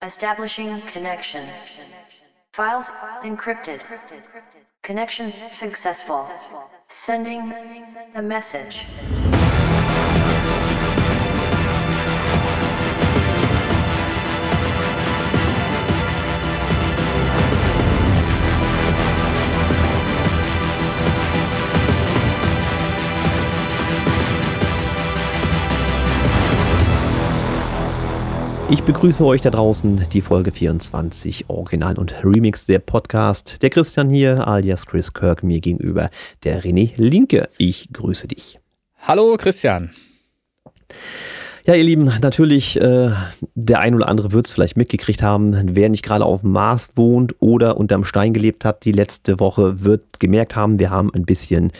Establishing connection. Files encrypted. Connection successful. Sending a message. Ich begrüße euch da draußen, die Folge 24, Original und Remix der Podcast. Der Christian hier, alias Chris Kirk, mir gegenüber der René Linke. Ich grüße dich. Hallo Christian. Ja, ihr Lieben, natürlich, äh, der ein oder andere wird es vielleicht mitgekriegt haben. Wer nicht gerade auf dem Mars wohnt oder unterm Stein gelebt hat, die letzte Woche wird gemerkt haben, wir haben ein bisschen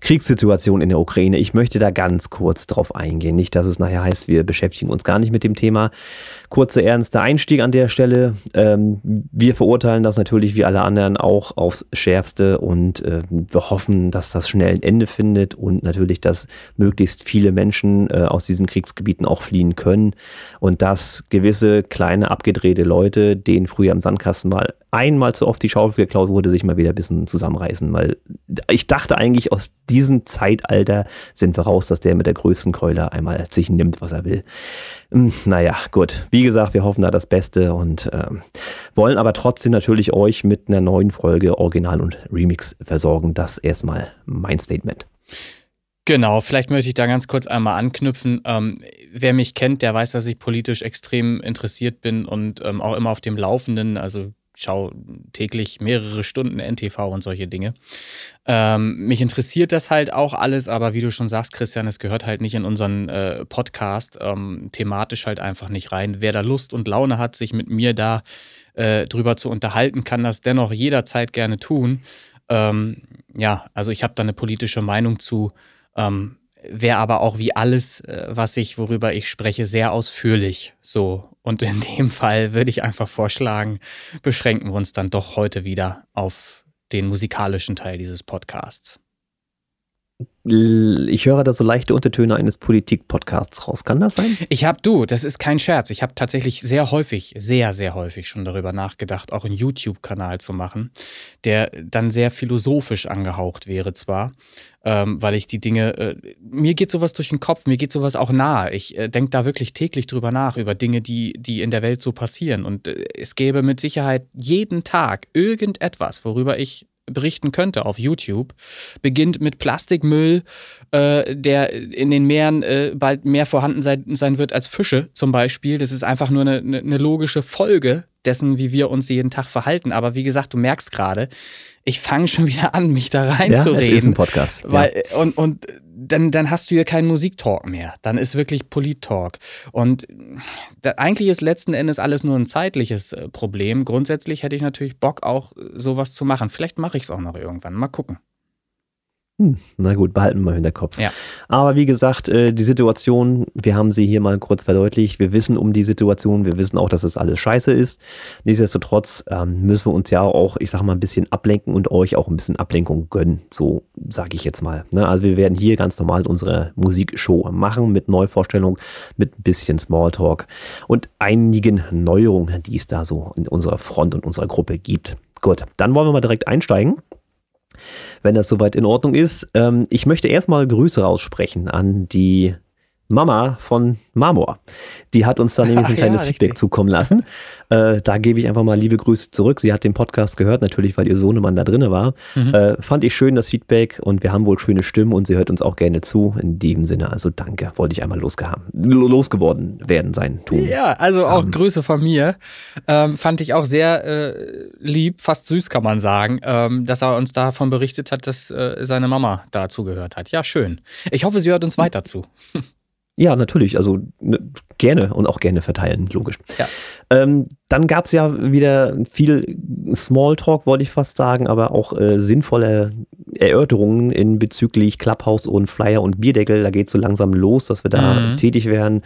Kriegssituation in der Ukraine. Ich möchte da ganz kurz drauf eingehen. Nicht, dass es nachher heißt, wir beschäftigen uns gar nicht mit dem Thema. Kurzer, ernster Einstieg an der Stelle. Ähm, wir verurteilen das natürlich wie alle anderen auch aufs Schärfste und äh, wir hoffen, dass das schnell ein Ende findet und natürlich, dass möglichst viele Menschen äh, aus diesen Kriegsgebieten auch fliehen können und dass gewisse kleine abgedrehte Leute, denen früher im Sandkasten mal einmal zu oft die Schaufel geklaut wurde, sich mal wieder ein bisschen zusammenreißen. Weil ich dachte eigentlich, aus diesem Zeitalter sind wir raus, dass der mit der größten Keule einmal sich nimmt, was er will. Hm, naja, gut. Wie gesagt, wir hoffen da das Beste und äh, wollen aber trotzdem natürlich euch mit einer neuen Folge Original und Remix versorgen. Das erstmal mein Statement. Genau, vielleicht möchte ich da ganz kurz einmal anknüpfen. Ähm, wer mich kennt, der weiß, dass ich politisch extrem interessiert bin und ähm, auch immer auf dem Laufenden. Also schaue täglich mehrere Stunden NTV und solche Dinge. Ähm, mich interessiert das halt auch alles, aber wie du schon sagst, Christian, es gehört halt nicht in unseren äh, Podcast ähm, thematisch halt einfach nicht rein. Wer da Lust und Laune hat, sich mit mir da äh, drüber zu unterhalten, kann das dennoch jederzeit gerne tun. Ähm, ja, also ich habe da eine politische Meinung zu. Ähm, wäre aber auch wie alles, äh, was ich, worüber ich spreche, sehr ausführlich. So. Und in dem Fall würde ich einfach vorschlagen, beschränken wir uns dann doch heute wieder auf den musikalischen Teil dieses Podcasts. Ich höre da so leichte Untertöne eines Politik-Podcasts raus. Kann das sein? Ich habe, du, das ist kein Scherz. Ich habe tatsächlich sehr häufig, sehr, sehr häufig schon darüber nachgedacht, auch einen YouTube-Kanal zu machen, der dann sehr philosophisch angehaucht wäre zwar, ähm, weil ich die Dinge, äh, mir geht sowas durch den Kopf, mir geht sowas auch nahe. Ich äh, denke da wirklich täglich drüber nach, über Dinge, die, die in der Welt so passieren. Und äh, es gäbe mit Sicherheit jeden Tag irgendetwas, worüber ich berichten könnte auf YouTube, beginnt mit Plastikmüll, äh, der in den Meeren äh, bald mehr vorhanden sein, sein, wird als Fische zum Beispiel. Das ist einfach nur eine, eine logische Folge dessen, wie wir uns jeden Tag verhalten. Aber wie gesagt, du merkst gerade, ich fange schon wieder an, mich da reinzureden. Ja, es ist ein Podcast. Weil, ja. und, und dann, dann hast du hier keinen Musiktalk mehr. Dann ist wirklich Polit-Talk. Und da, eigentlich ist letzten Endes alles nur ein zeitliches äh, Problem. Grundsätzlich hätte ich natürlich Bock, auch äh, sowas zu machen. Vielleicht mache ich es auch noch irgendwann. Mal gucken. Hm, na gut, behalten wir in der Kopf. Ja. Aber wie gesagt, äh, die Situation, wir haben sie hier mal kurz verdeutlicht. Wir wissen um die Situation, wir wissen auch, dass es alles scheiße ist. Nichtsdestotrotz ähm, müssen wir uns ja auch, ich sag mal, ein bisschen ablenken und euch auch ein bisschen Ablenkung gönnen. So sage ich jetzt mal. Ne? Also wir werden hier ganz normal unsere Musikshow machen mit Neuvorstellung, mit ein bisschen Smalltalk und einigen Neuerungen, die es da so in unserer Front und unserer Gruppe gibt. Gut, dann wollen wir mal direkt einsteigen wenn das soweit in Ordnung ist. Ähm, ich möchte erstmal Grüße aussprechen an die Mama von Marmor. Die hat uns da nämlich ein kleines ja, Feedback zukommen lassen. Äh, da gebe ich einfach mal liebe Grüße zurück. Sie hat den Podcast gehört, natürlich, weil ihr Sohnemann da drin war. Mhm. Äh, fand ich schön, das Feedback und wir haben wohl schöne Stimmen und sie hört uns auch gerne zu. In dem Sinne, also danke, wollte ich einmal losgeworden werden sein. Tun. Ja, also auch um. Grüße von mir. Ähm, fand ich auch sehr äh, lieb, fast süß kann man sagen, ähm, dass er uns davon berichtet hat, dass äh, seine Mama da zugehört hat. Ja, schön. Ich hoffe, sie hört uns weiter zu. Ja, natürlich. Also ne, gerne und auch gerne verteilen, logisch. Ja. Ähm, dann gab es ja wieder viel Smalltalk, wollte ich fast sagen, aber auch äh, sinnvolle Erörterungen in bezüglich Clubhouse und Flyer und Bierdeckel. Da geht es so langsam los, dass wir da mhm. tätig werden.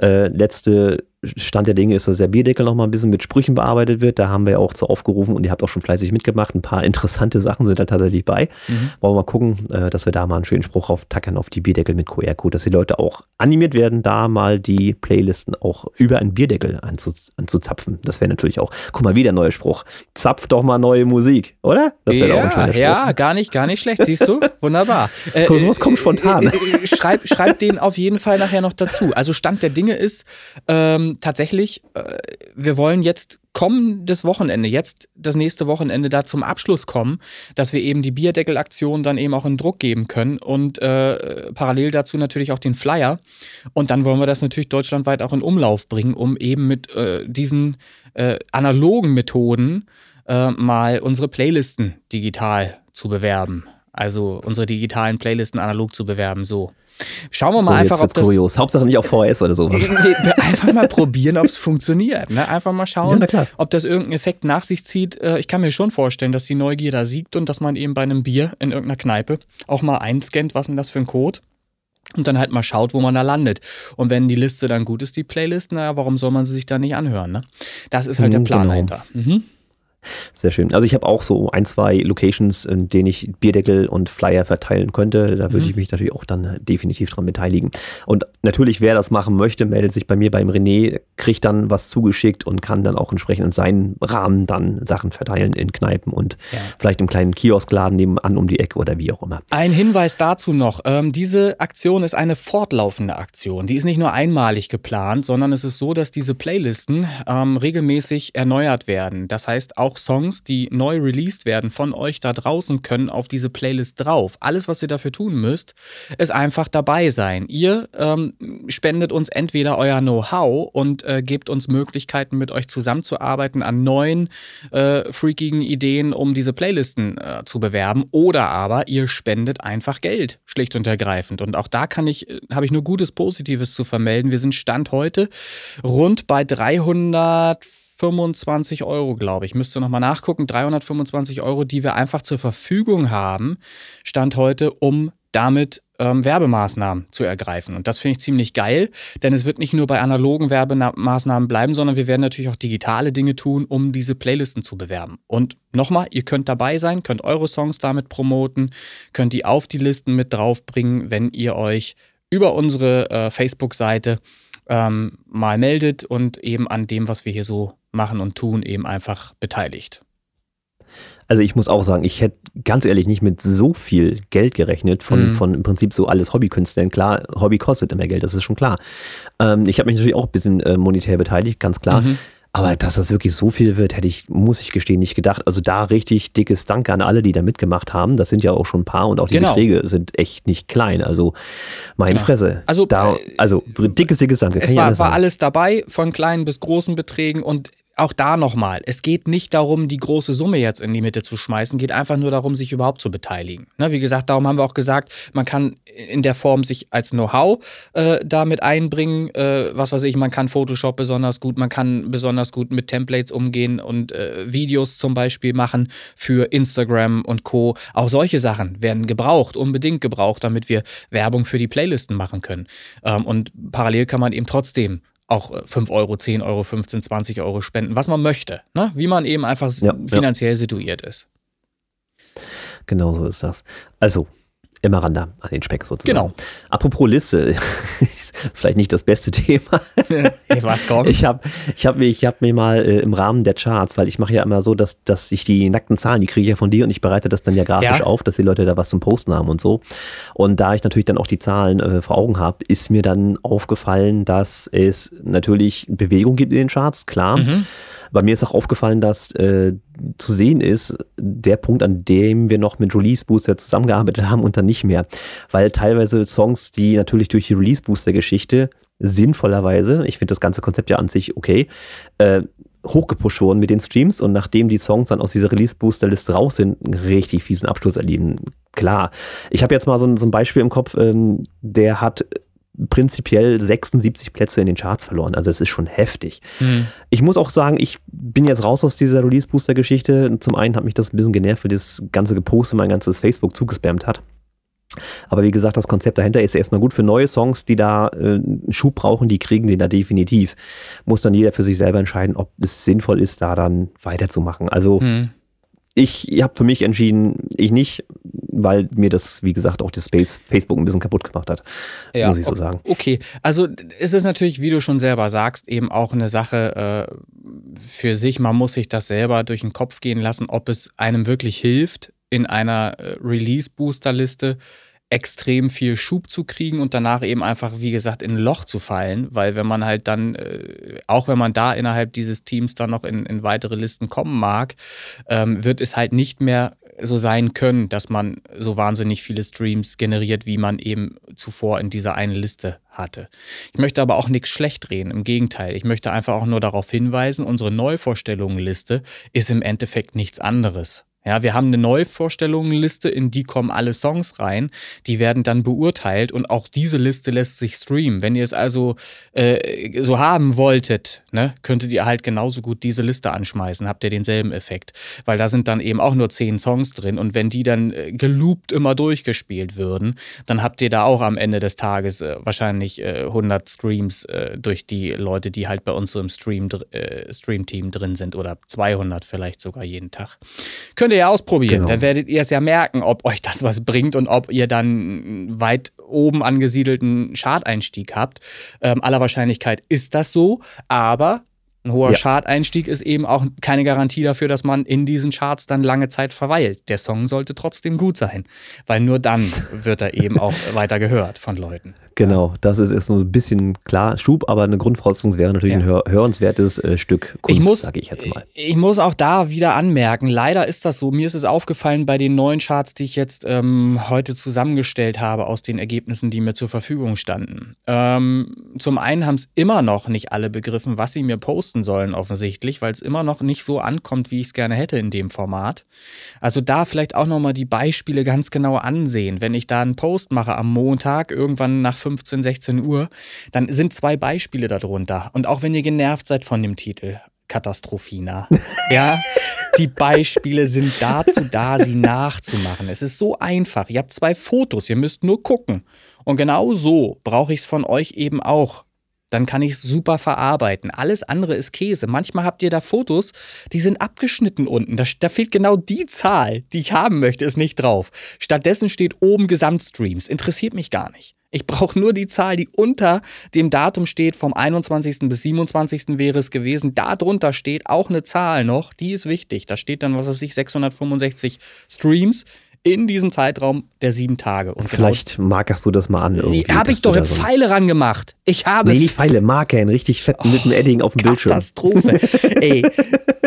Äh, letzte Stand der Dinge ist, dass der Bierdeckel noch mal ein bisschen mit Sprüchen bearbeitet wird. Da haben wir auch zu aufgerufen und ihr habt auch schon fleißig mitgemacht. Ein paar interessante Sachen sind da tatsächlich bei. Mhm. Wollen wir mal gucken, äh, dass wir da mal einen schönen Spruch auftackern auf die Bierdeckel mit QR-Code, dass die Leute auch animiert werden, da mal die Playlisten auch über einen Bierdeckel anzuziehen zu zapfen. Das wäre natürlich auch, guck mal, wieder neuer Spruch. Zapf doch mal neue Musik, oder? Das ja, auch ein ja, gar nicht, gar nicht schlecht, siehst du? Wunderbar. Äh, Guck, sowas kommt spontan. Äh, äh, schreib, schreib den auf jeden Fall nachher noch dazu. Also Stand der Dinge ist ähm, tatsächlich, äh, wir wollen jetzt kommendes Wochenende, jetzt das nächste Wochenende da zum Abschluss kommen, dass wir eben die Bierdeckelaktion dann eben auch in Druck geben können und äh, parallel dazu natürlich auch den Flyer. Und dann wollen wir das natürlich deutschlandweit auch in Umlauf bringen, um eben mit äh, diesen äh, analogen Methoden äh, mal unsere Playlisten digital zu bewerben. Also unsere digitalen Playlisten analog zu bewerben, so. Schauen wir mal so, einfach, ob das. Kurios. Hauptsache nicht auf VHS oder sowas. einfach mal probieren, ob es funktioniert. Ne? Einfach mal schauen, ja, ob das irgendeinen Effekt nach sich zieht. Äh, ich kann mir schon vorstellen, dass die Neugier da siegt und dass man eben bei einem Bier in irgendeiner Kneipe auch mal einscannt, was denn das für ein Code? Und dann halt mal schaut, wo man da landet. Und wenn die Liste dann gut ist, die Playlist, naja, warum soll man sie sich da nicht anhören? Ne? Das ist halt mhm, der Plan genau. dahinter. Mhm. Sehr schön. Also ich habe auch so ein, zwei Locations, in denen ich Bierdeckel und Flyer verteilen könnte. Da würde mhm. ich mich natürlich auch dann definitiv dran beteiligen. Und natürlich, wer das machen möchte, meldet sich bei mir beim René, kriegt dann was zugeschickt und kann dann auch entsprechend in seinen Rahmen dann Sachen verteilen in Kneipen und ja. vielleicht im kleinen Kioskladen nebenan um die Ecke oder wie auch immer. Ein Hinweis dazu noch. Ähm, diese Aktion ist eine fortlaufende Aktion. Die ist nicht nur einmalig geplant, sondern es ist so, dass diese Playlisten ähm, regelmäßig erneuert werden. Das heißt, auch Songs, die neu released werden von euch da draußen, können auf diese Playlist drauf. Alles, was ihr dafür tun müsst, ist einfach dabei sein. Ihr ähm, spendet uns entweder euer Know-how und äh, gebt uns Möglichkeiten, mit euch zusammenzuarbeiten an neuen, äh, freakigen Ideen, um diese Playlisten äh, zu bewerben, oder aber ihr spendet einfach Geld, schlicht und ergreifend. Und auch da kann ich, äh, habe ich nur Gutes, Positives zu vermelden. Wir sind Stand heute rund bei 300 325 Euro, glaube ich. Müsste nochmal nachgucken. 325 Euro, die wir einfach zur Verfügung haben, Stand heute, um damit ähm, Werbemaßnahmen zu ergreifen. Und das finde ich ziemlich geil, denn es wird nicht nur bei analogen Werbemaßnahmen bleiben, sondern wir werden natürlich auch digitale Dinge tun, um diese Playlisten zu bewerben. Und nochmal, ihr könnt dabei sein, könnt eure Songs damit promoten, könnt die auf die Listen mit draufbringen, wenn ihr euch über unsere äh, Facebook-Seite ähm, mal meldet und eben an dem, was wir hier so machen und tun, eben einfach beteiligt. Also ich muss auch sagen, ich hätte ganz ehrlich nicht mit so viel Geld gerechnet von, mhm. von im Prinzip so alles Hobbykünstlern. Klar, Hobby kostet immer Geld, das ist schon klar. Ähm, ich habe mich natürlich auch ein bisschen äh, monetär beteiligt, ganz klar. Mhm. Aber dass das wirklich so viel wird, hätte ich, muss ich gestehen, nicht gedacht. Also da richtig dickes Dank an alle, die da mitgemacht haben. Das sind ja auch schon ein paar und auch die genau. Beträge sind echt nicht klein. Also meine genau. Fresse. Also, da, äh, also dickes, dickes Dank. Es war, war alles dabei, von kleinen bis großen Beträgen und auch da nochmal, es geht nicht darum, die große Summe jetzt in die Mitte zu schmeißen, geht einfach nur darum, sich überhaupt zu beteiligen. Ne, wie gesagt, darum haben wir auch gesagt, man kann in der Form sich als Know-how äh, damit einbringen. Äh, was weiß ich, man kann Photoshop besonders gut, man kann besonders gut mit Templates umgehen und äh, Videos zum Beispiel machen für Instagram und Co. Auch solche Sachen werden gebraucht, unbedingt gebraucht, damit wir Werbung für die Playlisten machen können. Ähm, und parallel kann man eben trotzdem auch 5 äh, Euro, 10 Euro, 15, 20 Euro spenden, was man möchte, ne? wie man eben einfach ja, finanziell ja. situiert ist. Genau so ist das. Also, immer ran da an den Speck sozusagen. Genau. Apropos Liste, vielleicht nicht das beste Thema. Hey, was kommt? Ich habe ich hab mir, hab mir mal äh, im Rahmen der Charts, weil ich mache ja immer so, dass, dass ich die nackten Zahlen, die kriege ich ja von dir und ich bereite das dann ja grafisch ja. auf, dass die Leute da was zum Posten haben und so. Und da ich natürlich dann auch die Zahlen äh, vor Augen habe, ist mir dann aufgefallen, dass es natürlich Bewegung gibt in den Charts, klar. Mhm. Bei mir ist auch aufgefallen, dass äh, zu sehen ist, der Punkt, an dem wir noch mit Release Booster zusammengearbeitet haben und dann nicht mehr. Weil teilweise Songs, die natürlich durch die Release Booster Geschichte sinnvollerweise, ich finde das ganze Konzept ja an sich okay, äh, hochgepusht wurden mit den Streams und nachdem die Songs dann aus dieser Release-Booster-Liste raus sind, einen richtig fiesen Absturz erleben. Klar. Ich habe jetzt mal so ein, so ein Beispiel im Kopf, ähm, der hat prinzipiell 76 Plätze in den Charts verloren. Also das ist schon heftig. Mhm. Ich muss auch sagen, ich bin jetzt raus aus dieser Release-Booster-Geschichte. Zum einen hat mich das ein bisschen genervt, weil das ganze Geposte mein ganzes Facebook zugespammt hat. Aber wie gesagt, das Konzept dahinter ist erstmal gut für neue Songs, die da äh, einen Schub brauchen, die kriegen den da definitiv. Muss dann jeder für sich selber entscheiden, ob es sinnvoll ist, da dann weiterzumachen. Also mhm ich habe für mich entschieden, ich nicht, weil mir das, wie gesagt, auch das Space Facebook ein bisschen kaputt gemacht hat, ja, muss ich so sagen. Okay, also es ist natürlich, wie du schon selber sagst, eben auch eine Sache, äh, für sich, man muss sich das selber durch den Kopf gehen lassen, ob es einem wirklich hilft, in einer äh, Release-Booster-Liste extrem viel Schub zu kriegen und danach eben einfach, wie gesagt, in ein Loch zu fallen, weil wenn man halt dann, äh, auch wenn man da innerhalb dieses Teams dann noch in, in weitere Listen kommen mag, ähm, wird es halt nicht mehr so sein können, dass man so wahnsinnig viele Streams generiert, wie man eben zuvor in dieser einen Liste hatte. Ich möchte aber auch nichts schlecht reden, im Gegenteil. Ich möchte einfach auch nur darauf hinweisen, unsere Neuvorstellungenliste ist im Endeffekt nichts anderes ja, wir haben eine Neuvorstellungenliste, in die kommen alle Songs rein. Die werden dann beurteilt und auch diese Liste lässt sich streamen. Wenn ihr es also äh, so haben wolltet, ne, könntet ihr halt genauso gut diese Liste anschmeißen, habt ihr denselben Effekt. Weil da sind dann eben auch nur zehn Songs drin und wenn die dann äh, geloopt immer durchgespielt würden, dann habt ihr da auch am Ende des Tages äh, wahrscheinlich äh, 100 Streams äh, durch die Leute, die halt bei uns so im Stream, äh, Stream-Team drin sind oder 200 vielleicht sogar jeden Tag. Könnt ihr ja ausprobieren. Genau. Dann werdet ihr es ja merken, ob euch das was bringt und ob ihr dann weit oben angesiedelten Charteinstieg habt. Ähm, aller Wahrscheinlichkeit ist das so, aber ein hoher ja. Chart-Einstieg ist eben auch keine Garantie dafür, dass man in diesen Charts dann lange Zeit verweilt. Der Song sollte trotzdem gut sein, weil nur dann wird er eben auch weiter gehört von Leuten. Genau, das ist jetzt nur ein bisschen klar Schub, aber eine Grundvoraussetzung wäre natürlich ja. ein hör hörenswertes äh, Stück Kunst, sage ich jetzt mal. Ich muss auch da wieder anmerken, leider ist das so. Mir ist es aufgefallen bei den neuen Charts, die ich jetzt ähm, heute zusammengestellt habe aus den Ergebnissen, die mir zur Verfügung standen. Ähm, zum einen haben es immer noch nicht alle begriffen, was sie mir posten sollen, offensichtlich, weil es immer noch nicht so ankommt, wie ich es gerne hätte in dem Format. Also da vielleicht auch nochmal die Beispiele ganz genau ansehen. Wenn ich da einen Post mache am Montag, irgendwann nach 15, 16 Uhr, dann sind zwei Beispiele darunter. Und auch wenn ihr genervt seid von dem Titel, Katastrophina, ja, die Beispiele sind dazu da, sie nachzumachen. Es ist so einfach. Ihr habt zwei Fotos, ihr müsst nur gucken. Und genau so brauche ich es von euch eben auch dann kann ich es super verarbeiten. Alles andere ist Käse. Manchmal habt ihr da Fotos, die sind abgeschnitten unten. Da, da, fehlt genau die Zahl, die ich haben möchte, ist nicht drauf. Stattdessen steht oben Gesamtstreams. Interessiert mich gar nicht. Ich brauche nur die Zahl, die unter dem Datum steht, vom 21. bis 27. wäre es gewesen. Darunter steht auch eine Zahl noch, die ist wichtig. Da steht dann, was weiß ich, 665 Streams in diesem Zeitraum der sieben Tage. Und genau Vielleicht genau, markerst du das mal an. Nee, habe ich doch Pfeile ran gemacht. Ich habe. Nee, nicht Pfeile, Marker, richtig fetten oh, mit einem Edding auf dem Bildschirm. Katastrophe. Ey.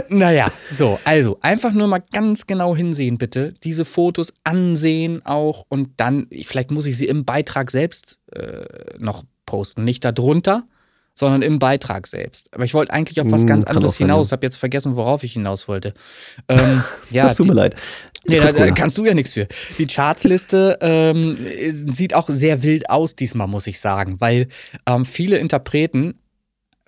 Naja, so, also einfach nur mal ganz genau hinsehen, bitte. Diese Fotos ansehen auch und dann, vielleicht muss ich sie im Beitrag selbst äh, noch posten. Nicht darunter, sondern im Beitrag selbst. Aber ich wollte eigentlich auf was hm, ganz anderes hinaus. Ich habe jetzt vergessen, worauf ich hinaus wollte. Ähm, ja, das tut mir leid. Nee, da, da, kannst du ja nichts für. Die Chartsliste ähm, sieht auch sehr wild aus diesmal, muss ich sagen, weil ähm, viele Interpreten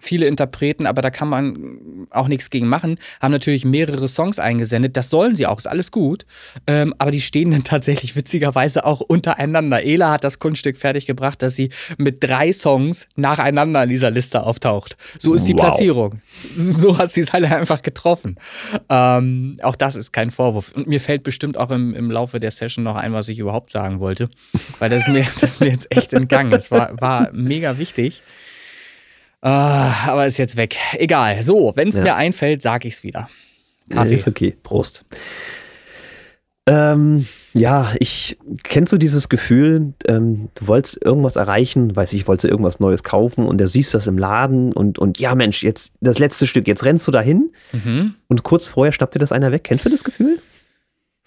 viele Interpreten, aber da kann man auch nichts gegen machen, haben natürlich mehrere Songs eingesendet. Das sollen sie auch, ist alles gut. Ähm, aber die stehen dann tatsächlich witzigerweise auch untereinander. Ela hat das Kunststück fertiggebracht, dass sie mit drei Songs nacheinander in dieser Liste auftaucht. So ist die wow. Platzierung. So hat sie es halt einfach getroffen. Ähm, auch das ist kein Vorwurf. Und mir fällt bestimmt auch im, im Laufe der Session noch ein, was ich überhaupt sagen wollte. Weil das ist mir, das mir jetzt echt entgangen. Es war, war mega wichtig. Ah, aber ist jetzt weg. Egal. So, wenn es ja. mir einfällt, sage ich es wieder. Kaffee. Ist okay. Prost. Ähm, ja, ich kennst du dieses Gefühl, ähm, du wolltest irgendwas erreichen, weiß ich, wolltest irgendwas Neues kaufen und da siehst du das im Laden und, und ja, Mensch, jetzt das letzte Stück, jetzt rennst du dahin mhm. und kurz vorher schnappt dir das einer weg. Kennst du das Gefühl?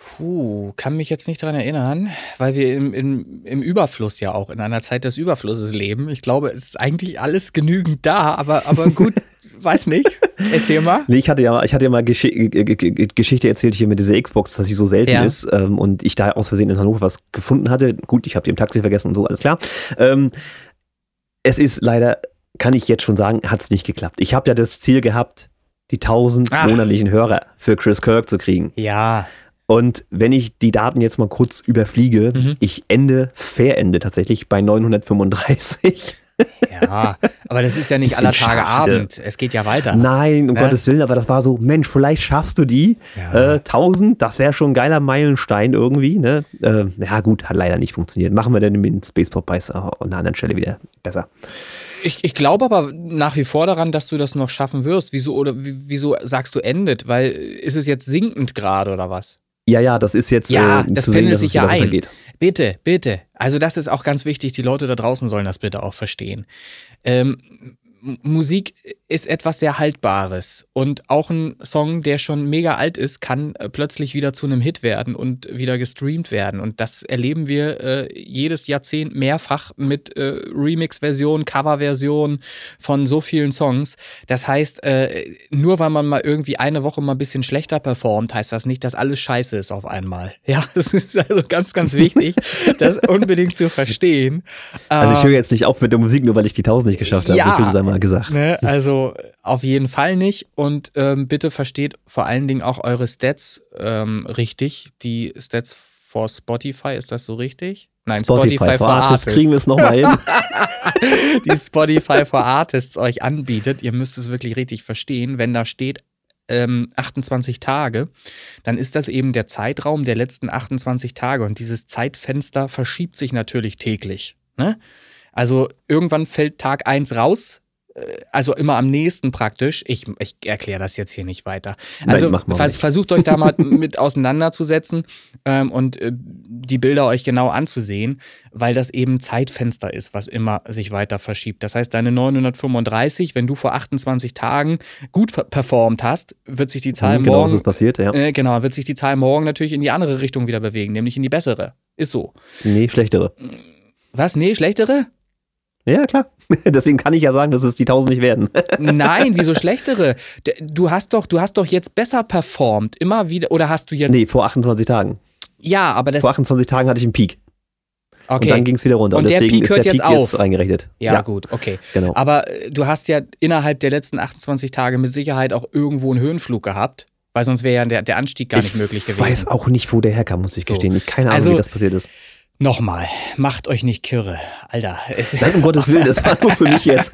Puh, kann mich jetzt nicht daran erinnern, weil wir im, im, im Überfluss ja auch in einer Zeit des Überflusses leben. Ich glaube, es ist eigentlich alles genügend da, aber, aber gut, weiß nicht. Erzähl mal. Nee, ich hatte ja, ich hatte ja mal Gesch Geschichte erzählt hier mit dieser Xbox, dass sie so selten ja. ist ähm, und ich da aus Versehen in Hannover was gefunden hatte. Gut, ich habe die im Taxi vergessen und so, alles klar. Ähm, es ist leider, kann ich jetzt schon sagen, hat es nicht geklappt. Ich habe ja das Ziel gehabt, die 1000 Ach. monatlichen Hörer für Chris Kirk zu kriegen. Ja. Und wenn ich die Daten jetzt mal kurz überfliege, mhm. ich ende, verende tatsächlich bei 935. Ja, aber das ist ja nicht aller Tage schade. Abend. Es geht ja weiter. Nein, um ne? Gottes Willen, aber das war so, Mensch, vielleicht schaffst du die. Ja. Äh, 1000, das wäre schon ein geiler Meilenstein irgendwie. Ne? Äh, ja, gut, hat leider nicht funktioniert. Machen wir dann mit den Space Popeyes an einer anderen Stelle wieder besser. Ich, ich glaube aber nach wie vor daran, dass du das noch schaffen wirst. Wieso oder wieso sagst du endet? Weil ist es jetzt sinkend gerade oder was? Ja, ja, das ist jetzt. Ja, äh, das pendelt sich ja ein. Bitte, bitte. Also das ist auch ganz wichtig. Die Leute da draußen sollen das bitte auch verstehen. Ähm, Musik ist etwas sehr Haltbares. Und auch ein Song, der schon mega alt ist, kann äh, plötzlich wieder zu einem Hit werden und wieder gestreamt werden. Und das erleben wir äh, jedes Jahrzehnt mehrfach mit äh, Remix-Versionen, Cover-Versionen von so vielen Songs. Das heißt, äh, nur weil man mal irgendwie eine Woche mal ein bisschen schlechter performt, heißt das nicht, dass alles scheiße ist auf einmal. Ja, das ist also ganz, ganz wichtig, das unbedingt zu verstehen. Also ich höre jetzt nicht auf mit der Musik, nur weil ich die 1000 nicht geschafft habe. Ja, mal gesagt. Ne, also auf jeden Fall nicht. Und ähm, bitte versteht vor allen Dingen auch eure Stats ähm, richtig. Die Stats for Spotify, ist das so richtig? Nein, Spotify, Spotify for Artists. Kriegen wir es nochmal hin. die Spotify for Artists euch anbietet. Ihr müsst es wirklich richtig verstehen. Wenn da steht, ähm, 28 Tage, dann ist das eben der Zeitraum der letzten 28 Tage. Und dieses Zeitfenster verschiebt sich natürlich täglich. Ne? Also irgendwann fällt Tag 1 raus, also immer am nächsten praktisch. Ich, ich erkläre das jetzt hier nicht weiter. Also Nein, vers versucht euch da mal mit auseinanderzusetzen ähm, und äh, die Bilder euch genau anzusehen, weil das eben Zeitfenster ist, was immer sich weiter verschiebt. Das heißt, deine 935, wenn du vor 28 Tagen gut performt hast, wird sich die Zahl genau, morgen. Genau, passiert, ja. Äh, genau, wird sich die Zahl morgen natürlich in die andere Richtung wieder bewegen, nämlich in die bessere. Ist so. Nee, schlechtere. Was? Nee, schlechtere? Ja, klar. Deswegen kann ich ja sagen, dass es die 1000 nicht werden. Nein, wieso schlechtere? Du hast doch, du hast doch jetzt besser performt, immer wieder. Oder hast du jetzt. Nee, vor 28 Tagen. Ja, aber das. Vor 28 Tagen hatte ich einen Peak. Okay. Und dann ging es wieder runter. Und, und der Peak hört der jetzt Peak auf. Jetzt reingerechnet. Ja, ja, gut, okay. Genau. Aber äh, du hast ja innerhalb der letzten 28 Tage mit Sicherheit auch irgendwo einen Höhenflug gehabt. Weil sonst wäre ja der, der Anstieg gar ich nicht möglich gewesen. Ich weiß auch nicht, wo der herkam, muss ich so. gestehen. Ich keine Ahnung, also, wie das passiert ist. Nochmal, macht euch nicht kirre. Alter. Nein, um Gottes Willen, das war nur für mich jetzt.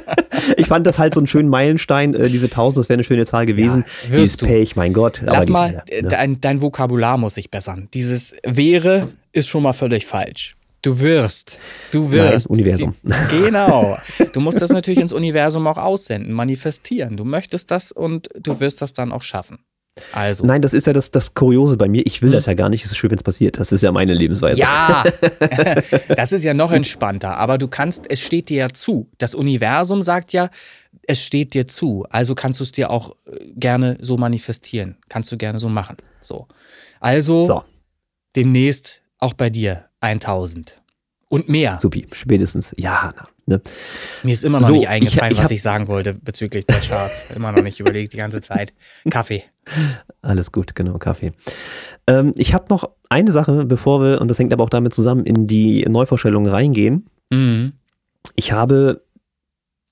ich fand das halt so einen schönen Meilenstein, äh, diese 1000, das wäre eine schöne Zahl gewesen. Ja, Dieses Pech, mein Gott. Lass mal, keiner, ne? dein, dein Vokabular muss sich bessern. Dieses wäre ist schon mal völlig falsch. Du wirst. Du wirst. Nein, Universum. Genau. Du musst das natürlich ins Universum auch aussenden, manifestieren. Du möchtest das und du wirst das dann auch schaffen. Also. Nein, das ist ja das, das Kuriose bei mir. Ich will hm. das ja gar nicht. Es ist schön, wenn es passiert. Das ist ja meine Lebensweise. Ja, das ist ja noch entspannter. Aber du kannst, es steht dir ja zu. Das Universum sagt ja, es steht dir zu. Also kannst du es dir auch äh, gerne so manifestieren. Kannst du gerne so machen. So. Also so. demnächst auch bei dir 1000. Und mehr. Supi, spätestens. Ja, ne? Mir ist immer noch so, nicht eingefallen, ich, ich was ich sagen wollte bezüglich der Charts. immer noch nicht überlegt die ganze Zeit. Kaffee. Alles gut, genau, Kaffee. Ähm, ich habe noch eine Sache, bevor wir, und das hängt aber auch damit zusammen, in die Neuvorstellung reingehen. Mhm. Ich habe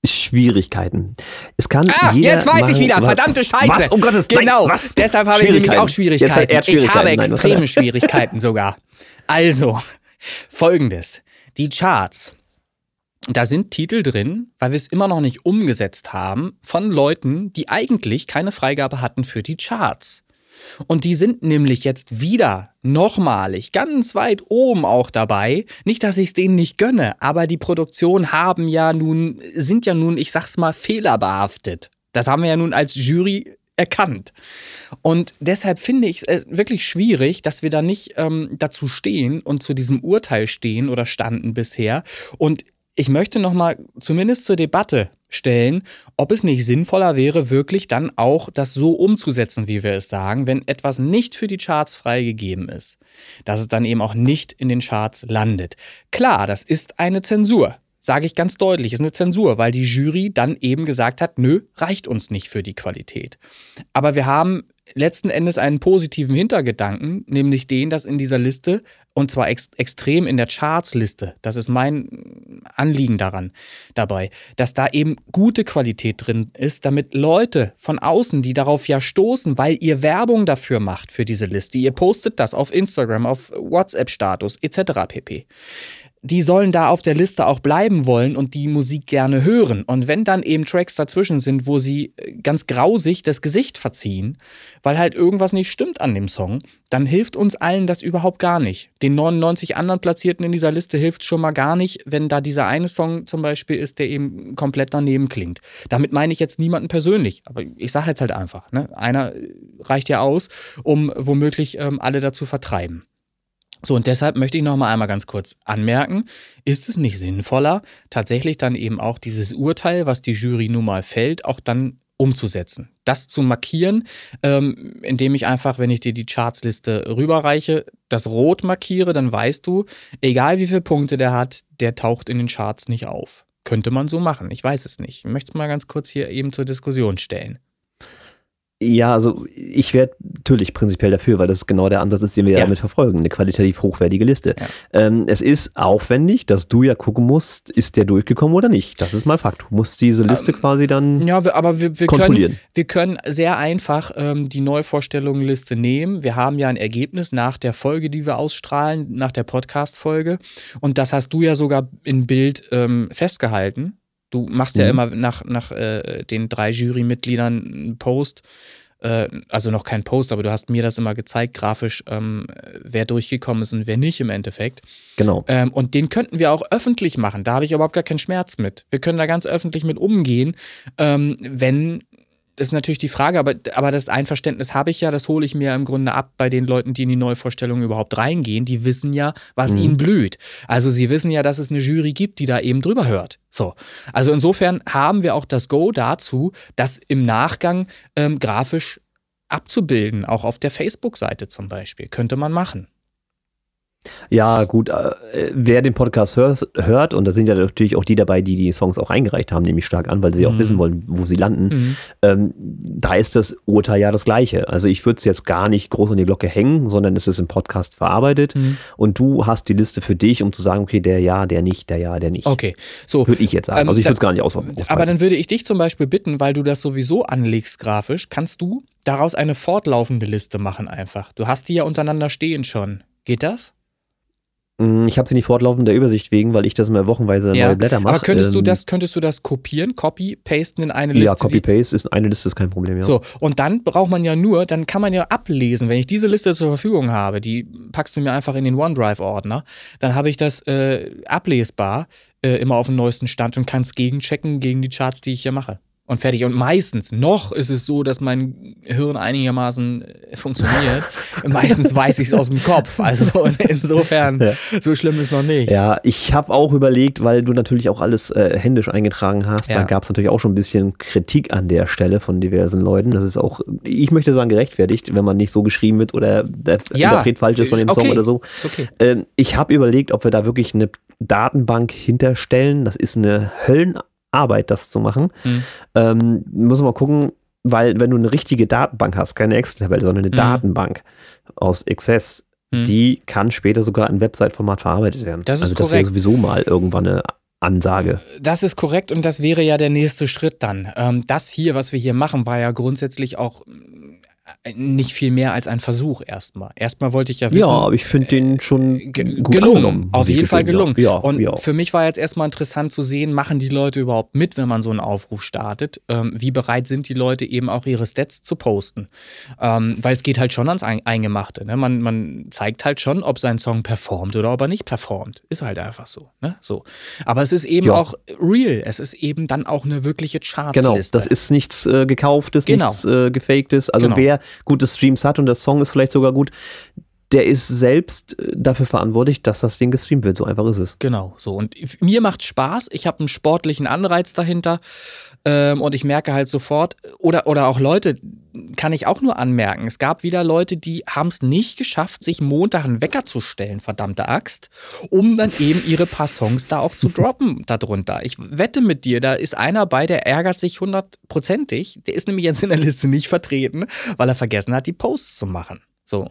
Schwierigkeiten. Es kann ah, jeder jetzt weiß ich wieder, was, verdammte Scheiße. Was? Um Gottes Willen. Genau, was? deshalb habe ich nämlich auch Schwierigkeiten. Schwierigkeiten. Ich habe extreme Nein, Schwierigkeiten sogar. Also, folgendes. Die Charts. Da sind Titel drin, weil wir es immer noch nicht umgesetzt haben, von Leuten, die eigentlich keine Freigabe hatten für die Charts. Und die sind nämlich jetzt wieder nochmalig ganz weit oben auch dabei. Nicht, dass ich es denen nicht gönne, aber die Produktionen haben ja nun, sind ja nun, ich sag's mal, fehlerbehaftet. Das haben wir ja nun als Jury erkannt. Und deshalb finde ich es äh, wirklich schwierig, dass wir da nicht ähm, dazu stehen und zu diesem Urteil stehen oder standen bisher. Und ich möchte nochmal zumindest zur Debatte stellen, ob es nicht sinnvoller wäre, wirklich dann auch das so umzusetzen, wie wir es sagen, wenn etwas nicht für die Charts freigegeben ist, dass es dann eben auch nicht in den Charts landet. Klar, das ist eine Zensur sage ich ganz deutlich, ist eine Zensur, weil die Jury dann eben gesagt hat, nö, reicht uns nicht für die Qualität. Aber wir haben letzten Endes einen positiven Hintergedanken, nämlich den, dass in dieser Liste, und zwar ex extrem in der Charts-Liste, das ist mein Anliegen daran dabei, dass da eben gute Qualität drin ist, damit Leute von außen, die darauf ja stoßen, weil ihr Werbung dafür macht für diese Liste, ihr postet das auf Instagram, auf WhatsApp-Status etc. pp die sollen da auf der Liste auch bleiben wollen und die Musik gerne hören. Und wenn dann eben Tracks dazwischen sind, wo sie äh, ganz grausig das Gesicht verziehen, weil halt irgendwas nicht stimmt an dem Song, dann hilft uns allen das überhaupt gar nicht. Den 99 anderen Platzierten in dieser Liste hilft schon mal gar nicht, wenn da dieser eine Song zum Beispiel ist, der eben komplett daneben klingt. Damit meine ich jetzt niemanden persönlich, aber ich sage jetzt halt einfach, ne? einer reicht ja aus, um womöglich ähm, alle dazu vertreiben. So, und deshalb möchte ich noch mal einmal ganz kurz anmerken, ist es nicht sinnvoller, tatsächlich dann eben auch dieses Urteil, was die Jury nun mal fällt, auch dann umzusetzen. Das zu markieren, ähm, indem ich einfach, wenn ich dir die Chartsliste rüberreiche, das Rot markiere, dann weißt du, egal wie viele Punkte der hat, der taucht in den Charts nicht auf. Könnte man so machen, ich weiß es nicht. Ich möchte es mal ganz kurz hier eben zur Diskussion stellen. Ja, also ich wäre natürlich prinzipiell dafür, weil das genau der Ansatz ist, den wir ja. damit verfolgen, eine qualitativ hochwertige Liste. Ja. Ähm, es ist aufwendig, dass du ja gucken musst, ist der durchgekommen oder nicht. Das ist mal Fakt. Du musst diese Liste ähm, quasi dann Ja, aber wir, wir, kontrollieren. Können, wir können sehr einfach ähm, die Neuvorstellungenliste nehmen. Wir haben ja ein Ergebnis nach der Folge, die wir ausstrahlen, nach der Podcast-Folge. Und das hast du ja sogar in Bild ähm, festgehalten. Du machst ja mhm. immer nach, nach äh, den drei Jurymitgliedern einen Post, äh, also noch kein Post, aber du hast mir das immer gezeigt, grafisch, ähm, wer durchgekommen ist und wer nicht im Endeffekt. Genau. Ähm, und den könnten wir auch öffentlich machen. Da habe ich überhaupt gar keinen Schmerz mit. Wir können da ganz öffentlich mit umgehen, ähm, wenn ist natürlich die Frage, aber, aber das Einverständnis habe ich ja, das hole ich mir im Grunde ab bei den Leuten, die in die Neuvorstellung überhaupt reingehen. Die wissen ja, was mhm. ihnen blüht. Also sie wissen ja, dass es eine Jury gibt, die da eben drüber hört. So. Also insofern haben wir auch das Go dazu, das im Nachgang ähm, grafisch abzubilden, auch auf der Facebook-Seite zum Beispiel. Könnte man machen. Ja, gut, äh, wer den Podcast hört, hört, und da sind ja natürlich auch die dabei, die die Songs auch eingereicht haben, nämlich stark an, weil sie mhm. auch wissen wollen, wo sie landen, mhm. ähm, da ist das Urteil ja das gleiche. Also ich würde es jetzt gar nicht groß an die Glocke hängen, sondern es ist im Podcast verarbeitet mhm. und du hast die Liste für dich, um zu sagen, okay, der ja, der nicht, der ja, der nicht. Okay, so. Würde ich jetzt sagen. Ähm, also ich würde es gar nicht ausprobieren. Aber dann würde ich dich zum Beispiel bitten, weil du das sowieso anlegst grafisch, kannst du daraus eine fortlaufende Liste machen einfach. Du hast die ja untereinander stehen schon. Geht das? Mm, ich habe sie nicht fortlaufend der Übersicht wegen, weil ich das immer wochenweise ja. neue Blätter mache. Aber könntest ähm, du das, könntest du das kopieren, copy, pasten in eine Liste? Ja, copy, paste ist eine Liste, ist kein Problem, ja. So, und dann braucht man ja nur, dann kann man ja ablesen, wenn ich diese Liste zur Verfügung habe, die packst du mir einfach in den OneDrive-Ordner, dann habe ich das äh, ablesbar, äh, immer auf dem neuesten Stand und kann es gegenchecken gegen die Charts, die ich hier mache und fertig. Und meistens, noch ist es so, dass mein Hirn einigermaßen äh, funktioniert. meistens weiß ich es aus dem Kopf. Also insofern, ja. so schlimm ist noch nicht. Ja, ich habe auch überlegt, weil du natürlich auch alles äh, händisch eingetragen hast, ja. da gab es natürlich auch schon ein bisschen Kritik an der Stelle von diversen Leuten. Das ist auch, ich möchte sagen, gerechtfertigt, wenn man nicht so geschrieben wird oder der ja. Interpret falsch ist von dem okay. Song oder so. Okay. Ähm, ich habe überlegt, ob wir da wirklich eine Datenbank hinterstellen. Das ist eine Höllen Arbeit, das zu machen. Mhm. Ähm, muss man mal gucken, weil wenn du eine richtige Datenbank hast, keine Excel-Tabelle, sondern eine mhm. Datenbank aus Access, mhm. die kann später sogar in Website-Format verarbeitet werden. Das ist also das wäre sowieso mal irgendwann eine Ansage. Das ist korrekt und das wäre ja der nächste Schritt dann. Ähm, das hier, was wir hier machen, war ja grundsätzlich auch nicht viel mehr als ein Versuch erstmal. Erstmal wollte ich ja wissen. Ja, aber ich finde den äh, schon gut gelungen. Auf jeden Fall gelungen. Ja, und ja. für mich war jetzt erstmal interessant zu sehen, machen die Leute überhaupt mit, wenn man so einen Aufruf startet? Ähm, wie bereit sind die Leute eben auch ihre Stats zu posten? Ähm, weil es geht halt schon ans Eingemachte. Ne? Man, man zeigt halt schon, ob sein Song performt oder ob er nicht performt. Ist halt einfach so. Ne? so. Aber es ist eben ja. auch real. Es ist eben dann auch eine wirkliche Chartsliste. Genau, das ist nichts äh, gekauftes, genau. nichts äh, gefaktes. Also genau. wer gute Streams hat und der Song ist vielleicht sogar gut, der ist selbst äh, dafür verantwortlich, dass das Ding gestreamt wird. So einfach ist es. Genau, so. Und mir macht Spaß. Ich habe einen sportlichen Anreiz dahinter. Ähm, und ich merke halt sofort, oder, oder auch Leute, kann ich auch nur anmerken. Es gab wieder Leute, die haben es nicht geschafft, sich Montag einen Wecker zu stellen, verdammte Axt, um dann eben ihre paar Songs da auch zu droppen darunter. Ich wette mit dir, da ist einer bei, der ärgert sich hundertprozentig. Der ist nämlich jetzt in der Liste nicht vertreten, weil er vergessen hat, die Posts zu machen. So.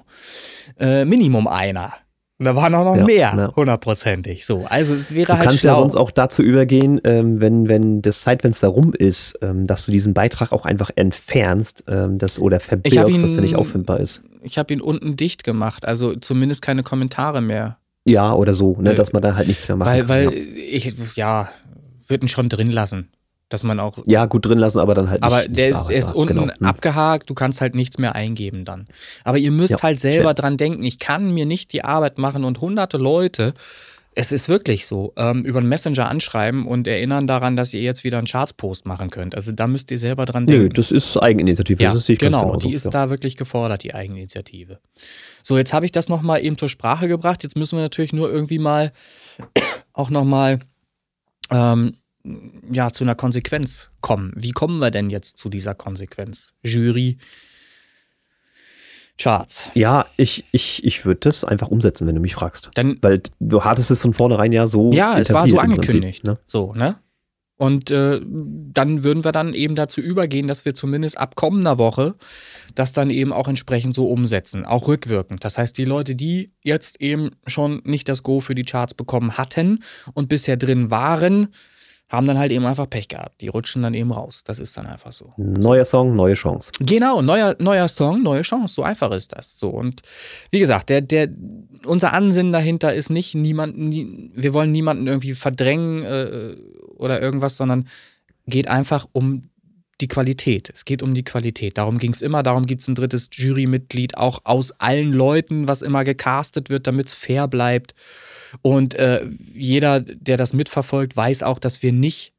Äh, Minimum einer. Und da waren auch noch ja, mehr, hundertprozentig. So, also es wäre du halt kannst schlau. ja sonst auch dazu übergehen, ähm, wenn, wenn das Zeitfenster rum ist, ähm, dass du diesen Beitrag auch einfach entfernst ähm, das, oder verbirgst, ihn, dass der nicht auffindbar ist. Ich habe ihn unten dicht gemacht, also zumindest keine Kommentare mehr Ja, oder so, ne, dass man da halt nichts mehr macht. Weil, weil ja. ich, ja, würde ihn schon drin lassen. Dass man auch. ja, gut drin lassen, aber dann halt Aber nicht. der nicht ist, er ist bearbeitbar. unten Genau. Abgehakt, du kannst halt nichts mehr eingeben dann. Aber ihr müsst Ja, halt selber schön. dran denken, ich kann mir nicht die Arbeit machen und hunderte Leute, es ist wirklich so, ähm, über einen Messenger anschreiben und erinnern daran, dass ihr jetzt wieder einen Charts-Post machen könnt. Also da müsst ihr selber dran denken. Nö, das ist Eigeninitiative. Ja, das ganz genau, die ist ja. da wirklich gefordert, die Eigeninitiative. So, jetzt habe ich das nochmal eben zur Sprache gebracht. Jetzt müssen wir natürlich nur irgendwie mal auch nochmal ähm, ja, zu einer Konsequenz kommen. Wie kommen wir denn jetzt zu dieser Konsequenz? Jury, Charts. Ja, ich, ich, ich würde das einfach umsetzen, wenn du mich fragst. Dann, Weil du hattest es von vornherein ja so. ja, es war so im Prinzip, angekündigt. ne? So, ne? Und äh, dann würden wir dann eben dazu übergehen, dass wir zumindest ab kommender Woche das dann eben auch entsprechend so umsetzen, auch rückwirkend. Das heißt, die Leute, die jetzt eben schon nicht das Go für die Charts bekommen hatten und bisher drin waren, haben dann halt eben einfach Pech gehabt. Die rutschen dann eben raus. Das ist dann einfach so. Neuer Song, neue Chance. Genau, neuer, neuer Song, neue Chance. So einfach ist das. So und wie gesagt, der, der, unser Ansinnen dahinter ist nicht niemanden, nie, wir wollen niemanden irgendwie verdrängen äh, oder irgendwas, sondern geht einfach um die Qualität. Es geht um die Qualität. Darum ging es immer. Darum gibt es ein drittes Jurymitglied auch aus allen Leuten, was immer gecastet wird, damit es fair bleibt. Und äh, jeder, der das mitverfolgt, weiß auch, dass wir nicht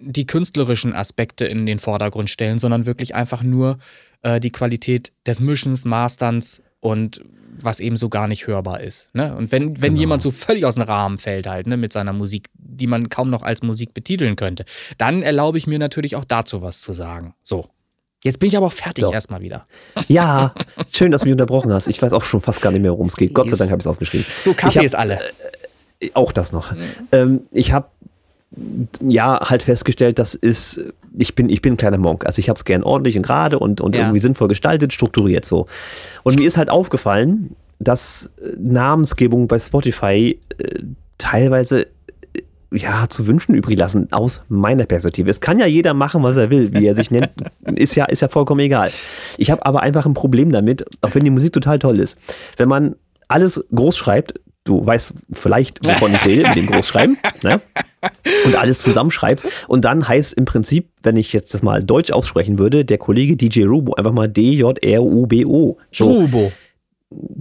die künstlerischen Aspekte in den Vordergrund stellen, sondern wirklich einfach nur äh, die Qualität des Mischens, Masterns und was eben so gar nicht hörbar ist. Ne? Und wenn, wenn Genau. jemand so völlig aus dem Rahmen fällt halt ne, mit seiner Musik, die man kaum noch als Musik betiteln könnte, dann erlaube ich mir natürlich auch dazu was zu sagen. So. Jetzt bin ich aber auch fertig So. erstmal wieder. Ja, schön, dass du mich unterbrochen hast. Ich weiß auch schon fast gar nicht mehr, worum es geht. Gott sei Dank habe ich es aufgeschrieben. So, Kaffee Ich hab- ist alle. Auch das noch. Ähm, ich habe ja halt festgestellt, das ist, ich bin, ich bin ein kleiner Monk. Also ich habe es gern ordentlich und gerade und, und Ja. irgendwie sinnvoll gestaltet, strukturiert so. Und mir ist halt aufgefallen, dass äh, Namensgebung bei Spotify äh, teilweise äh, ja, zu wünschen übrig lassen, aus meiner Perspektive. Es kann ja jeder machen, was er will, wie er sich nennt, ist ja, ist ja vollkommen egal. Ich habe aber einfach ein Problem damit, auch wenn die Musik total toll ist. Wenn man alles groß schreibt, du weißt vielleicht, wovon ich rede, mit dem Großschreiben, ne? und alles zusammenschreibt. Und dann heißt im Prinzip, wenn ich jetzt das mal deutsch aussprechen würde, der Kollege DJ Rubo einfach mal D-J-R-U-B-O. So. Trubo.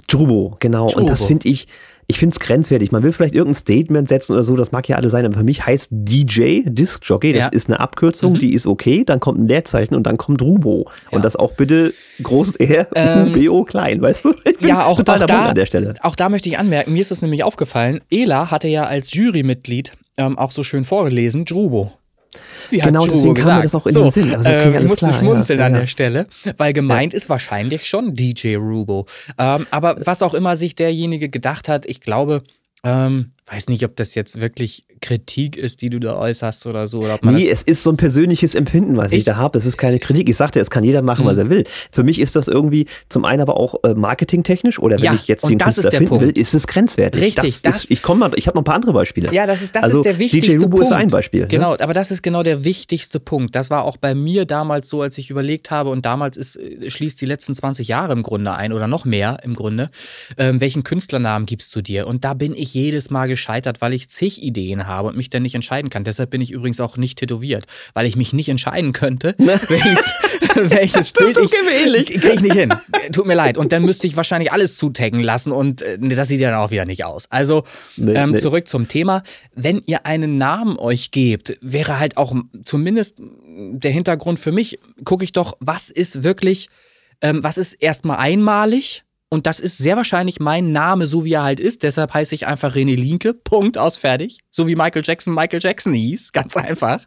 Trubo, genau. Und das Trubo. finde ich, ich finde es grenzwertig. Man will vielleicht irgendein Statement setzen oder so, das mag ja alle sein, aber für mich heißt DJ, Disc Jockey, das Ja. ist eine Abkürzung, Mhm. die ist okay, dann kommt ein Leerzeichen und dann kommt Rubo. Ja. Und das auch bitte großes R, Ähm, U-B-O klein, weißt du? Ja, auch, auch, da, an der Stelle. auch da möchte ich anmerken, mir ist es nämlich aufgefallen, Ela hatte ja als Jurymitglied ähm, auch so schön vorgelesen, Drubo. Sie Genau, deswegen kam mir das auch in so, den Sinn. Also, okay, ähm, ich musste klar, schmunzeln ja, an ja. der Stelle, weil gemeint ist wahrscheinlich schon DJ Rubo. Ähm, aber was auch immer sich derjenige gedacht hat, ich glaube, ähm, weiß nicht, ob das jetzt wirklich Kritik ist, die du da äußerst oder so. Oder Nee, es ist so ein persönliches Empfinden, was ich, Ich- da habe. Es ist keine Kritik. Ich sagte, es kann jeder machen, was Mhm. er will. Für mich ist das irgendwie zum einen aber auch äh, marketingtechnisch oder wenn Ja, ich jetzt den Künstler finden Punkt. will, ist es grenzwertig. Richtig, das das- ist, ich komme mal, ich habe noch ein paar andere Beispiele. Ja, das ist, das also, ist der wichtigste DJ Rubo Punkt. ist ein Beispiel. Genau, Ne? aber das ist genau der wichtigste Punkt. Das war auch bei mir damals so, als ich überlegt habe, und damals ist, äh, schließt die letzten 20 Jahre im Grunde ein oder noch mehr im Grunde. Ähm, welchen Künstlernamen gibst du dir? Und da bin ich jedes Mal gescheitert, weil ich zig Ideen habe und mich dann nicht entscheiden kann. Deshalb bin ich übrigens auch nicht tätowiert, weil ich mich nicht entscheiden könnte, welches, welches Bild ich. geht mir ähnlich. Krieg ich nicht hin. Tut mir leid. Und dann müsste ich wahrscheinlich alles zutaggen lassen und äh, das sieht ja dann auch wieder nicht aus. Also Nee, ähm, nee. zurück zum Thema. Wenn ihr einen Namen euch gebt, wäre halt auch zumindest der Hintergrund für mich, gucke ich doch, was ist wirklich, ähm, was ist erstmal einmalig? Und das ist sehr wahrscheinlich mein Name, so wie er halt ist. Deshalb heiße ich einfach René Linke. Punkt aus fertig. So wie Michael Jackson Michael Jackson hieß. Ganz einfach.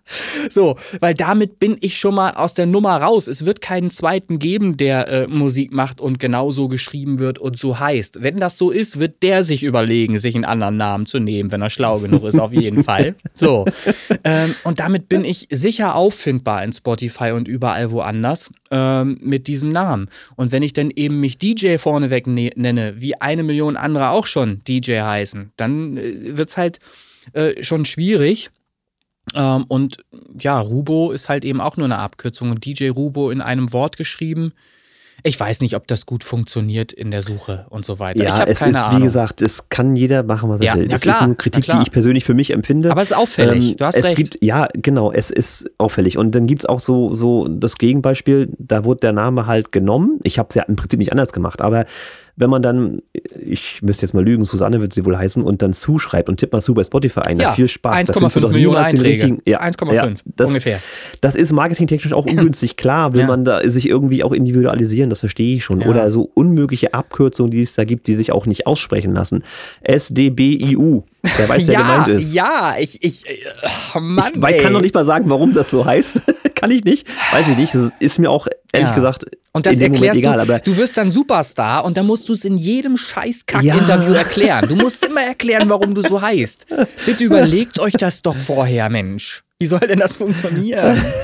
So, weil damit bin ich schon mal aus der Nummer raus. Es wird keinen zweiten geben, der äh, Musik macht und genauso geschrieben wird und so heißt. Wenn das so ist, wird der sich überlegen, sich einen anderen Namen zu nehmen, wenn er schlau genug ist, auf jeden Fall. So. Ähm, und damit bin ich sicher auffindbar in Spotify und überall woanders ähm, mit diesem Namen. Und wenn ich dann eben mich DJ vorneweg ne nenne, wie eine Million andere auch schon DJ heißen, dann äh, wird es halt äh, schon schwierig. Ähm, und ja, Rubo ist halt eben auch nur eine Abkürzung. Und DJ Rubo in einem Wort geschrieben Ich weiß nicht, ob das gut funktioniert in der Suche und so weiter. ich Ja, habe es keine ist, Ahnung. wie gesagt, es kann jeder machen, was er Ja, will. Das klar, ist nur na Kritik, die ich persönlich für mich empfinde. Aber es ist auffällig. du hast Ähm, es recht. Gibt, ja, genau, es ist auffällig. Und dann gibt es auch so, so das Gegenbeispiel, da wurde der Name halt genommen. Ich habe es ja im Prinzip nicht anders gemacht, aber wenn man dann, ich müsste jetzt mal lügen, Susanne wird sie wohl heißen, und dann Sue schreibt und tippt mal Sue bei Spotify ein. Ja, viel Spaß. Da findest du 1,5 doch Millionen Einträge. Ja, 1,5 ja, das, ungefähr. Das ist marketingtechnisch auch ungünstig. Klar will Ja. man da sich irgendwie auch individualisieren, das verstehe ich schon. Ja. Oder so unmögliche Abkürzungen, die es da gibt, die sich auch nicht aussprechen lassen. SDBIU. Wer weiß, wer ja, gemeint ist. ja, ich, ich, äh, oh Mann, Ich ey. kann noch nicht mal sagen, warum das so heißt. kann ich nicht. Weiß ich nicht. Das ist mir auch, ehrlich Ja. gesagt, Und das in dem erklärst Moment egal. du, Aber du wirst dann Superstar und dann musst du es in jedem scheiß Kack-Interview Ja. erklären. Du musst immer erklären, warum du so heißt. Bitte überlegt euch das doch vorher, Mensch. Wie soll denn das funktionieren?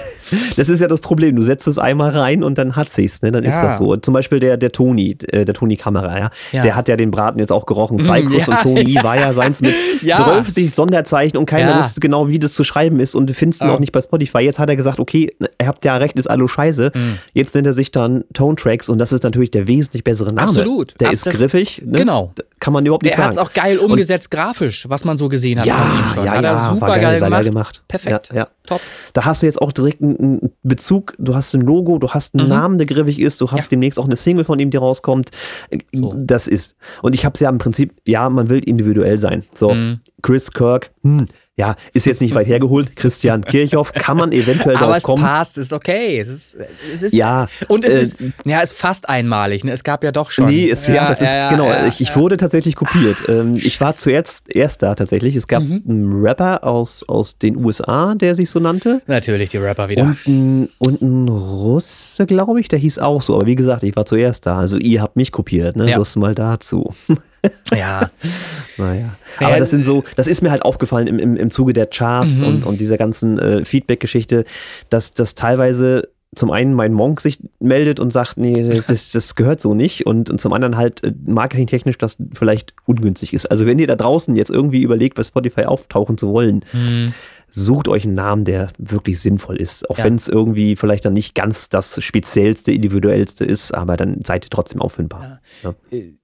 das ist ja das Problem. Du setzt es einmal rein und dann hat sich's. Ne? Dann ist Ja. das so. Zum Beispiel der, der Toni, äh, der Toni Kamera, ja? Ja. Der hat ja den Braten jetzt auch gerochen. Cycrus ja, und Toni ja. war ja seins mit Ja. 12 Sonderzeichen und keiner Ja. wusste genau, wie das zu schreiben ist und du findest ihn Ja. auch nicht bei Spotify. Jetzt hat er gesagt, okay, ihr habt ja recht, ist alles scheiße. Mhm. Jetzt nennt er sich dann Tone Tracks und das ist natürlich der wesentlich bessere Name. Absolut. Der Ab- ist griffig. Ne? Genau. Kann man überhaupt nicht Er hat sagen. es auch geil umgesetzt, grafisch, was man so gesehen hat von ihm schon. Ja, hat ja, er super geil, geil, gemacht. gemacht. Perfekt. Ja, ja. Top. Da hast du jetzt auch direkt einen, einen Bezug, du hast ein Logo, du hast einen Mhm. Namen, der griffig ist, du hast Ja. demnächst auch eine Single von ihm, die rauskommt. So. Das ist. Und ich habe es ja im Prinzip, ja, man will individuell sein. So, Mhm. Chris Kirk, hm, ja, ist jetzt nicht weit hergeholt. Christian Kirchhoff, kann man eventuell Aber drauf es kommen. passt, ist okay. Es ist, es ist, Ja, Und es äh, ist, ja, es ist fast einmalig. Ne? Es gab ja doch schon. Nee, ist, ja, das ist, ja, genau, ja, ich, ich ja. wurde tatsächlich kopiert. Ähm, ich war zuerst erst da tatsächlich. Es gab Mhm. einen Rapper aus, aus den USA, der sich so nannte. Natürlich die Rapper wieder. Und ein, und ein Russe, glaube ich, der hieß auch so. Aber wie gesagt, ich war zuerst da. Also ihr habt mich kopiert, ne? Ja. Das mal dazu. ja. Naja. Ja, Aber das sind so, das ist mir halt aufgefallen im, im, im Zuge der Charts Mhm. und, und dieser ganzen äh, Feedback-Geschichte, dass das teilweise zum einen mein Monk sich meldet und sagt, nee, das, das gehört so nicht und, und zum anderen halt äh, marketingtechnisch das vielleicht ungünstig ist. Also wenn ihr da draußen jetzt irgendwie überlegt, bei Spotify auftauchen zu wollen, Hm. Sucht euch einen Namen, der wirklich sinnvoll ist. Auch Ja. wenn es irgendwie vielleicht dann nicht ganz das speziellste, individuellste ist, aber dann seid ihr trotzdem auffindbar. Ja.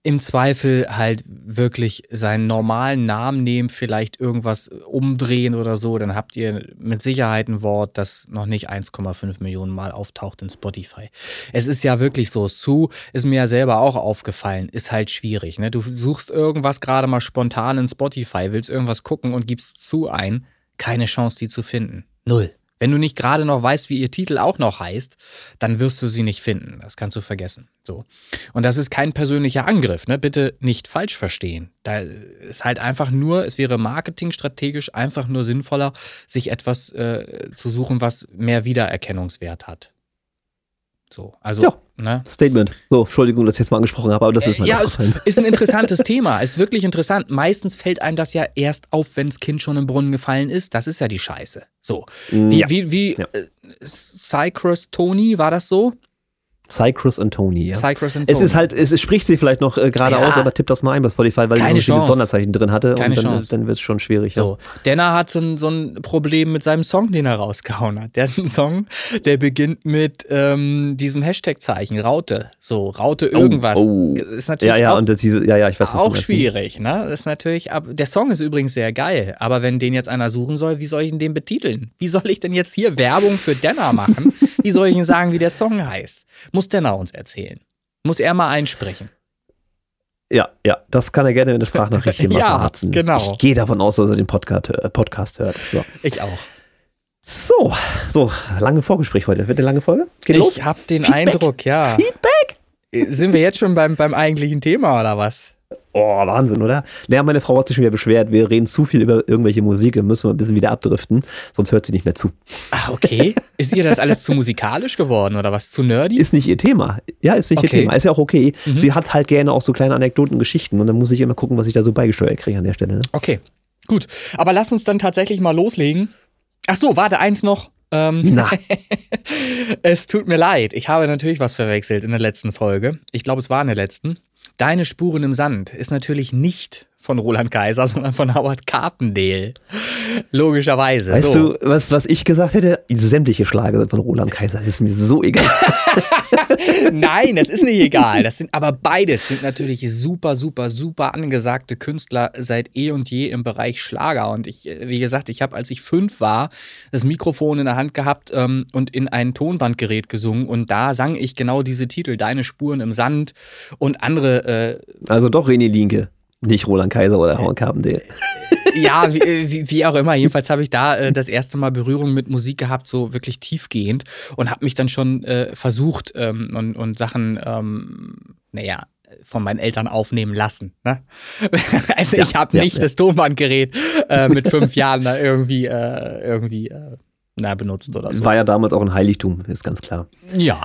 Im Zweifel halt wirklich seinen normalen Namen nehmen, vielleicht irgendwas umdrehen oder so, dann habt ihr mit Sicherheit ein Wort, das noch nicht 1,5 Millionen Mal auftaucht in Spotify. Es ist ja wirklich so, Sue ist mir ja selber auch aufgefallen, ist halt schwierig. Ne? Du suchst irgendwas gerade mal spontan in Spotify, willst irgendwas gucken und gibst Sue ein, keine Chance, die zu finden. Null. Wenn du nicht gerade noch weißt, wie ihr Titel auch noch heißt, dann wirst du sie nicht finden. Das kannst du vergessen. So. Und das ist kein persönlicher Angriff, ne? Bitte nicht falsch verstehen. Da ist halt einfach nur, es wäre marketingstrategisch einfach nur sinnvoller, sich etwas äh, zu suchen, was mehr Wiedererkennungswert hat. So, also, Ja. ne? Statement. So, Entschuldigung, dass ich jetzt mal angesprochen habe, aber das ist mir Ja, es ist ein interessantes Thema. Ist wirklich interessant. Meistens fällt einem das ja erst auf, wenn das Kind schon im Brunnen gefallen ist. Das ist ja die Scheiße. So. Wie, Ja. wie, wie Ja. äh, Cypress Tony, war das so? Cypress und Tony, ja. Cypress and Es Tony. ist halt, es, es spricht sie vielleicht noch äh, gerade Ja. aus, aber tipp das mal ein bei Spotify, weil Keine sie so viele Chance. Sonderzeichen drin hatte Keine und dann, Chance. dann wird es schon schwierig. So, Denner hat so ein, so ein Problem mit seinem Song, den er rausgehauen hat. Der hat einen Song, der beginnt mit ähm, diesem Hashtag-Zeichen, Raute. So, Raute Oh, irgendwas. oh. Ist Ja, natürlich ja, ja, auch, und das, diese, ja, ja, ich weiß was auch schwierig, ne? Das ist natürlich, ab, der Song ist übrigens sehr geil, aber wenn den jetzt einer suchen soll, wie soll ich ihn den betiteln? Wie soll ich denn jetzt hier Werbung für Denner machen? Wie soll ich ihm sagen, wie der Song heißt? Muss Denner uns erzählen. Muss er mal einsprechen. Ja, ja, das kann er gerne in der Sprachnachricht hier mal Ja, verraten. genau. Ich gehe davon aus, dass er den Podcast, äh, Podcast hört. So. Ich auch. so, so, lange Vorgespräch heute. Wird eine lange Folge? Geht los? Ich habe den Feedback. Eindruck, ja. Feedback? Sind wir jetzt schon beim, beim eigentlichen Thema oder was? Oh, Wahnsinn, oder? Ja, meine Frau hat sich schon wieder beschwert, wir reden zu viel über irgendwelche Musik, dann müssen wir ein bisschen wieder abdriften, sonst hört sie nicht mehr zu. Ach, okay. Ist ihr das alles zu musikalisch geworden oder was? Zu nerdy? Ist nicht ihr Thema. Ja, ist nicht Okay. ihr Thema. Ist ja auch okay. Mhm. Sie hat halt gerne auch so kleine Anekdoten, Geschichten und dann muss ich immer gucken, was ich da so beigesteuert kriege an der Stelle. Ne? Okay, gut. Aber lass uns dann tatsächlich mal loslegen. Ach so, warte, eins noch. Ähm, es tut mir leid. Ich habe natürlich was verwechselt in der letzten Folge. Ich glaube, es war in der letzten. Deine Spuren im Sand ist natürlich nicht von Roland Kaiser, sondern von Howard Carpendale. Logischerweise. Weißt so. du, was, was ich gesagt hätte? Sämtliche Schlager sind von Roland Kaiser. Das ist mir so egal. Nein, das ist nicht egal. Das sind aber beides sind natürlich super, super, super angesagte Künstler seit eh und je im Bereich Schlager. Und ich, äh, wie gesagt, ich habe, als ich fünf war, das Mikrofon in der Hand gehabt ähm, und in ein Tonbandgerät gesungen. Und da sang ich genau diese Titel: Deine Spuren im Sand und andere. Äh, also doch René Linke. Nicht Roland Kaiser oder Howard Carpendale. ja, wie, äh, wie, wie, auch immer. Jedenfalls habe ich da äh, das erste Mal Berührung mit Musik gehabt, so wirklich tiefgehend und habe mich dann schon äh, versucht ähm, und, und Sachen, ähm, naja, von meinen Eltern aufnehmen lassen. Ne? Also ja, ich habe ja, nicht ja. das Tonbandgerät äh, mit fünf Jahren da irgendwie, äh, irgendwie äh, na, benutzt oder so. War ja damals auch ein Heiligtum, ist ganz klar. Ja.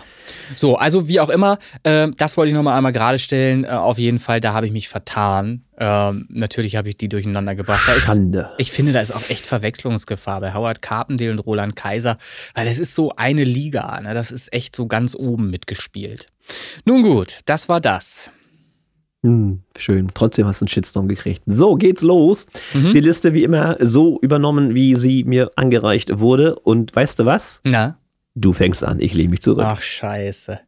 So, also wie auch immer, äh, das wollte ich nochmal einmal gerade stellen. Äh, auf jeden Fall, da habe ich mich vertan. Ähm, natürlich habe ich die durcheinander gebracht. Da ist, Schande. Ich finde, da ist auch echt Verwechslungsgefahr bei Howard Carpendale und Roland Kaiser, weil das ist so eine Liga. Ne? Das ist echt so ganz oben mitgespielt. Nun gut, das war das. Hm, schön. Trotzdem hast du einen Shitstorm gekriegt. So, geht's los. Mhm. Die Liste wie immer so übernommen, wie sie mir angereicht wurde. Und weißt du was? Na? Du fängst an, ich lehne mich zurück. Ach, scheiße.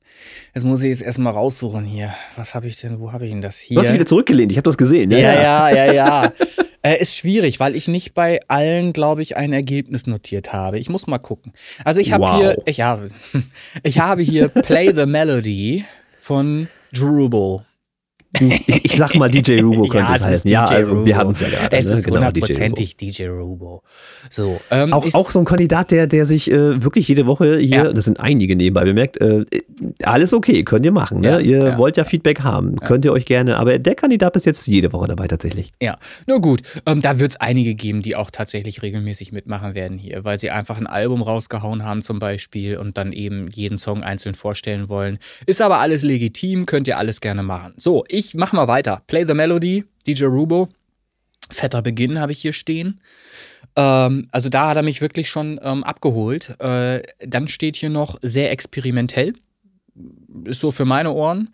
Jetzt muss ich es erstmal raussuchen hier. Was habe ich denn, wo habe ich denn das hier? Du hast wieder zurückgelehnt, ich habe das gesehen. Ja, ja, ja, ja. ja. äh, ist schwierig, weil ich nicht bei allen, glaube ich, ein Ergebnis notiert habe. Ich muss mal gucken. Also ich habe wow. hier, ich habe, ich habe hier Play the Melody von Drubel. Ich, ich, sag mal, DJ Rubo könnte ja, es heißen. Ja, also Rubo. wir hatten es ja gerade. Es ne? ist genau, hundertprozentig genau, DJ, DJ Rubo. So, ähm, auch, auch so ein Kandidat, der, der sich äh, wirklich jede Woche hier, ja. das sind einige nebenbei bemerkt, äh, alles okay, könnt ihr machen. Ne? Ja, ihr wollt ja Feedback haben, könnt ihr euch gerne, aber der Kandidat ist jetzt jede Woche dabei tatsächlich. Ja, nur gut. Ähm, da wird es einige geben, die auch tatsächlich regelmäßig mitmachen werden hier, weil sie einfach ein Album rausgehauen haben zum Beispiel und dann eben jeden Song einzeln vorstellen wollen. Ist aber alles legitim, könnt ihr alles gerne machen. So, ich ich mach mal weiter. Play the Melody, DJ Rubo. Fetter Beginn habe ich hier stehen. Ähm, also da hat er mich wirklich schon ähm, abgeholt. Äh, dann steht hier noch sehr experimentell. Ist so für meine Ohren.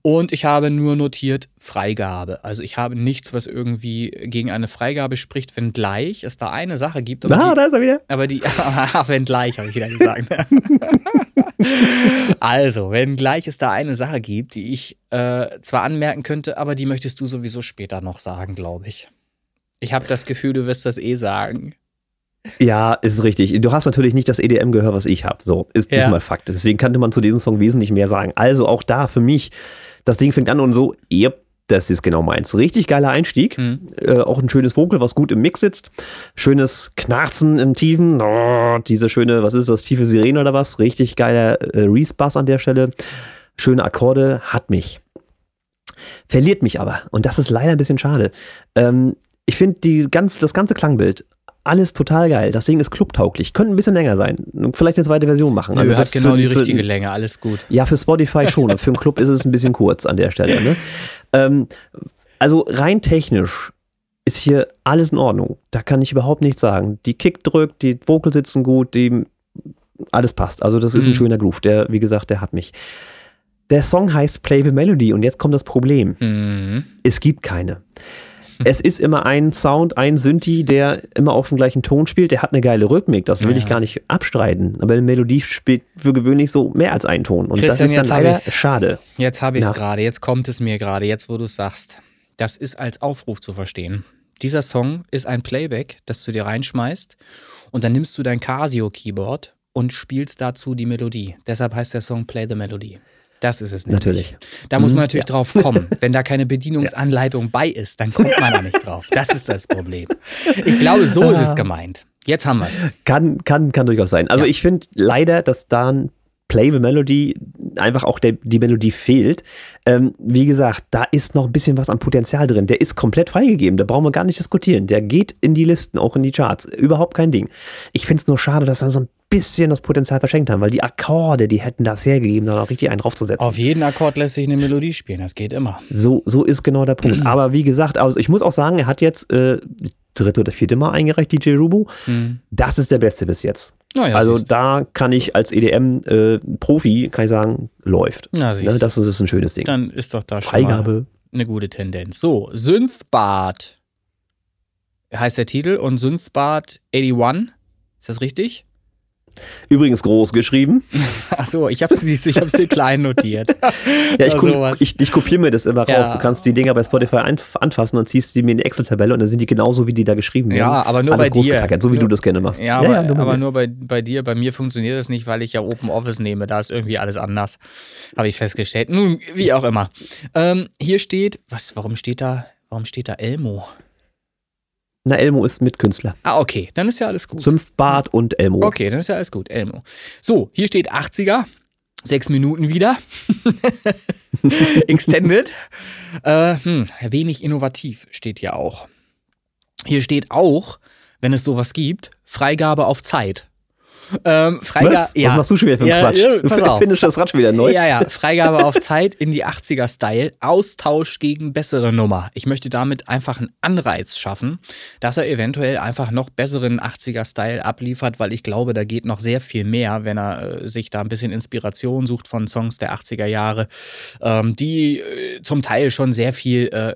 Und ich habe nur notiert Freigabe. Also ich habe nichts, was irgendwie gegen eine Freigabe spricht, wenngleich es da eine Sache gibt. Aber ah, die, da ist er wieder. Aber die, wenngleich, habe ich wieder gesagt. also, wenngleich es da eine Sache gibt, die ich äh, zwar anmerken könnte, aber die möchtest du sowieso später noch sagen, glaube ich. Ich habe das Gefühl, du wirst das eh sagen. Ja, ist richtig. Du hast natürlich nicht das EDM-Gehör, was ich habe. So, ist, ja. ist mal Fakt. Deswegen könnte man zu diesem Song wesentlich mehr sagen. Also auch da für mich, das Ding fängt an und so, yep, das ist genau meins. Richtig geiler Einstieg. Mhm. Äh, auch ein schönes Vocal, was gut im Mix sitzt. Schönes Knarzen im Tiefen. Oh, diese schöne, was ist das, tiefe Sirene oder was? Richtig geiler äh, Reese-Bass an der Stelle. Schöne Akkorde, hat mich. Verliert mich aber. Und das ist leider ein bisschen schade. Ähm, ich finde ganz, das ganze Klangbild alles total geil. Das Ding ist clubtauglich. Könnte ein bisschen länger sein. Vielleicht eine zweite Version machen. Nö, also hat genau für, die richtige für, Länge, alles gut. Ja, für Spotify schon. für einen Club ist es ein bisschen kurz an der Stelle. Ne? Ähm, also rein technisch ist hier alles in Ordnung. Da kann ich überhaupt nichts sagen. Die Kick drückt, die Vocals sitzen gut, die alles passt. Also das ist mhm. ein schöner Groove. Der, wie gesagt, der hat mich. Der Song heißt Play the Melody und jetzt kommt das Problem. Mhm. Es gibt keine es ist immer ein Sound, ein Synthi, der immer auf dem gleichen Ton spielt. Der hat eine geile Rhythmik, das will ja. ich gar nicht abstreiten. Aber eine Melodie spielt für gewöhnlich so mehr als einen Ton. Und Christian, das ist dann leider schade. Jetzt habe ich es gerade, jetzt kommt es mir gerade, jetzt wo du es sagst. Das ist als Aufruf zu verstehen. Dieser Song ist ein Playback, das du dir reinschmeißt und dann nimmst du dein Casio-Keyboard und spielst dazu die Melodie. Deshalb heißt der Song Play the Melody. Das ist es nämlich. Natürlich. Da muss man mhm. natürlich ja. drauf kommen. Wenn da keine Bedienungsanleitung ja. bei ist, dann kommt man da nicht drauf. Das ist das Problem. Ich glaube, so ist es ah. gemeint. Jetzt haben wir es. Kann, kann, kann durchaus sein. Also ja. ich finde leider, dass da ein Play the Melody einfach auch der, die Melodie fehlt. Ähm, wie gesagt, da ist noch ein bisschen was an Potenzial drin. Der ist komplett freigegeben, da brauchen wir gar nicht diskutieren. Der geht in die Listen, auch in die Charts. Überhaupt kein Ding. Ich finde es nur schade, dass da so ein bisschen das Potenzial verschenkt haben, weil die Akkorde, die hätten das hergegeben, da noch richtig einen draufzusetzen. Auf jeden Akkord lässt sich eine Melodie spielen, das geht immer. So, so ist genau der Punkt. Aber wie gesagt, also ich muss auch sagen, er hat jetzt äh, dritte oder vierte Mal eingereicht, DJ Rubu. Mhm. Das ist der beste bis jetzt. Ja, also da kann ich als EDM-Profi, äh, kann ich sagen, läuft. Ja, ne? Das ist ein schönes Ding. Dann ist doch da schon Freigabe. eine gute Tendenz. So, Synthbart heißt der Titel und Synthbart 81. Ist das richtig? Übrigens groß geschrieben. Achso, ich habe es ich hab's hier klein notiert. ja, ich, ich, ich kopiere mir das immer raus. Ja. Du kannst die Dinger bei Spotify anfassen und ziehst die mir in die Excel-Tabelle und dann sind die genauso, wie die da geschrieben werden. Ja, aber nur Alles bei dir. So wie nur, du das gerne machst. Ja, aber, ja, nur, aber nur bei, bei dir. Bei mir funktioniert das nicht, weil ich ja Open Office nehme. Da ist irgendwie alles anders. Habe ich festgestellt. Nun, wie auch immer. Ähm, hier steht, was, warum steht da, warum steht da Elmo? Na, Elmo ist Mitkünstler. Ah, okay, dann ist ja alles gut. Zunftbart und Elmo. Okay, dann ist ja alles gut, Elmo. So, hier steht 80er, sechs Minuten wieder. Extended. Äh, hm, wenig innovativ steht hier auch. Hier steht auch, wenn es sowas gibt, Freigabe auf Zeit. Ähm, Freigabe, Was? Ja. Was machst du schon wieder für einen ja, Quatsch? Ja. Findest das Rad schon wieder neu? Ja, ja. Freigabe auf Zeit in die 80er-Style. Austausch gegen bessere Nummer. Ich möchte damit einfach einen Anreiz schaffen, dass er eventuell einfach noch besseren 80er-Style abliefert, weil ich glaube, da geht noch sehr viel mehr, wenn er äh, sich da ein bisschen Inspiration sucht von Songs der 80er Jahre, ähm, die äh, zum Teil schon sehr viel äh,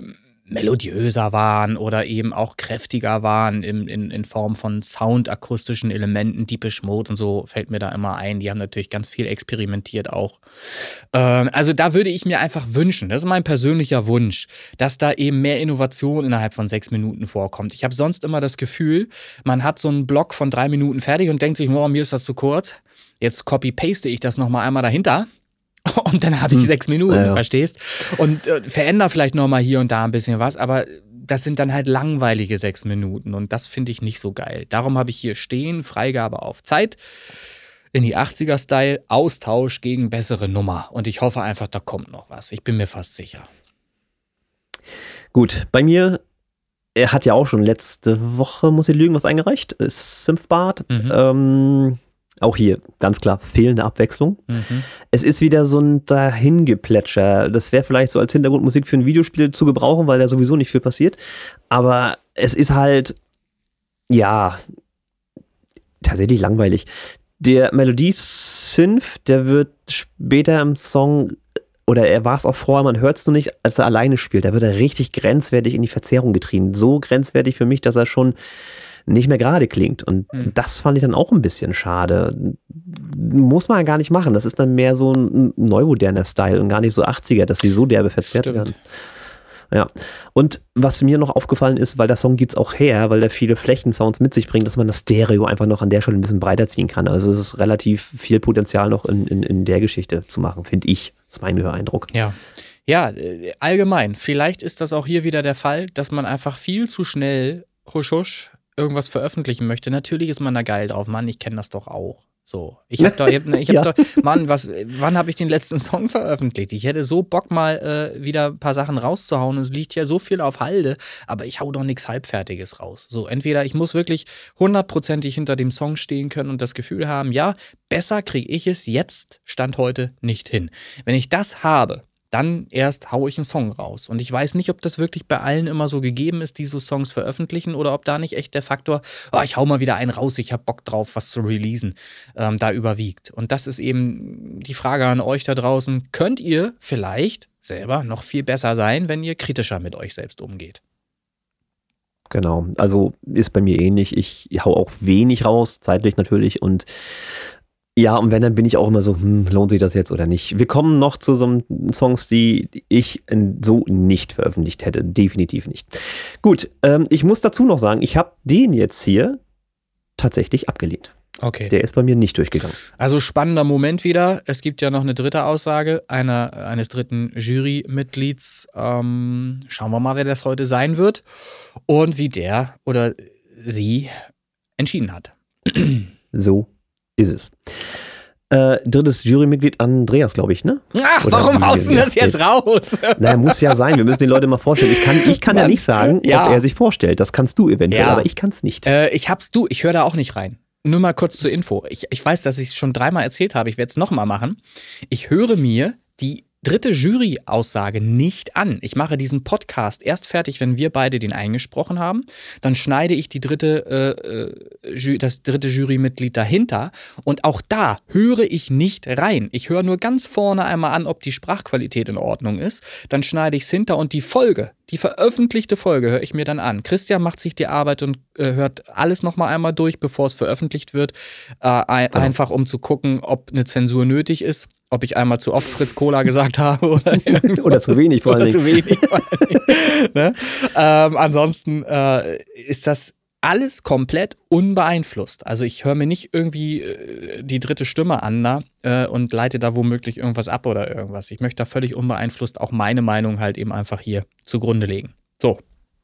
melodiöser waren oder eben auch kräftiger waren in, in, in Form von soundakustischen Elementen, Deepish Mode und so fällt mir da immer ein. Die haben natürlich ganz viel experimentiert auch. Ähm, also da würde ich mir einfach wünschen, das ist mein persönlicher Wunsch, dass da eben mehr Innovation innerhalb von sechs Minuten vorkommt. Ich habe sonst immer das Gefühl, man hat so einen Block von drei Minuten fertig und denkt sich, oh, mir ist das zu kurz. Jetzt copy-paste ich das nochmal einmal dahinter und dann habe ich hm. sechs Minuten, ja, ja. verstehst? Und äh, verändere vielleicht nochmal hier und da ein bisschen was, aber das sind dann halt langweilige sechs Minuten und das finde ich nicht so geil. Darum habe ich hier stehen, Freigabe auf Zeit in die 80er-Style, Austausch gegen bessere Nummer. Und ich hoffe einfach, da kommt noch was. Ich bin mir fast sicher. Gut, bei mir, er hat ja auch schon letzte Woche, muss ich lügen, was eingereicht. Synthbart. Mhm. Ähm, auch hier ganz klar fehlende Abwechslung. Mhm. Es ist wieder so ein Dahingeplätscher. Das wäre vielleicht so als Hintergrundmusik für ein Videospiel zu gebrauchen, weil da sowieso nicht viel passiert. Aber es ist halt, ja, tatsächlich langweilig. Der Melodie-Synth, der wird später im Song, oder er war es auch vorher, man hört es nur nicht, als er alleine spielt. Da wird er richtig grenzwertig in die Verzerrung getrieben. So grenzwertig für mich, dass er schon nicht mehr gerade klingt. Und mhm. das fand ich dann auch ein bisschen schade. Muss man gar nicht machen. Das ist dann mehr so ein neumoderner Style und gar nicht so 80er, dass sie so derbe verzerrt werden. Ja. Und was mir noch aufgefallen ist, weil der Song gibt es auch her, weil der viele Flächensounds mit sich bringt, dass man das Stereo einfach noch an der Stelle ein bisschen breiter ziehen kann. Also es ist relativ viel Potenzial noch in, in, in der Geschichte zu machen, finde ich. Das ist mein Höreindruck. Ja. Ja, äh, allgemein. Vielleicht ist das auch hier wieder der Fall, dass man einfach viel zu schnell husch husch irgendwas veröffentlichen möchte, natürlich ist man da geil drauf. Mann, ich kenne das doch auch. So, ich habe doch, ich hab, ich hab ja. doch, Mann, was, wann habe ich den letzten Song veröffentlicht? Ich hätte so Bock mal äh, wieder ein paar Sachen rauszuhauen. Es liegt ja so viel auf Halde, aber ich hau doch nichts Halbfertiges raus. So, entweder ich muss wirklich hundertprozentig hinter dem Song stehen können und das Gefühl haben, ja, besser kriege ich es jetzt, Stand heute, nicht hin. Wenn ich das habe, dann erst haue ich einen Song raus. Und ich weiß nicht, ob das wirklich bei allen immer so gegeben ist, diese Songs veröffentlichen oder ob da nicht echt der Faktor, oh, ich hau mal wieder einen raus, ich habe Bock drauf, was zu releasen, ähm, da überwiegt. Und das ist eben die Frage an euch da draußen. Könnt ihr vielleicht selber noch viel besser sein, wenn ihr kritischer mit euch selbst umgeht? Genau, also ist bei mir ähnlich. Ich hau auch wenig raus, zeitlich natürlich und ja, und wenn, dann bin ich auch immer so, hm, lohnt sich das jetzt oder nicht? Wir kommen noch zu so Songs, die ich so nicht veröffentlicht hätte. Definitiv nicht. Gut, ähm, ich muss dazu noch sagen, ich habe den jetzt hier tatsächlich abgelehnt. Okay. Der ist bei mir nicht durchgegangen. Also spannender Moment wieder. Es gibt ja noch eine dritte Aussage einer, eines dritten Jurymitglieds. Ähm, schauen wir mal, wer das heute sein wird und wie der oder sie entschieden hat. So ist es. Äh, drittes Jurymitglied Andreas, glaube ich, ne? Ach, Oder warum haust du das jetzt raus? naja, muss ja sein. Wir müssen den Leuten mal vorstellen. Ich kann, ich kann ja nicht sagen, ja. ob er sich vorstellt. Das kannst du eventuell, ja. aber ich kann es nicht. Äh, ich hab's du, ich höre da auch nicht rein. Nur mal kurz zur Info. Ich, ich weiß, dass ich es schon dreimal erzählt habe. Ich werde es nochmal machen. Ich höre mir die dritte Jury-Aussage nicht an. Ich mache diesen Podcast erst fertig, wenn wir beide den eingesprochen haben. Dann schneide ich die dritte, äh, äh das dritte Jurymitglied dahinter. Und auch da höre ich nicht rein. Ich höre nur ganz vorne einmal an, ob die Sprachqualität in Ordnung ist. Dann schneide ich es hinter und die Folge, die veröffentlichte Folge, höre ich mir dann an. Christian macht sich die Arbeit und äh, hört alles nochmal einmal durch, bevor es veröffentlicht wird. Äh, ein, genau. Einfach um zu gucken, ob eine Zensur nötig ist ob ich einmal zu oft Fritz Cola gesagt habe oder, oder zu wenig vor allem. zu wenig. ne? ähm, ansonsten äh, ist das alles komplett unbeeinflusst. Also ich höre mir nicht irgendwie äh, die dritte Stimme an da, äh, und leite da womöglich irgendwas ab oder irgendwas. Ich möchte da völlig unbeeinflusst auch meine Meinung halt eben einfach hier zugrunde legen. So,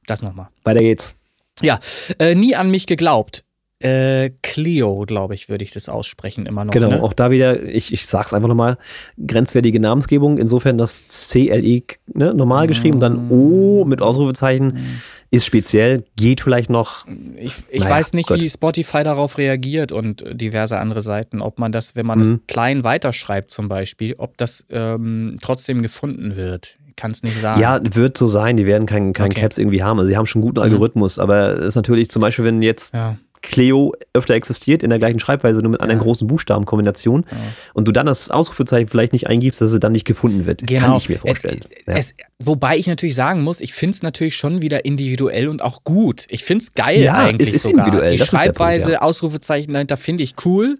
das nochmal. Weiter geht's. Ja, äh, nie an mich geglaubt. Äh, Clio, glaube ich, würde ich das aussprechen immer noch. Genau, ne? auch da wieder, ich, ich sage es einfach nochmal, grenzwertige Namensgebung, insofern das CLE ne, normal geschrieben, dann O mit Ausrufezeichen mhm. ist speziell, geht vielleicht noch. Ich, ich naja, weiß nicht, Gott. wie Spotify darauf reagiert und diverse andere Seiten, ob man das, wenn man mhm. das klein weiterschreibt zum Beispiel, ob das ähm, trotzdem gefunden wird kann es nicht sagen. Ja, wird so sein. Die werden keinen kein okay. Caps irgendwie haben. Also sie haben schon einen guten mhm. Algorithmus, mhm. aber es ist natürlich zum Beispiel, wenn jetzt ja. Cleo öfter existiert in der gleichen Schreibweise, nur mit anderen ja. großen Buchstabenkombinationen ja. und du dann das Ausrufezeichen vielleicht nicht eingibst, dass es dann nicht gefunden wird. Genau. Kann ich mir vorstellen. Es, ja. es, wobei ich natürlich sagen muss, ich finde es natürlich schon wieder individuell und auch gut. Ich finde es geil eigentlich es ist sogar. Individuell. Die das Schreibweise, Punkt, Ausrufezeichen dahinter finde ich cool.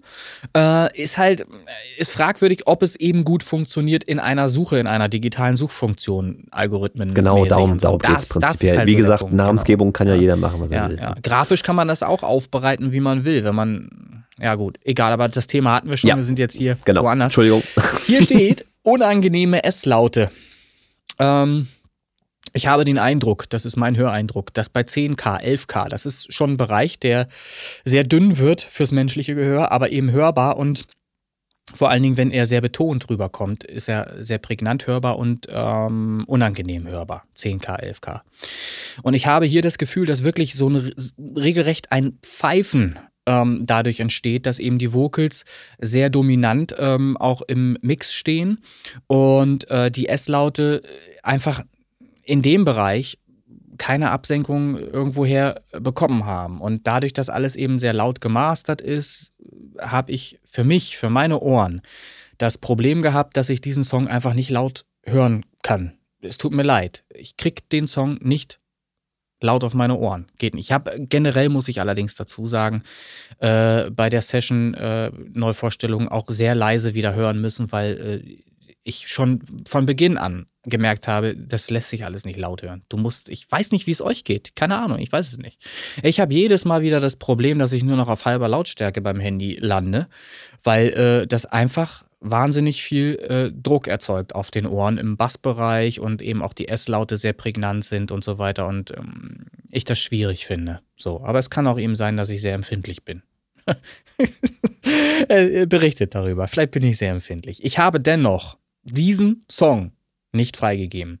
Äh, ist halt, ist fragwürdig, ob es eben gut funktioniert in einer Suche, in einer digitalen Suchfunktion, Algorithmen. Genau, darum, darum geht es prinzipiell. Halt Wie so gesagt, Punkt, Namensgebung genau. kann ja, jeder machen, was er will. Grafisch kann man das auch aufbauen aufbereiten, wie man will. Wenn man, ja gut, egal, aber das Thema hatten wir schon, ja. wir sind jetzt hier genau. woanders. Entschuldigung. Hier steht unangenehme S-Laute. Ähm, ich habe den Eindruck, das ist mein Höreindruck, dass bei 10K, 11K, das ist schon ein Bereich, der sehr dünn wird fürs menschliche Gehör, aber eben hörbar und vor allen Dingen, wenn er sehr betont rüberkommt, ist er sehr prägnant hörbar und ähm, unangenehm hörbar. 10K, 11K. Und ich habe hier das Gefühl, dass wirklich so ein regelrecht ein Pfeifen ähm, dadurch entsteht, dass eben die Vocals sehr dominant ähm, auch im Mix stehen und äh, die S-Laute einfach in dem Bereich keine Absenkung irgendwoher bekommen haben. Und dadurch, dass alles eben sehr laut gemastert ist, habe ich für mich, für meine Ohren, das Problem gehabt, dass ich diesen Song einfach nicht laut hören kann. Es tut mir leid. Ich krieg den Song nicht laut auf meine Ohren. Geht nicht. Ich habe generell muss ich allerdings dazu sagen, äh, bei der Session äh, Neuvorstellung auch sehr leise wieder hören müssen, weil äh, ich schon von Beginn an gemerkt habe, das lässt sich alles nicht laut hören. Du musst, ich weiß nicht, wie es euch geht. Keine Ahnung, ich weiß es nicht. Ich habe jedes Mal wieder das Problem, dass ich nur noch auf halber Lautstärke beim Handy lande, weil äh, das einfach wahnsinnig viel äh, Druck erzeugt auf den Ohren im Bassbereich und eben auch die S-Laute sehr prägnant sind und so weiter und ähm, ich das schwierig finde. So, aber es kann auch eben sein, dass ich sehr empfindlich bin. berichtet darüber. Vielleicht bin ich sehr empfindlich. Ich habe dennoch diesen Song nicht freigegeben,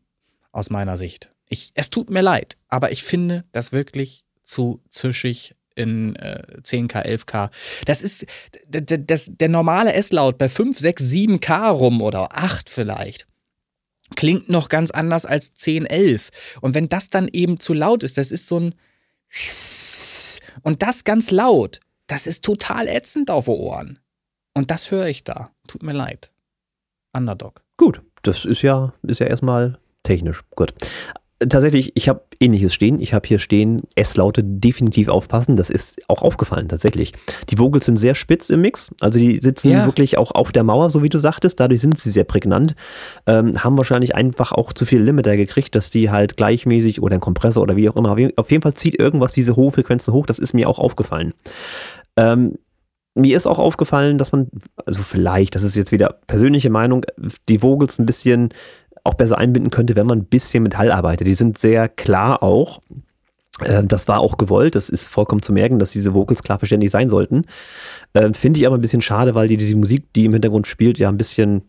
aus meiner Sicht. Ich, es tut mir leid, aber ich finde das wirklich zu zischig in äh, 10K, 11K. Das ist das, der normale S-Laut bei 5, 6, 7K rum oder 8 vielleicht. Klingt noch ganz anders als 10, 11. Und wenn das dann eben zu laut ist, das ist so ein. Und das ganz laut, das ist total ätzend auf Ohren. Und das höre ich da. Tut mir leid. Underdog. Das ist ja, ist ja erstmal technisch. Gut. Tatsächlich, ich habe ähnliches stehen. Ich habe hier stehen, S-Laute definitiv aufpassen. Das ist auch aufgefallen, tatsächlich. Die Vocals sind sehr spitz im Mix. Also die sitzen ja. wirklich auch auf der Mauer, so wie du sagtest. Dadurch sind sie sehr prägnant. Ähm, haben wahrscheinlich einfach auch zu viel Limiter gekriegt, dass die halt gleichmäßig oder ein Kompressor oder wie auch immer. Auf jeden Fall zieht irgendwas diese hohe Frequenzen hoch. Das ist mir auch aufgefallen. Ähm, mir ist auch aufgefallen, dass man, also vielleicht, das ist jetzt wieder persönliche Meinung, die Vogels ein bisschen auch besser einbinden könnte, wenn man ein bisschen Metall arbeitet. Die sind sehr klar auch. Ähm, das war auch gewollt, das ist vollkommen zu merken, dass diese Vocals klar verständlich sein sollten. Ähm, finde ich aber ein bisschen schade, weil die diese Musik, die im Hintergrund spielt, ja ein bisschen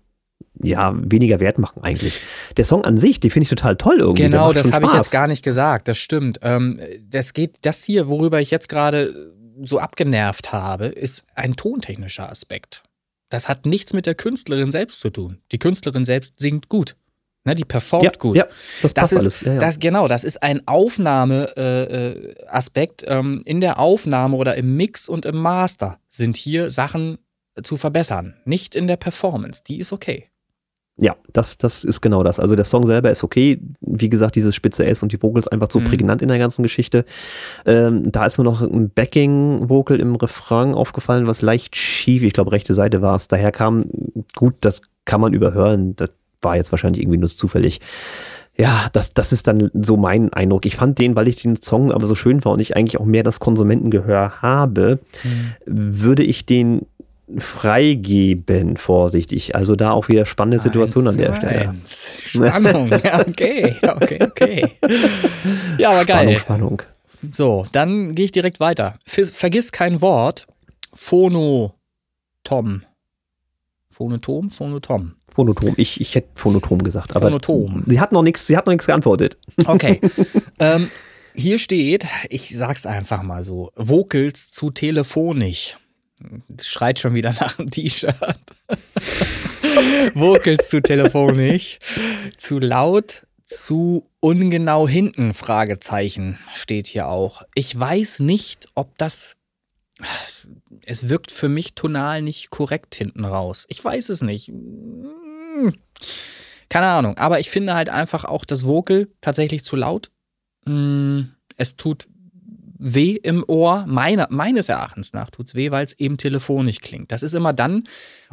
ja, weniger Wert machen eigentlich. Der Song an sich, den finde ich total toll irgendwie. Genau, das habe ich jetzt gar nicht gesagt, das stimmt. Ähm, das geht, das hier, worüber ich jetzt gerade so abgenervt habe, ist ein tontechnischer Aspekt. Das hat nichts mit der Künstlerin selbst zu tun. Die Künstlerin selbst singt gut. Ne, die performt ja, gut. Ja, das, das ist, alles. Ja, ja. Das, genau, das ist ein Aufnahmeaspekt. Äh, ähm, in der Aufnahme oder im Mix und im Master sind hier Sachen zu verbessern. Nicht in der Performance. Die ist okay. Ja, das, das ist genau das. Also der Song selber ist okay. Wie gesagt, dieses spitze S und die Vocals einfach so Mhm. prägnant in der ganzen Geschichte. Ähm, da ist mir noch ein Backing-Vocal im Refrain aufgefallen, was leicht schief, ich glaube, rechte Seite war es. Daher kam, gut, das kann man überhören. Das war jetzt wahrscheinlich irgendwie nur zufällig. Ja, das, das ist dann so mein Eindruck. Ich fand den, weil ich den Song aber so schön war und ich eigentlich auch mehr das Konsumentengehör habe, würde ich den freigeben, vorsichtig. Also da auch wieder spannende Situation Eins an der Stelle. eins. Spannung. ja, okay, okay, okay. Ja, aber Spannung, geil. Spannung. So, dann gehe ich direkt weiter. Ver vergiss kein Wort. Phonotom. Phonotom? Phonotom. Phonotom. Ich, ich hätte Phonotom gesagt. Aber Phonotom. Sie hat noch nichts, sie hat noch nichts geantwortet. Okay. ähm, hier steht, ich sag's einfach mal so: Vocals zu telefonisch. Schreit schon wieder nach einem T-Shirt. Vocals zu telefonisch. Zu laut, zu ungenau hinten, Fragezeichen, steht hier auch. Ich weiß nicht, ob das. Es wirkt für mich tonal nicht korrekt hinten raus. Ich weiß es nicht. Hm. Keine Ahnung. Aber ich finde halt einfach auch das Vocal tatsächlich zu laut. Hm, Es tut weh im Ohr. Meiner, meines Erachtens nach tut es weh, weil es eben telefonisch klingt. Das ist immer dann,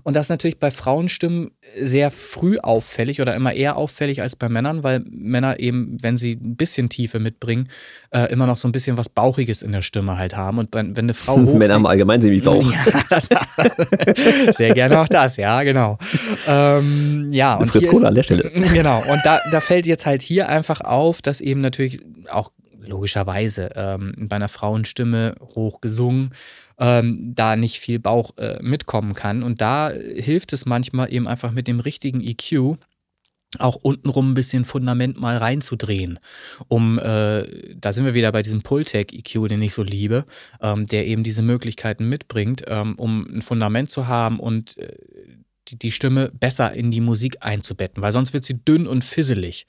und das ist natürlich bei Frauenstimmen sehr früh auffällig oder immer eher auffällig als bei Männern, weil Männer eben, wenn sie ein bisschen Tiefe mitbringen, äh, immer noch so ein bisschen was Bauchiges in der Stimme halt haben. Und wenn, wenn eine Frau hoch Männer im Allgemeinen sind mich auch. ja, sehr gerne auch das, ja, genau. Ähm, ja, und Fritz hier Kohler ist, an der Stelle. Genau, und da, da fällt jetzt halt hier einfach auf, dass eben natürlich auch logischerweise ähm, bei einer Frauenstimme hoch gesungen, ähm, da nicht viel Bauch äh, mitkommen kann. Und da hilft es manchmal eben einfach mit dem richtigen EQ auch untenrum ein bisschen Fundament mal reinzudrehen, um, äh, da sind wir wieder bei diesem Pultec-EQ, den ich so liebe, ähm, der eben diese Möglichkeiten mitbringt, ähm, um ein Fundament zu haben und äh, die, die Stimme besser in die Musik einzubetten, weil sonst wird sie dünn und fisselig.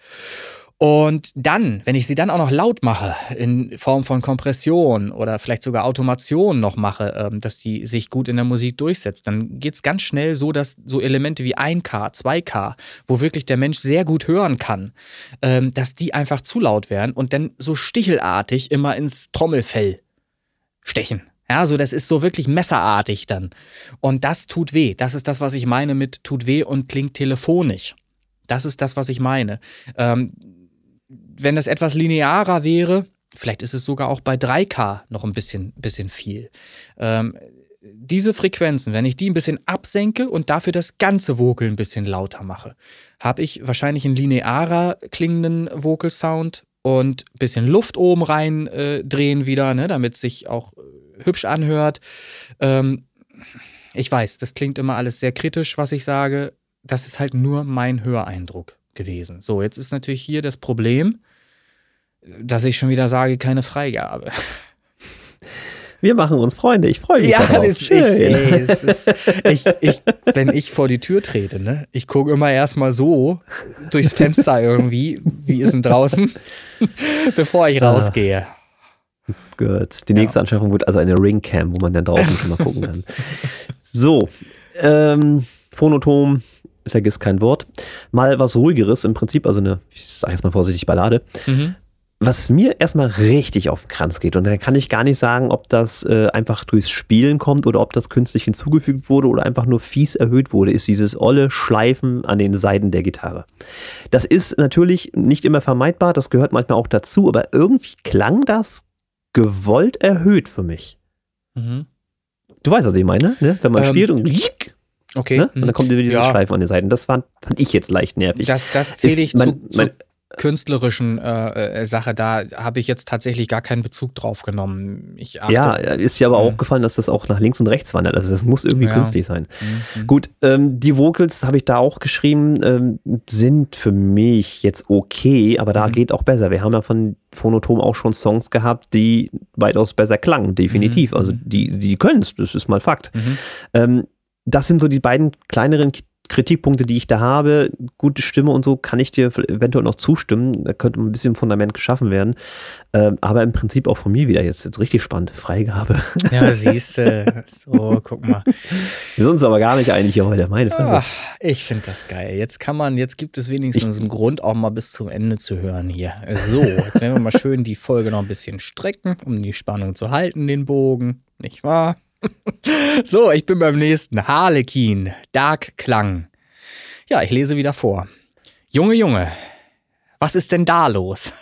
Und dann, wenn ich sie dann auch noch laut mache, in Form von Kompression oder vielleicht sogar Automation noch mache, ähm, dass die sich gut in der Musik durchsetzt, dann geht es ganz schnell so, dass so Elemente wie 1K, 2K, wo wirklich der Mensch sehr gut hören kann, ähm, dass die einfach zu laut werden und dann so stichelartig immer ins Trommelfell stechen. Ja, so das ist so wirklich messerartig dann. Und das tut weh. Das ist das, was ich meine mit tut weh und klingt telefonisch. Das ist das, was ich meine. Ähm, wenn das etwas linearer wäre, vielleicht ist es sogar auch bei 3K noch ein bisschen, bisschen viel. Ähm, diese Frequenzen, wenn ich die ein bisschen absenke und dafür das ganze Vocal ein bisschen lauter mache, habe ich wahrscheinlich einen linearer klingenden Vocal Sound und ein bisschen Luft oben rein äh, drehen wieder, ne, damit es sich auch äh, hübsch anhört. Ähm, ich weiß, das klingt immer alles sehr kritisch, was ich sage. Das ist halt nur mein Höreindruck gewesen. So, jetzt ist natürlich hier das Problem, dass ich schon wieder sage, keine Freigabe. Wir machen uns Freunde. Ich freue mich Ja, darauf. das, ich, Schön. ey, es ist, ich, ich, wenn ich vor die Tür trete, ne, ich gucke immer erstmal so durchs Fenster irgendwie, wie ist denn draußen, bevor ich Ah. rausgehe. Gut. Die nächste Anschaffung wird also eine Ringcam, wo man dann draußen schon mal gucken kann. So, ähm, Phonotom, vergiss kein Wort. Mal was ruhigeres im Prinzip, also eine, ich sage jetzt mal vorsichtig, Ballade. Mhm. Was mir erstmal richtig auf den Kranz geht, und da kann ich gar nicht sagen, ob das äh, einfach durchs Spielen kommt oder ob das künstlich hinzugefügt wurde oder einfach nur fies erhöht wurde, ist dieses olle Schleifen an den Seiten der Gitarre. Das ist natürlich nicht immer vermeidbar, das gehört manchmal auch dazu, aber irgendwie klang das gewollt erhöht für mich. Mhm. Du weißt, was ich meine, ne? wenn man Ähm, spielt und, Okay. ne? und dann kommt wieder dieses Ja. Schleifen an den Seiten. Das fand, fand ich jetzt leicht nervig. Das, das zähle ich mein- zu, mein- zu künstlerischen äh, äh, Sache. Da habe ich jetzt tatsächlich gar keinen Bezug drauf genommen. Achte. ja, ist dir aber Mhm. auch gefallen, dass das auch nach links und rechts wandert. Also das muss irgendwie Ja. künstlich sein. Mhm. Gut, ähm, die Vocals habe ich da auch geschrieben, ähm, sind für mich jetzt okay, aber da Mhm. geht auch besser. Wir haben ja von Phonotom auch schon Songs gehabt, die weitaus besser klangen, definitiv. Mhm. Also die, die können es, das ist mal Fakt. Mhm. Ähm, das sind so die beiden kleineren Kritikpunkte, die ich da habe, gute Stimme und so, kann ich dir eventuell noch zustimmen. Da könnte ein bisschen Fundament geschaffen werden. Ähm, aber im Prinzip auch von mir wieder jetzt, jetzt richtig spannend. Freigabe. Ja, siehst du. So, guck mal. Wir sind uns aber gar nicht einig hier heute, meine Fresse. Ach, ich finde das geil. Jetzt kann man, jetzt gibt es wenigstens ich, einen Grund, auch mal bis zum Ende zu hören hier. So, jetzt werden wir mal schön die Folge noch ein bisschen strecken, um die Spannung zu halten, den Bogen. Nicht wahr? so, ich bin beim nächsten. Harlekin, Dark Klang. Ja, ich lese wieder vor. Junge, Junge, was ist denn da los?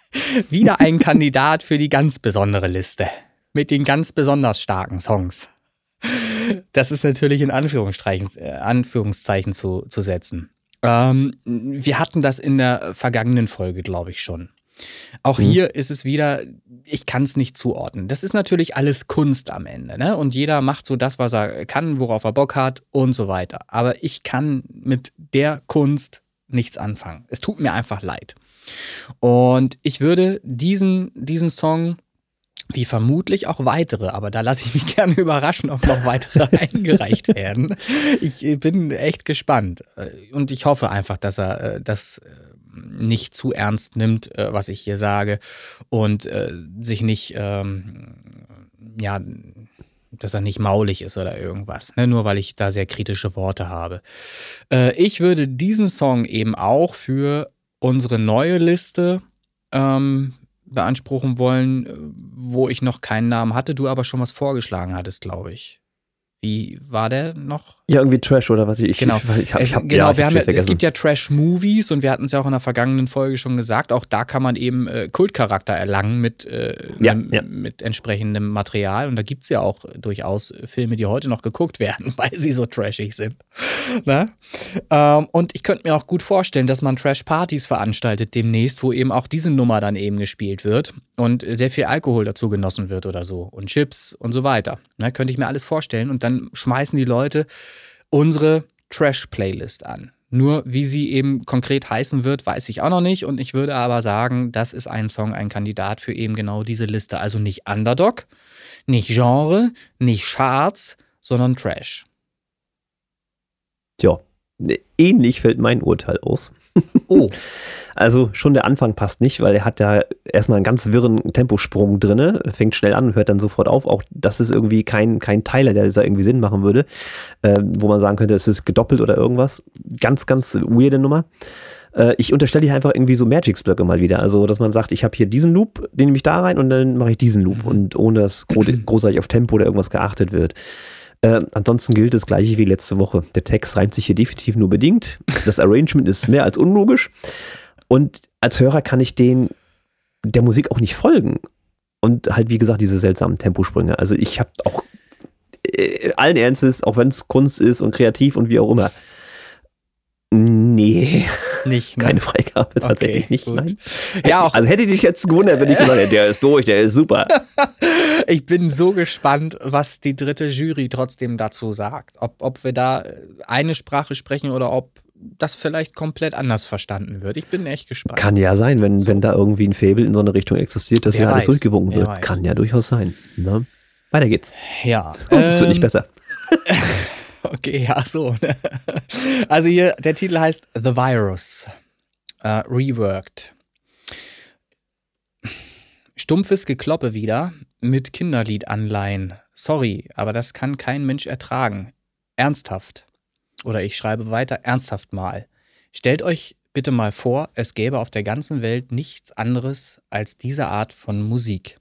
wieder ein Kandidat für die ganz besondere Liste. Mit den ganz besonders starken Songs. Das ist natürlich in Anführungszeichen, äh, Anführungszeichen zu, zu setzen. Ähm, wir hatten das in der vergangenen Folge, glaube ich, schon. Auch mhm. hier ist es wieder, ich kann es nicht zuordnen. Das ist natürlich alles Kunst am Ende, ne? Und jeder macht so das, was er kann, worauf er Bock hat und so weiter. Aber ich kann mit der Kunst nichts anfangen. Es tut mir einfach leid. Und ich würde diesen, diesen Song, wie vermutlich auch weitere, aber da lasse ich mich gerne überraschen, ob noch weitere eingereicht werden. Ich bin echt gespannt. Und ich hoffe einfach, dass er das nicht zu ernst nimmt, äh, was ich hier sage und äh, sich nicht, ähm, ja, dass er nicht maulig ist oder irgendwas, ne? nur weil ich da sehr kritische Worte habe. Äh, ich würde diesen Song eben auch für unsere neue Liste ähm, beanspruchen wollen, äh, wo ich noch keinen Namen hatte, du aber schon was vorgeschlagen hattest, glaube ich. Wie war der noch? Ja, irgendwie Trash oder was ich. Genau, ich, ich, ich hab, genau ja, wir haben ja, es gibt ja Trash-Movies und wir hatten es ja auch in der vergangenen Folge schon gesagt. Auch da kann man eben äh, Kultcharakter erlangen mit, äh, ja, mit, ja. mit entsprechendem Material. Und da gibt es ja auch durchaus Filme, die heute noch geguckt werden, weil sie so trashig sind. Ne? Ähm, und ich könnte mir auch gut vorstellen, dass man Trash-Partys veranstaltet demnächst, wo eben auch diese Nummer dann eben gespielt wird und sehr viel Alkohol dazu genossen wird oder so und Chips und so weiter. Ne? Könnte ich mir alles vorstellen. Und dann schmeißen die Leute unsere Trash-Playlist an. Nur wie sie eben konkret heißen wird, weiß ich auch noch nicht. Und ich würde aber sagen, das ist ein Song, ein Kandidat für eben genau diese Liste. Also nicht Underdog, nicht Genre, nicht Charts, sondern Trash. Ja, ähnlich fällt mein Urteil aus. Oh. Also schon der Anfang passt nicht, weil er hat ja erstmal einen ganz wirren Temposprung drin, fängt schnell an und hört dann sofort auf. Auch das ist irgendwie kein, kein Teiler, der da irgendwie Sinn machen würde, äh, wo man sagen könnte, es ist gedoppelt oder irgendwas. Ganz, ganz weirde Nummer. Äh, ich unterstelle hier einfach irgendwie so Magics-Blöcke mal wieder. Also, dass man sagt, ich habe hier diesen Loop, den nehme ich da rein und dann mache ich diesen Loop. Und ohne dass großartig auf Tempo oder irgendwas geachtet wird. Äh, ansonsten gilt das gleiche wie letzte Woche. Der Text reimt sich hier definitiv nur bedingt. Das Arrangement ist mehr als unlogisch. Und als Hörer kann ich den der Musik auch nicht folgen. Und halt, wie gesagt, diese seltsamen Temposprünge. Also ich habe auch äh, allen Ernstes, auch wenn es Kunst ist und kreativ und wie auch immer, Nee. Nicht, ne? Keine Freigabe, tatsächlich okay, nicht. Gut. Nein. Ja, auch. Also hätte ich dich jetzt gewundert, wenn ich gesagt hätte, der ist durch, der ist super. ich bin so gespannt, was die dritte Jury trotzdem dazu sagt. Ob, ob wir da eine Sprache sprechen oder ob das vielleicht komplett anders verstanden wird. Ich bin echt gespannt. Kann ja sein, wenn, so. wenn da irgendwie ein Fabel in so eine Richtung existiert, dass ja alles durchgewunken wird. Weiß. Kann ja durchaus sein. Ne? Weiter geht's. Ja. Und es ähm, wird nicht ähm, besser. Okay, ja, so. Ne? Also hier, der Titel heißt The Virus. Uh, reworked. Stumpfes Gekloppe wieder mit Kinderliedanleihen. Sorry, aber das kann kein Mensch ertragen. Ernsthaft. Oder ich schreibe weiter, ernsthaft mal. Stellt euch bitte mal vor, es gäbe auf der ganzen Welt nichts anderes als diese Art von Musik.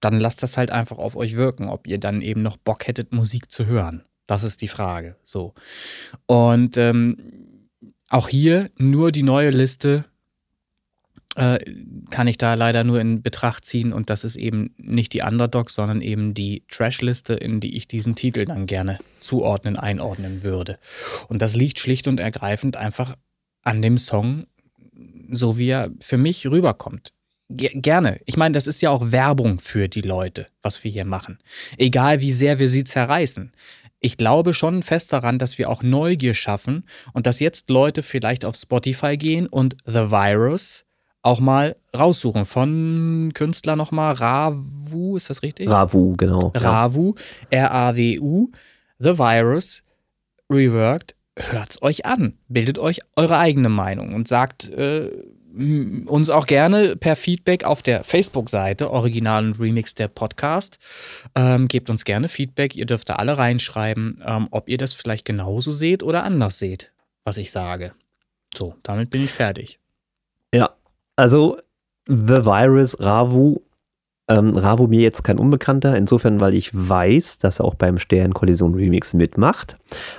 Dann lasst das halt einfach auf euch wirken, ob ihr dann eben noch Bock hättet, Musik zu hören. Das ist die Frage. So. Und ähm, auch hier nur die neue Liste äh, kann ich da leider nur in Betracht ziehen und das ist eben nicht die Underdog, sondern eben die Trash-Liste, in die ich diesen Titel dann gerne zuordnen, einordnen würde. Und das liegt schlicht und ergreifend einfach an dem Song, so wie er für mich rüberkommt gerne. Ich meine, das ist ja auch Werbung für die Leute, was wir hier machen. Egal wie sehr wir sie zerreißen. Ich glaube schon fest daran, dass wir auch Neugier schaffen und dass jetzt Leute vielleicht auf Spotify gehen und The Virus auch mal raussuchen. Von Künstler nochmal Ravu, ist das richtig? Ravu, genau. Ravu, R-A-W-U. The Virus Reworked. Hört's euch an, bildet euch eure eigene Meinung und sagt äh, uns auch gerne per Feedback auf der Facebook-Seite Original und Remix der Podcast. Ähm, gebt uns gerne Feedback. Ihr dürft da alle reinschreiben, ähm, ob ihr das vielleicht genauso seht oder anders seht, was ich sage. So, damit bin ich fertig. Ja, also The Virus Ravu ähm, Ravo mir jetzt kein Unbekannter, insofern, weil ich weiß, dass er auch beim Sternkollision Remix mitmacht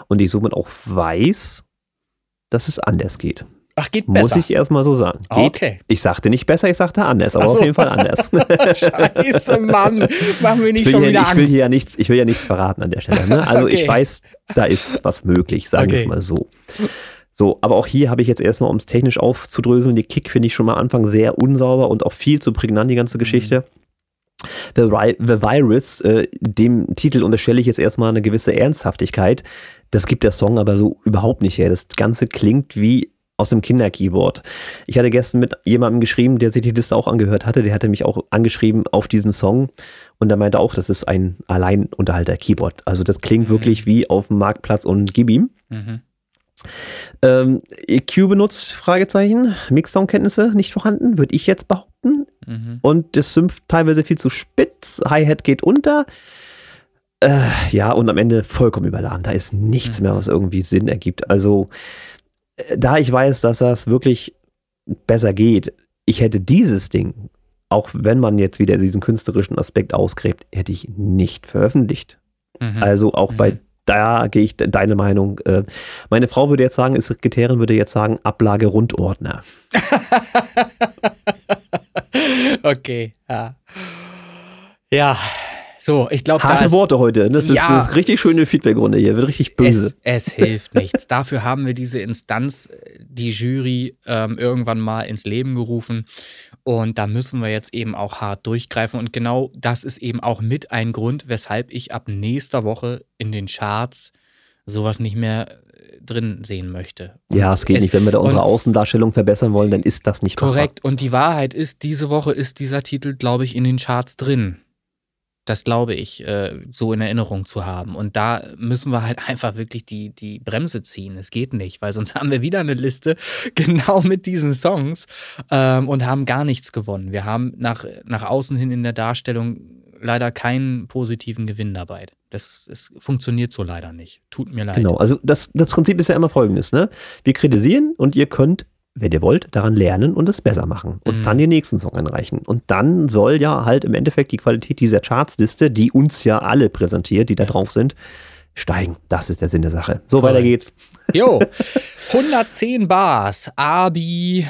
und ich somit auch weiß, dass es anders geht. Ach, geht besser. Muss ich erstmal so sagen. Geht, okay. Ich sagte nicht besser, ich sagte anders, aber so. auf jeden Fall anders. Scheiße, Mann. Machen wir nicht schon wieder ich Angst. Will hier ja nichts, ich will ja nichts verraten an der Stelle. Ne? Also Okay. ich weiß, da ist was möglich, sagen wir Okay. es mal so. So, aber auch hier habe ich jetzt erstmal, um es technisch aufzudröseln, die Kick finde ich schon mal am Anfang sehr unsauber und auch viel zu prägnant, die ganze Geschichte. The, Ri- The Virus, äh, dem Titel unterstelle ich jetzt erstmal eine gewisse Ernsthaftigkeit. Das gibt der Song aber so überhaupt nicht her. Das Ganze klingt wie aus dem Kinderkeyboard. Ich hatte gestern mit jemandem geschrieben, der sich die Liste auch angehört hatte. Der hatte mich auch angeschrieben auf diesen Song und der meinte auch, das ist ein Alleinunterhalter-Keyboard. Also das klingt Mhm. wirklich wie auf dem Marktplatz und gib ihm. Mhm. Ähm, EQ benutzt, Fragezeichen. Mix-Soundkenntnisse nicht vorhanden, würde ich jetzt behaupten. Mhm. Und das Synth teilweise viel zu spitz. Hi-Hat geht unter. Äh, ja, und am Ende vollkommen überladen. Da ist nichts Mhm. mehr, was irgendwie Sinn ergibt. Also, da ich weiß, dass das wirklich besser geht, ich hätte dieses Ding, auch wenn man jetzt wieder diesen künstlerischen Aspekt ausgräbt, hätte ich nicht veröffentlicht. Mhm. Also auch Mhm. bei da gehe ich de- deine Meinung. Äh, meine Frau würde jetzt sagen, ist Sekretärin würde jetzt sagen, Ablage Rundordner. okay, ja. Ja, so, ich glaube, da Harte ist, Worte heute. Das ist Ja. eine richtig schöne Feedbackrunde hier. Wird richtig böse. Es, es hilft nichts. Dafür haben wir diese Instanz, die Jury, ähm, irgendwann mal ins Leben gerufen. Und da müssen wir jetzt eben auch hart durchgreifen. Und genau das ist eben auch mit ein Grund, weshalb ich ab nächster Woche in den Charts sowas nicht mehr äh, drin sehen möchte. Und ja, es geht nicht. Wenn wir da unsere Außendarstellung verbessern wollen, dann ist das nicht Korrekt. Und die Wahrheit ist, diese Woche ist dieser Titel, glaube ich, in den Charts drin. Das glaube ich, äh, so in Erinnerung zu haben. Und da müssen wir halt einfach wirklich die, die Bremse ziehen. Es geht nicht, weil sonst haben wir wieder eine Liste genau mit diesen Songs ähm, und haben gar nichts gewonnen. Wir haben nach, nach außen hin in der Darstellung leider keinen positiven Gewinn dabei. Das, es funktioniert so leider nicht. Tut mir leid. Genau. Also das, das Prinzip ist ja immer folgendes. Ne? Wir kritisieren und ihr könnt, wenn ihr wollt, daran lernen und es besser machen. Und Mhm. dann den nächsten Song einreichen. Und dann soll ja halt im Endeffekt die Qualität dieser Chartsliste, die uns ja alle präsentiert, die da drauf sind, steigen. Das ist der Sinn der Sache. So, Korrekt. weiter geht's. Jo, 110 Bars, Abi.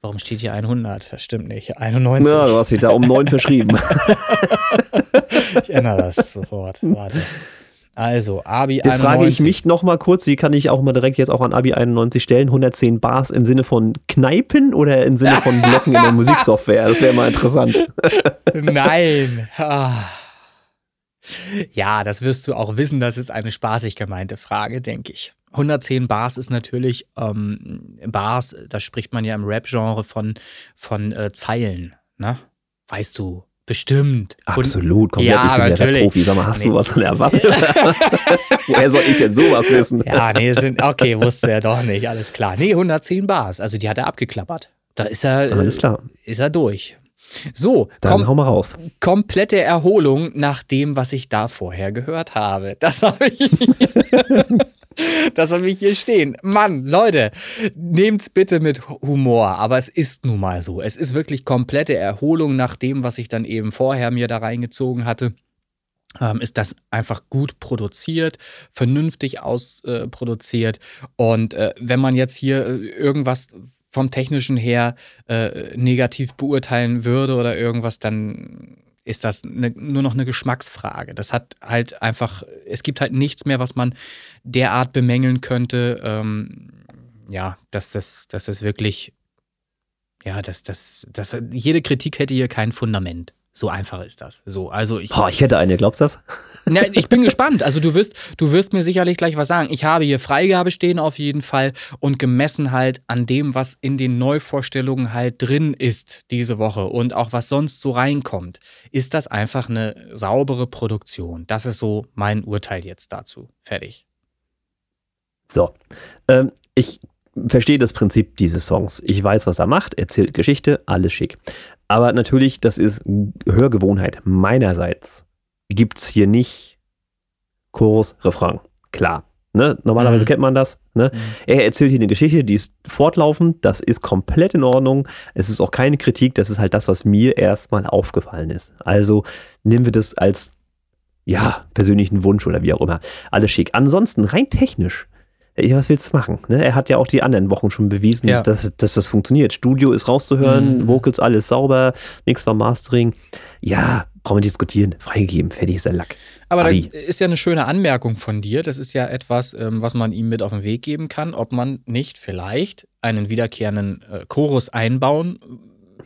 Warum steht hier 100? Das stimmt nicht. 91. Ja, du hast dich da um neun verschrieben. Ich ändere das sofort. Warte. Also, Abi Jetzt 91. frage ich mich noch mal kurz, die kann ich auch mal direkt jetzt auch an Abi 91 stellen. 110 Bars im Sinne von Kneipen oder im Sinne von Blocken in der Musiksoftware? Das wäre mal interessant. Nein. Ah. Ja, das wirst du auch wissen. Das ist eine spaßig gemeinte Frage, denke ich. 110 Bars ist natürlich ähm, Bars, da spricht man ja im Rap-Genre von, von äh, Zeilen. Ne? Weißt du, bestimmt. Absolut, komplett. Ja, ich bin ja der natürlich. Profi. Sag mal, hast Nee. du was an der Waffe? Woher soll ich denn sowas wissen? Ja, nee, sind, okay, wusste er doch nicht, alles klar. Nee, 110 Bars, also die hat er abgeklappert. Da ist er, Alles äh, klar. ist er durch. So, Dann hau mal raus. komplette Erholung nach dem, was ich da vorher gehört habe. Das habe ich. Das habe ich hier stehen. Mann, Leute, nehmt's bitte mit Humor, aber es ist nun mal so. Es ist wirklich komplette Erholung nach dem, was ich dann eben vorher mir da reingezogen hatte. Ähm, ist das einfach gut produziert, vernünftig ausproduziert. Und äh, wenn man jetzt hier äh, irgendwas vom Technischen her äh, negativ beurteilen würde oder irgendwas, dann ist das ne, nur noch eine Geschmacksfrage. Das hat halt einfach, es gibt halt nichts mehr, was man derart bemängeln könnte. Ähm, ja, dass das, dass das wirklich, ja, dass das, dass jede Kritik hätte hier kein Fundament. So einfach ist das. So, also ich, Boah, ich hätte eine, glaubst du das? Na, ich bin gespannt. Also du wirst, du wirst mir sicherlich gleich was sagen. Ich habe hier Freigabe stehen auf jeden Fall und gemessen halt an dem, was in den Neuvorstellungen halt drin ist diese Woche und auch was sonst so reinkommt, ist das einfach eine saubere Produktion. Das ist so mein Urteil jetzt dazu. Fertig. So, ähm, ich verstehe das Prinzip dieses Songs. Ich weiß, was er macht, erzählt Geschichte, alles schick. Aber natürlich, das ist Hörgewohnheit meinerseits. Gibt es hier nicht Chorus, Refrain. Klar. Ne? Normalerweise Mhm. kennt man das. Ne? Mhm. Er erzählt hier eine Geschichte, die ist fortlaufend, das ist komplett in Ordnung. Es ist auch keine Kritik, das ist halt das, was mir erstmal aufgefallen ist. Also nehmen wir das als ja, persönlichen Wunsch oder wie auch immer. Alles schick. Ansonsten, rein technisch, ja, was willst du machen? Ne? Er hat ja auch die anderen Wochen schon bewiesen, Ja. dass, dass das funktioniert. Studio ist rauszuhören, Mhm. Vocals alles sauber, Mixer, Mastering. Ja, brauchen wir diskutieren. Freigegeben, fertig ist der Lack. Aber da ist ja eine schöne Anmerkung von dir. Das ist ja etwas, ähm, was man ihm mit auf den Weg geben kann, ob man nicht vielleicht einen wiederkehrenden äh, Chorus einbauen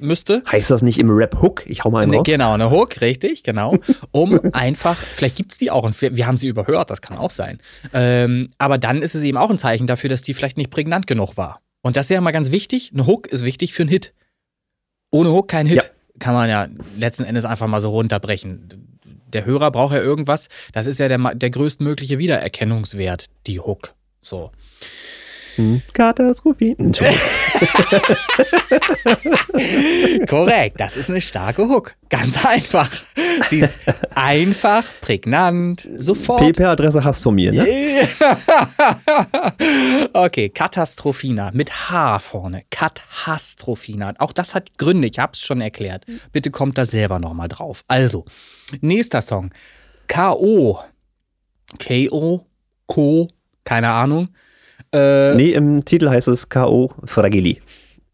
müsste. Heißt das nicht im Rap-Hook? Ich hau mal einen Ne, raus. genau, eine Hook, richtig, genau. Um einfach, vielleicht gibt es die auch und wir, wir haben sie überhört, das kann auch sein. Ähm, aber dann ist es eben auch ein Zeichen dafür, dass die vielleicht nicht prägnant genug war. Und das ist ja mal ganz wichtig. Eine Hook ist wichtig für einen Hit. Ohne Hook kein Hit. Ja. Kann man ja letzten Endes einfach mal so runterbrechen. Der Hörer braucht ja irgendwas. Das ist ja der, der größtmögliche Wiedererkennungswert, die Hook. So. Hm, Katastrophe. Entschuldigung. Korrekt, das ist eine starke Hook. Ganz einfach. Sie ist einfach, prägnant, sofort. PP-Adresse hast du von mir, ne? okay, Katastrophina mit H vorne. Katastrophina. Auch das hat Gründe, ich hab's schon erklärt. Bitte kommt da selber nochmal drauf. Also, nächster Song. K.O. K.O. Ko, keine Ahnung. Äh, Nee, im Titel heißt es K.O. Fragili.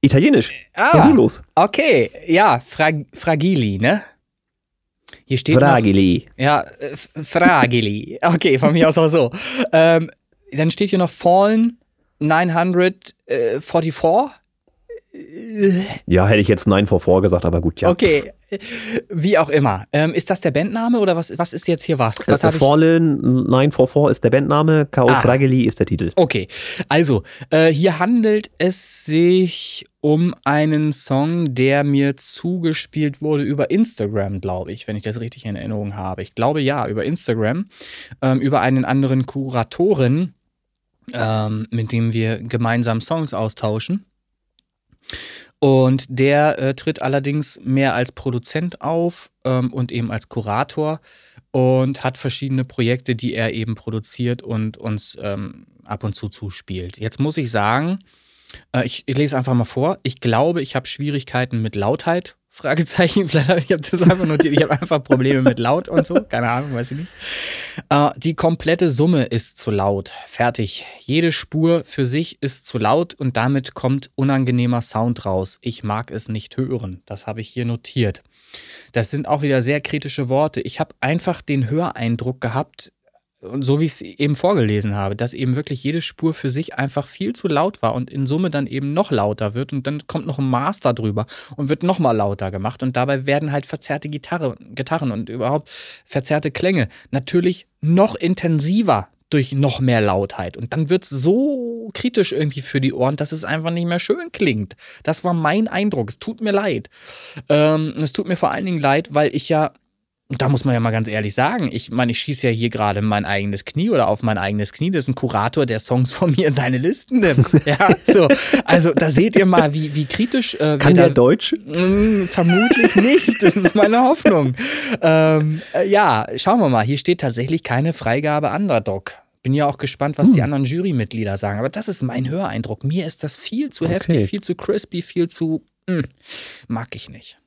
Italienisch. Was ist ah, los? okay, ja, Fra Fragili, ne? Hier steht noch, Fragili. Ja, äh, Fragili. Okay, von mir aus auch so. Ähm, dann steht hier noch Fallen 944. Ja, hätte ich jetzt Nein vor vor gesagt, aber gut, ja. Okay, wie auch immer. Ähm, ist das der Bandname oder was, was ist jetzt hier was? Was Äh, habe ich? Fallen 944 ist der Bandname, K.O. Ah. Fragili ist der Titel. Okay, also äh, hier handelt es sich um einen Song, der mir zugespielt wurde über Instagram, glaube ich, wenn ich das richtig in Erinnerung habe. Ich glaube ja, über Instagram, ähm, über einen anderen Kuratoren, ähm, mit dem wir gemeinsam Songs austauschen. Und der äh, tritt allerdings mehr als Produzent auf ähm, und eben als Kurator und hat verschiedene Projekte, die er eben produziert und uns ähm, ab und zu zuspielt. Jetzt muss ich sagen, äh, ich, ich lese einfach mal vor. Ich glaube, ich habe Schwierigkeiten mit Lautheit. Fragezeichen, vielleicht habe ich hab das einfach notiert. Ich habe einfach Probleme mit Laut und so. Keine Ahnung, weiß ich nicht. Äh, die komplette Summe ist zu laut. Fertig. Jede Spur für sich ist zu laut und damit kommt unangenehmer Sound raus. Ich mag es nicht hören. Das habe ich hier notiert. Das sind auch wieder sehr kritische Worte. Ich habe einfach den Höreindruck gehabt, und so wie ich es eben vorgelesen habe, dass eben wirklich jede Spur für sich einfach viel zu laut war und in Summe dann eben noch lauter wird und dann kommt noch ein Master drüber und wird noch mal lauter gemacht und dabei werden halt verzerrte Gitarre, Gitarren und überhaupt verzerrte Klänge natürlich noch intensiver durch noch mehr Lautheit und dann wird es so kritisch irgendwie für die Ohren, dass es einfach nicht mehr schön klingt. Das war mein Eindruck. Es tut mir leid. Ähm, es tut mir vor allen Dingen leid, weil ich ja da muss man ja mal ganz ehrlich sagen, ich meine, ich schieße ja hier gerade mein eigenes Knie oder auf mein eigenes Knie. Das ist ein Kurator, der Songs von mir in seine Listen nimmt. Ja, so. Also da seht ihr mal, wie, wie kritisch äh, Kann da der Deutsch? Mm, Vermutlich nicht. Das ist meine Hoffnung. Ähm, äh, ja, schauen wir mal. Hier steht tatsächlich keine Freigabe Underdog. Bin ja auch gespannt, was die anderen Jurymitglieder sagen. Aber das ist mein Höreindruck. Mir ist das viel zu Okay. heftig, viel zu crispy, viel zu. mm, mag ich nicht.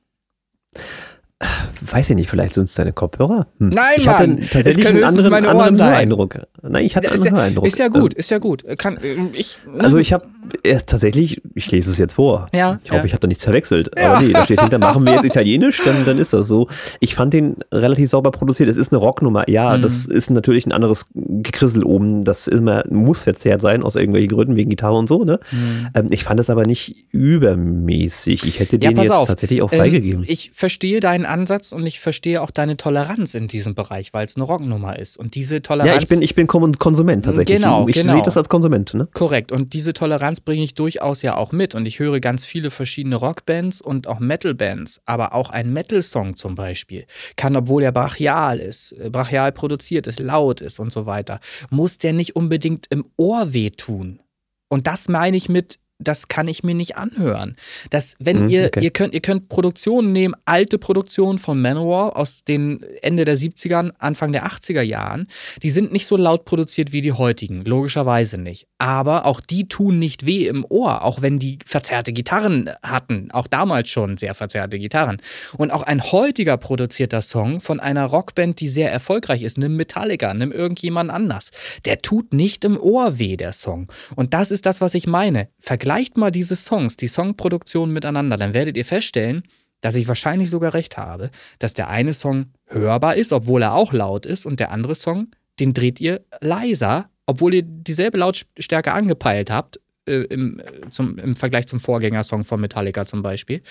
Weiß ich nicht, vielleicht sind es deine Kopfhörer? Hm. Nein, ich hatte Mann, es können anderen, meine Ohren anderen sein. Höreindruck. Nein, ich hatte einen anderen ja, Höreindruck. ist ja gut, ist ja gut. Kann, äh, ich, Also ich habe erst tatsächlich, ich lese es jetzt vor. Ja, Ich hoffe, ja. ich habe da nichts verwechselt. Ja. Aber nee, da steht hinter, machen wir jetzt Italienisch, dann, dann ist das so. Ich fand den relativ sauber produziert. Es ist eine Rocknummer. Ja, Mhm. das ist natürlich ein anderes Gekrissel oben. Das immer, muss verzerrt sein, aus irgendwelchen Gründen, wegen Gitarre und so. Ne? Mhm. Ähm, ich fand es aber nicht übermäßig. Ich hätte den jetzt auf. tatsächlich auch Ähm, freigegeben. ich verstehe deinen Ansatz und ich verstehe auch deine Toleranz in diesem Bereich, weil es eine Rocknummer ist. Und diese Toleranz. Ja, ich bin, ich bin Konsument tatsächlich. Genau, ich genau. sehe das als Konsument. Ne? Korrekt. Und diese Toleranz bringe ich durchaus ja auch mit. Und ich höre ganz viele verschiedene Rockbands und auch Metalbands. Aber auch ein Metal-Song zum Beispiel kann, obwohl er brachial ist, äh, brachial produziert ist, laut ist und so weiter, muss der nicht unbedingt im Ohr wehtun. Und das meine ich mit, das kann ich mir nicht anhören. Das, wenn Mhm, ihr, okay. ihr könnt, ihr könnt Produktionen nehmen, alte Produktionen von Manowar aus den Ende der 70er, Anfang der 80er Jahren, die sind nicht so laut produziert wie die heutigen, logischerweise nicht. Aber auch die tun nicht weh im Ohr, auch wenn die verzerrte Gitarren hatten, auch damals schon sehr verzerrte Gitarren. Und auch ein heutiger produzierter Song von einer Rockband, die sehr erfolgreich ist, nimm Metallica, nimm irgendjemand anders, der tut nicht im Ohr weh, der Song. Und das ist das, was ich meine. Vergleicht mal diese Songs, die Songproduktionen miteinander, dann werdet ihr feststellen, dass ich wahrscheinlich sogar recht habe, dass der eine Song hörbar ist, obwohl er auch laut ist, und der andere Song, den dreht ihr leiser, obwohl ihr dieselbe Lautstärke angepeilt habt, äh, im, äh, zum, im Vergleich zum Vorgängersong von Metallica zum Beispiel.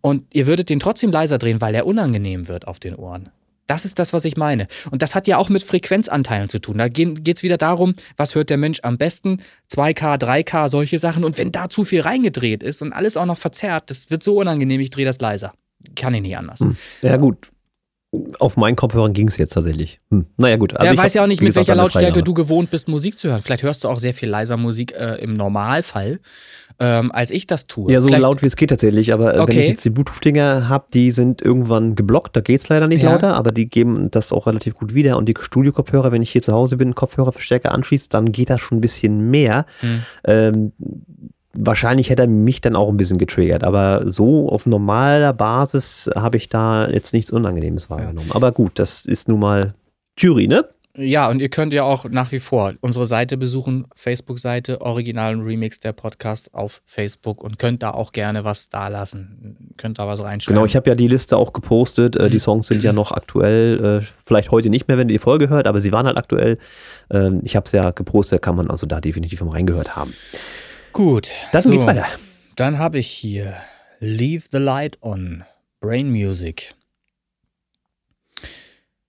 Und ihr würdet den trotzdem leiser drehen, weil er unangenehm wird auf den Ohren. Das ist das, was ich meine. Und das hat ja auch mit Frequenzanteilen zu tun. Da geht es wieder darum, was hört der Mensch am besten? 2K, 3K, solche Sachen. Und wenn da zu viel reingedreht ist und alles auch noch verzerrt, das wird so unangenehm, ich drehe das leiser. Kann ich nicht anders. Hm. Ja, gut. Auf meinen Kopfhörern ging es jetzt tatsächlich. Hm. Naja, gut. Also er ich weiß ja auch nicht, mit welcher Lautstärke du gewohnt bist, Musik zu hören. Vielleicht hörst du auch sehr viel leiser Musik äh, im Normalfall, ähm, als ich das tue. Ja, so Vielleicht, laut wie es geht tatsächlich, aber äh, wenn Okay. ich jetzt die Bluetooth-Dinger habe, die sind irgendwann geblockt, da geht es leider nicht Ja. lauter, aber die geben das auch relativ gut wieder. Und die Studio-Kopfhörer, wenn ich hier zu Hause bin, Kopfhörerverstärker anschließe, dann geht das schon ein bisschen mehr. Hm. Ähm, wahrscheinlich hätte er mich dann auch ein bisschen getriggert, aber so auf normaler Basis habe ich da jetzt nichts Unangenehmes wahrgenommen. Aber gut, das ist nun mal Jury, ne? Ja, und ihr könnt ja auch nach wie vor unsere Seite besuchen, Facebook-Seite, Original und Remix der Podcast auf Facebook und könnt da auch gerne was da lassen. Könnt da was reinschreiben. Genau, ich habe ja die Liste auch gepostet. Äh, die Mhm. Songs sind ja noch aktuell. Äh, vielleicht heute nicht mehr, wenn ihr die Folge hört, aber sie waren halt aktuell. Ähm, ich habe es ja gepostet, kann man also da definitiv mal reingehört haben. Gut. Dann so, geht's weiter. Dann habe ich hier Leave the Light On, Brain Music.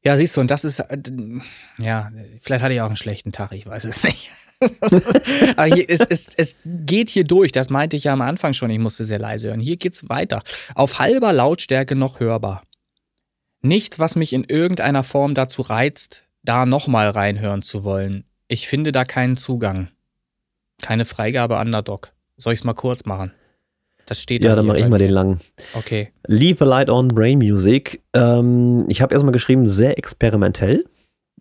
Ja, siehst du, und das ist, äh, ja, vielleicht hatte ich auch einen schlechten Tag, ich weiß es nicht. Aber hier, es, es, es geht hier durch, das meinte ich ja am Anfang schon, ich musste sehr leise hören. Hier geht's weiter. Auf halber Lautstärke noch hörbar. Nichts, was mich in irgendeiner Form dazu reizt, da nochmal reinhören zu wollen. Ich finde da keinen Zugang. Keine Freigabe Underdog. Soll ich es mal kurz machen? Das steht Ja, da dann hier mache ich mal den langen. Okay. Leave a Light on Brain Music. Ähm, ich habe erstmal geschrieben, sehr experimentell.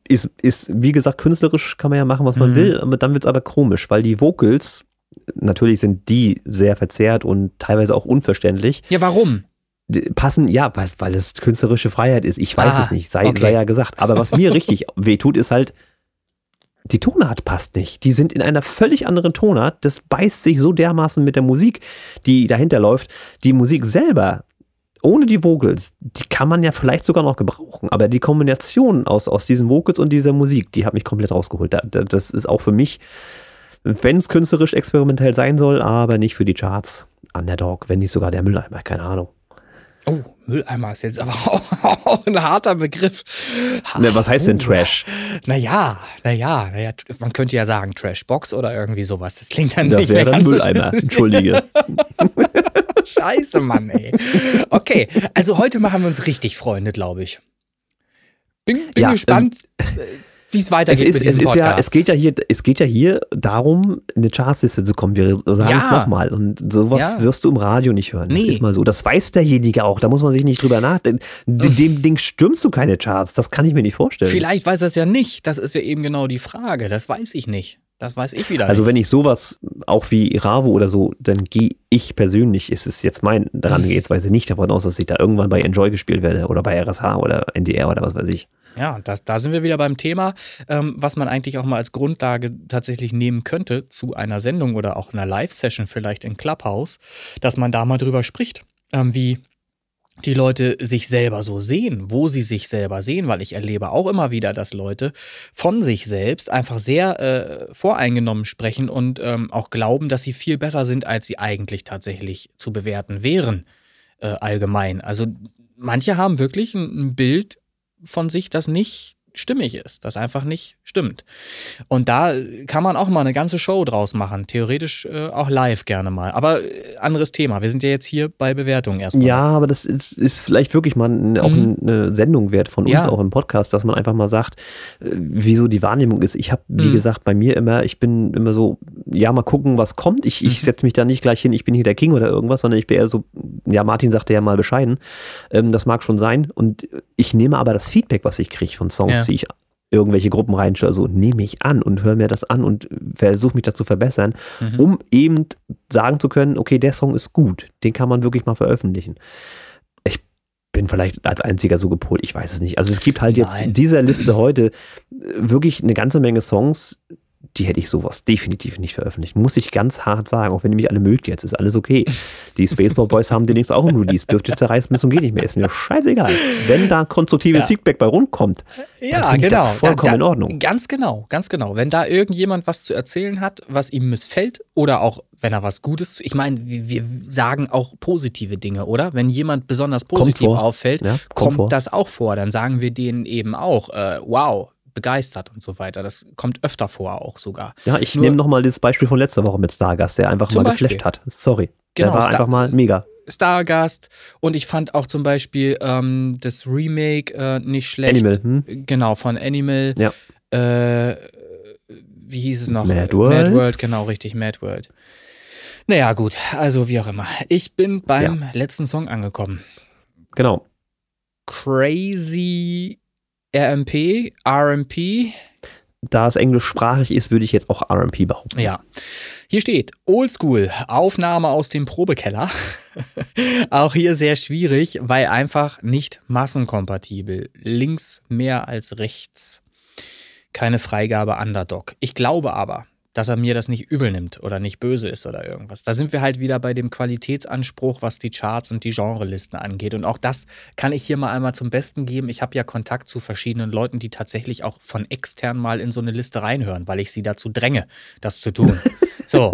Ist, ist, wie gesagt, künstlerisch kann man ja machen, was man Mhm. will, aber dann wird es aber komisch, weil die Vocals, natürlich sind die sehr verzerrt und teilweise auch unverständlich. Ja, warum? Passen, ja, weil, weil es künstlerische Freiheit ist. Ich weiß Ah, es nicht, sei, okay. sei ja gesagt. Aber was mir richtig wehtut, ist halt, die Tonart passt nicht. Die sind in einer völlig anderen Tonart. Das beißt sich so dermaßen mit der Musik, die dahinter läuft. Die Musik selber, ohne die Vocals, die kann man ja vielleicht sogar noch gebrauchen. Aber die Kombination aus, aus diesen Vocals und dieser Musik, die hat mich komplett rausgeholt. Da, da, das ist auch für mich, wenn es künstlerisch experimentell sein soll, aber nicht für die Charts. Underdog, wenn nicht sogar der Mülleimer, keine Ahnung. Oh, Mülleimer ist jetzt aber auch, ein harter Begriff. Ne, was heißt denn Trash? Naja, naja, naja, man könnte ja sagen Trashbox oder irgendwie sowas. Das klingt dann Das nicht mehr wäre dann ganz so Mülleimer. schön. Entschuldige. Scheiße, Mann, ey. Okay, also heute machen wir uns richtig Freunde, glaube ich. Bin, bin Ja, gespannt, äh, wie es Es, weitergeht ist, mit es, diesem ist Podcast. ja, es geht ja hier, es geht ja hier darum, in eine Chartsliste zu kommen. Wir sagen Ja. es nochmal. Und sowas Ja. wirst du im Radio nicht hören. Das Nee. ist mal so. Das weiß derjenige auch. Da muss man sich nicht drüber nachdenken. Dem, dem Ding stürmst du keine Charts. Das kann ich mir nicht vorstellen. Vielleicht weiß er es ja nicht. Das ist ja eben genau die Frage. Das weiß ich nicht. Das weiß ich wieder Also nicht. wenn ich sowas, auch wie Ravo oder so, dann gehe ich persönlich, ist es jetzt mein Herangehensweise nicht davon aus, dass ich da irgendwann bei Enjoy gespielt werde oder bei RSH oder NDR oder was weiß ich. Ja, das, da sind wir wieder beim Thema, ähm, was man eigentlich auch mal als Grundlage tatsächlich nehmen könnte zu einer Sendung oder auch einer Live-Session vielleicht in Clubhouse, dass man da mal drüber spricht, ähm, wie die Leute sich selber so sehen, wo sie sich selber sehen, weil ich erlebe auch immer wieder, dass Leute von sich selbst einfach sehr äh, voreingenommen sprechen und ähm, auch glauben, dass sie viel besser sind, als sie eigentlich tatsächlich zu bewerten wären, äh, allgemein. Also manche haben wirklich ein, ein Bild von sich, das nicht stimmig ist, das einfach nicht stimmt. Und da kann man auch mal eine ganze Show draus machen, theoretisch äh, auch live gerne mal. Aber äh, anderes Thema. Wir sind ja jetzt hier bei Bewertungen erstmal. Ja, aber das ist, ist vielleicht wirklich mal auch mhm. eine Sendung wert von uns, ja. auch im Podcast, dass man einfach mal sagt, äh, wieso die Wahrnehmung ist. Ich habe, wie mhm. gesagt, bei mir immer, ich bin immer so, ja, mal gucken, was kommt. Ich, ich mhm. setze mich da nicht gleich hin, ich bin hier der King oder irgendwas, sondern ich bin eher so, ja, Martin sagte ja mal bescheiden. Ähm, das mag schon sein. Und ich nehme aber das Feedback, was ich kriege von Songs, ja. Die ich irgendwelche Gruppen reinschaue, so nehme ich an und höre mir das an und versuche mich dazu verbessern, mhm. um eben sagen zu können, okay, der Song ist gut, den kann man wirklich mal veröffentlichen. Ich bin vielleicht als einziger so gepolt, ich weiß es nicht. Also es gibt halt jetzt in dieser Liste heute wirklich eine ganze Menge Songs, die hätte ich sowas definitiv nicht veröffentlicht. Muss ich ganz hart sagen, auch wenn ihr mich alle mögt jetzt, ist alles okay. Die Spaceball Boys haben demnächst auch ein Release, dürft ihr zerreißen bis zum geht nicht mehr, ist mir scheißegal. Wenn da konstruktives ja. Feedback bei rumkommt, ja, genau. das vollkommen da, da, in Ordnung. Ganz genau, ganz genau. Wenn da irgendjemand was zu erzählen hat, was ihm missfällt oder auch wenn er was Gutes, ich meine, wir sagen auch positive Dinge, oder? Wenn jemand besonders positiv auffällt, ja, kommt, kommt das auch vor. Dann sagen wir denen eben auch, äh, wow, begeistert und so weiter. Das kommt öfter vor auch sogar. Ja, ich nehme nochmal das Beispiel von letzter Woche mit Stargast, der einfach mal Beispiel. geflasht hat. Sorry. Genau, der war Star einfach mal mega. Stargast und ich fand auch zum Beispiel ähm, das Remake äh, nicht schlecht. Animal, hm? Genau, von Animal. Ja. Äh, wie hieß es noch? Mad World. Mad World, genau, richtig, Mad World. Naja, gut, also wie auch immer. Ich bin beim ja. letzten Song angekommen. Genau. Crazy RMP, RMP. Da es englischsprachig ist, würde ich jetzt auch RMP behaupten. Ja. Hier steht Oldschool, Aufnahme aus dem Probekeller. auch hier sehr schwierig, weil einfach nicht massenkompatibel. Links mehr als rechts. Keine Freigabe Underdog. Ich glaube aber, dass er mir das nicht übel nimmt oder nicht böse ist oder irgendwas. Da sind wir halt wieder bei dem Qualitätsanspruch, was die Charts und die Genrelisten angeht. Und auch das kann ich hier mal einmal zum Besten geben. Ich habe ja Kontakt zu verschiedenen Leuten, die tatsächlich auch von extern mal in so eine Liste reinhören, weil ich sie dazu dränge, das zu tun. So.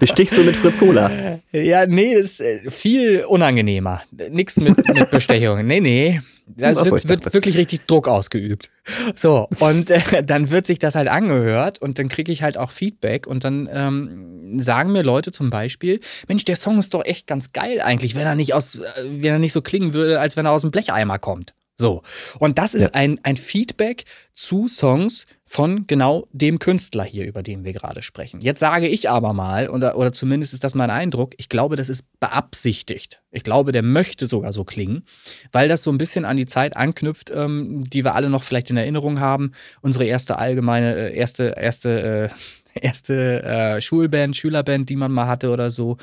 Bestichst du mit Fritz Cola? Ja, nee, ist äh, viel unangenehmer. Nichts mit, mit Bestechung. Nee, nee. Da wird, wird, wirklich richtig Druck ausgeübt. So, und äh, dann wird sich das halt angehört und dann kriege ich halt auch Feedback und dann ähm, sagen mir Leute zum Beispiel, Mensch, der Song ist doch echt ganz geil eigentlich, wenn er nicht aus, äh, wenn er nicht so klingen würde, als wenn er aus dem Blecheimer kommt. So. Und das ist ja. ein, ein Feedback zu Songs von genau dem Künstler hier, über den wir gerade sprechen. Jetzt sage ich aber mal, oder, oder zumindest ist das mein Eindruck, ich glaube, das ist beabsichtigt. Ich glaube, der möchte sogar so klingen, weil das so ein bisschen an die Zeit anknüpft, ähm, die wir alle noch vielleicht in Erinnerung haben. Unsere erste allgemeine, äh, erste, erste, äh, erste äh, Schulband, Schülerband, die man mal hatte oder so.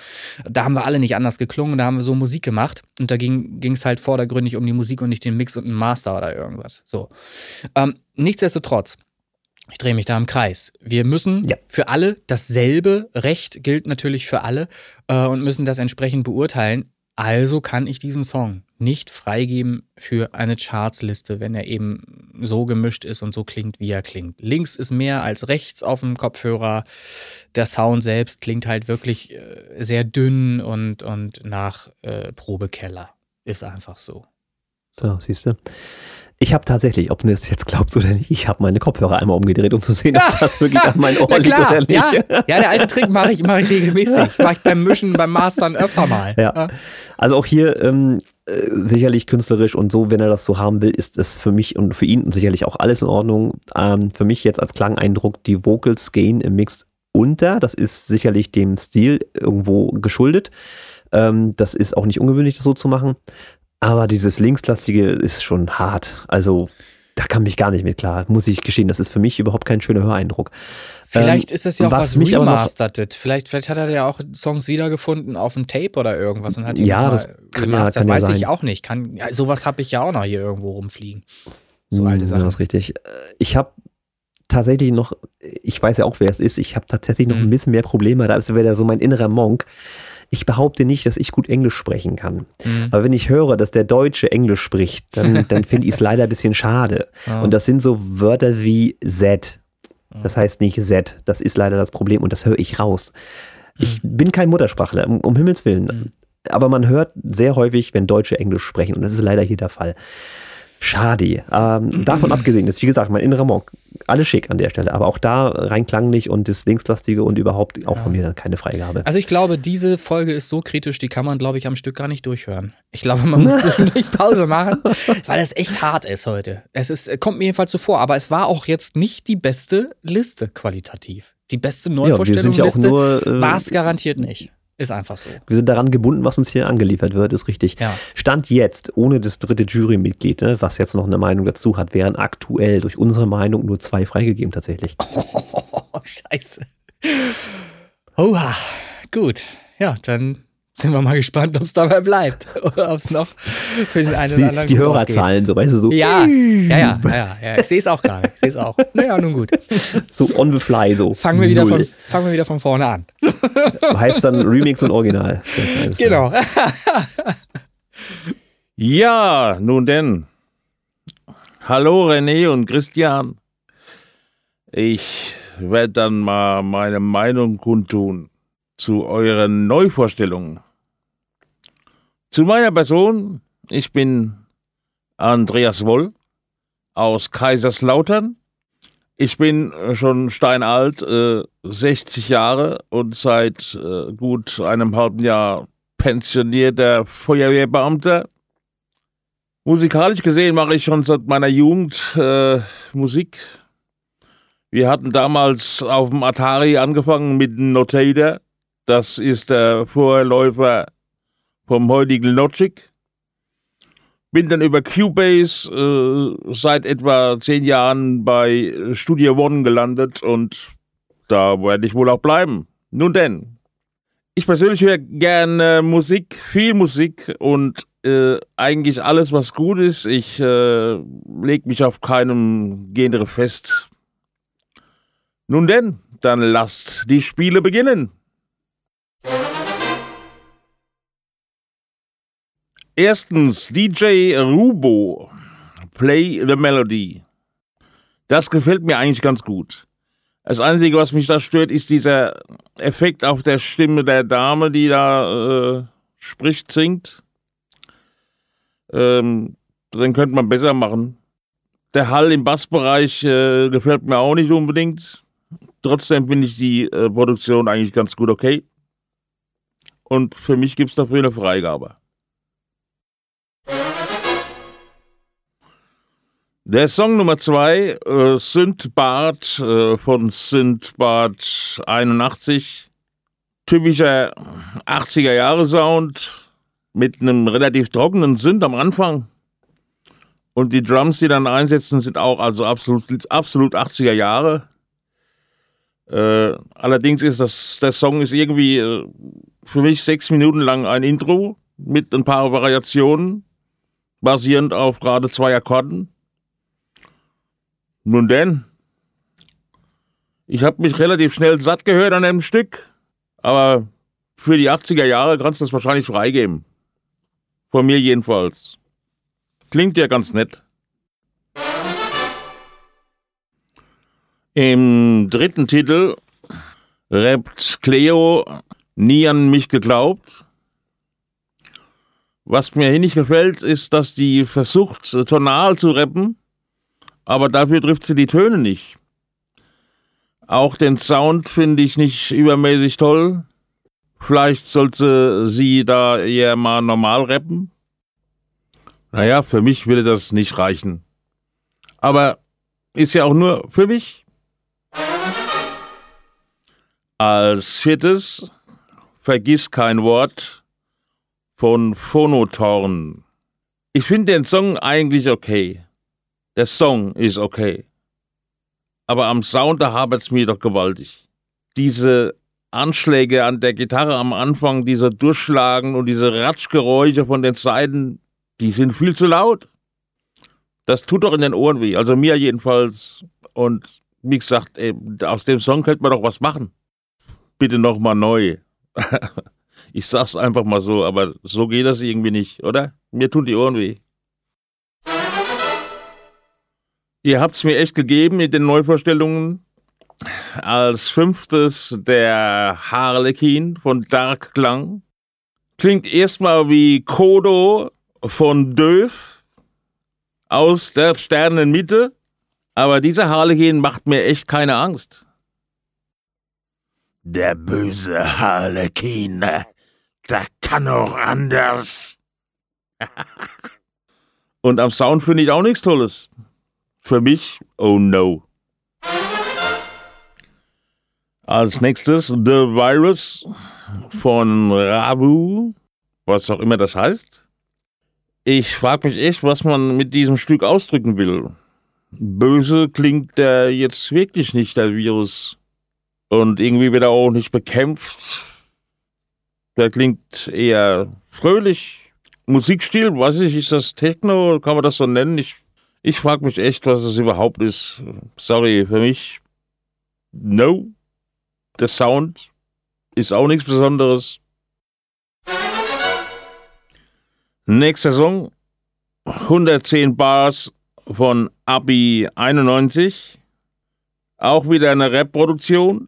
Da haben wir alle nicht anders geklungen, da haben wir so Musik gemacht und da ging es halt vordergründig um die Musik und nicht den Mix und den Master oder irgendwas. So. Ähm, nichtsdestotrotz, ich drehe mich da im Kreis. Wir müssen ja. für alle dasselbe Recht gilt natürlich für alle äh, und müssen das entsprechend beurteilen. Also kann ich diesen Song nicht freigeben für eine Chartsliste, wenn er eben so gemischt ist und so klingt, wie er klingt. Links ist mehr als rechts auf dem Kopfhörer. Der Sound selbst klingt halt wirklich äh, sehr dünn und, und nach äh, Probekeller. Ist einfach so. So, siehst du. Ich habe tatsächlich, ob du das jetzt glaubst oder nicht, ich habe meine Kopfhörer einmal umgedreht, um zu sehen, ob das wirklich an mein Ohr liegt oder nicht. Ja, ja der alte Trick mache ich, mach ich regelmäßig. Mache ich beim Mischen, beim Mastern öfter mal. Ja. Also auch hier ähm, äh, sicherlich künstlerisch und so, wenn er das so haben will, ist es für mich und für ihn sicherlich auch alles in Ordnung. Ähm, für mich jetzt als Klangeindruck, die Vocals gehen im Mix unter. Das ist sicherlich dem Stil irgendwo geschuldet. Ähm, das ist auch nicht ungewöhnlich, das so zu machen. Aber dieses Linkslastige ist schon hart. Also da kann mich gar nicht mit klar, muss ich gestehen. Das ist für mich überhaupt kein schöner Höreindruck. Vielleicht ähm, ist das ja auch was, was remastered. Vielleicht, vielleicht hat er ja auch Songs wiedergefunden auf dem Tape oder irgendwas und hat die ja, das kann. Ja, kann Weiß ja ich auch nicht. Kann, ja, sowas habe ich ja auch noch hier irgendwo rumfliegen. So alte Sachen. Ja, das ist richtig. Ich habe tatsächlich noch, ich weiß ja auch, wer es ist, ich habe tatsächlich noch mhm. ein bisschen mehr Probleme. Da ist wieder so mein innerer Monk. Ich behaupte nicht, dass ich gut Englisch sprechen kann. Mhm. Aber wenn ich höre, dass der Deutsche Englisch spricht, dann, dann finde ich es leider ein bisschen schade. Oh. Und das sind so Wörter wie Z. Das heißt nicht Z. Das ist leider das Problem und das höre ich raus. Ich mhm. bin kein Muttersprachler, um, um Himmels Willen. Mhm. aber man hört sehr häufig, wenn Deutsche Englisch sprechen und das ist leider hier der Fall. Schade. Ähm, davon abgesehen ist, wie gesagt, mein innerer Monk. Alles schick an der Stelle, aber auch da rein klanglich und das Linkslastige und überhaupt auch ja. von mir dann keine Freigabe. Also ich glaube, diese Folge ist so kritisch, die kann man, glaube ich, am Stück gar nicht durchhören. Ich glaube, man muss nicht Pause machen, weil es echt hart ist heute. Es ist, kommt mir jedenfalls so vor, aber es war auch jetzt nicht die beste Liste qualitativ. Die beste Neuvorstellungsliste ja, ja äh, war es garantiert nicht. Ist einfach so. Wir sind daran gebunden, was uns hier angeliefert wird, ist richtig. Ja. Stand jetzt, ohne das dritte Jurymitglied, ne, was jetzt noch eine Meinung dazu hat, wären aktuell durch unsere Meinung nur zwei freigegeben tatsächlich. Oh, scheiße. Oha, gut. Ja, dann sind wir mal gespannt, ob es dabei bleibt oder ob es noch für den einen oder anderen Die Hörerzahlen, so weißt du so. Ja, ja, ja, ja, ja. ich sehe es auch gerade. Ich sehe es auch. Naja, nun gut. So on the fly, so. Fangen wir, wieder von, fangen wir wieder von vorne an. Heißt dann Remix und Original. Genau. ja, nun denn. Hallo René und Christian. Ich werde dann mal meine Meinung kundtun zu euren Neuvorstellungen. Zu meiner Person, ich bin Andreas Woll aus Kaiserslautern. Ich bin schon steinalt, äh, 60 Jahre und seit äh, gut einem halben Jahr pensionierter Feuerwehrbeamter. Musikalisch gesehen mache ich schon seit meiner Jugend äh, Musik. Wir hatten damals auf dem Atari angefangen mit Notator. Das ist der Vorläufer vom heutigen Logic. Bin dann über Cubase äh, seit etwa zehn Jahren bei Studio One gelandet und da werde ich wohl auch bleiben. Nun denn, ich persönlich höre gerne Musik, viel Musik und äh, eigentlich alles, was gut ist. Ich äh, lege mich auf keinem Genre fest. Nun denn, dann lasst die Spiele beginnen. Erstens DJ Rubo, Play the Melody. Das gefällt mir eigentlich ganz gut. Das Einzige, was mich da stört, ist dieser Effekt auf der Stimme der Dame, die da äh, spricht, singt. Ähm, den könnte man besser machen. Der Hall im Bassbereich äh, gefällt mir auch nicht unbedingt. Trotzdem finde ich die äh, Produktion eigentlich ganz gut okay. Und für mich gibt es dafür eine Freigabe. Der Song Nummer zwei, äh, Sündbad äh, von Sündbad 81. Typischer 80er Jahre Sound mit einem relativ trockenen Sünd am Anfang. Und die Drums, die dann einsetzen, sind auch also absolut, absolut 80er Jahre. Äh, allerdings ist das, der Song ist irgendwie äh, für mich sechs Minuten lang ein Intro mit ein paar Variationen, basierend auf gerade zwei Akkorden. Nun denn, ich habe mich relativ schnell satt gehört an einem Stück, aber für die 80er Jahre kannst du das wahrscheinlich freigeben. Von mir jedenfalls. Klingt ja ganz nett. Im dritten Titel rappt Cleo nie an mich geglaubt. Was mir hier nicht gefällt, ist, dass die versucht, tonal zu rappen aber dafür trifft sie die Töne nicht. Auch den Sound finde ich nicht übermäßig toll. Vielleicht sollte sie da eher mal normal rappen. Naja, für mich würde das nicht reichen. Aber ist ja auch nur für mich. Als viertes, vergiss kein Wort von Phonotorn. Ich finde den Song eigentlich okay. Der Song ist okay. Aber am Sound, da hapert es mir doch gewaltig. Diese Anschläge an der Gitarre am Anfang, dieser Durchschlagen und diese Ratschgeräusche von den Seiten, die sind viel zu laut. Das tut doch in den Ohren weh. Also mir jedenfalls. Und wie gesagt, ey, aus dem Song könnte man doch was machen. Bitte nochmal neu. ich sag's einfach mal so, aber so geht das irgendwie nicht, oder? Mir tun die Ohren weh. Ihr habt es mir echt gegeben in den Neuvorstellungen. Als fünftes der Harlequin von Dark Klang. Klingt erstmal wie Kodo von Döf aus der Sternenmitte, aber dieser Harlequin macht mir echt keine Angst. Der böse Harlequin, der kann auch anders. Und am Sound finde ich auch nichts Tolles. Für mich, oh no. Als nächstes The Virus von Rabu, was auch immer das heißt. Ich frage mich echt, was man mit diesem Stück ausdrücken will. Böse klingt der jetzt wirklich nicht, der Virus. Und irgendwie wird er auch nicht bekämpft. Der klingt eher fröhlich. Musikstil, weiß ich, ist das Techno? Kann man das so nennen? Ich, ich frage mich echt, was das überhaupt ist. Sorry, für mich, no. Der Sound ist auch nichts Besonderes. Nächster Song, 110 Bars von Abi 91. Auch wieder eine Rap-Produktion.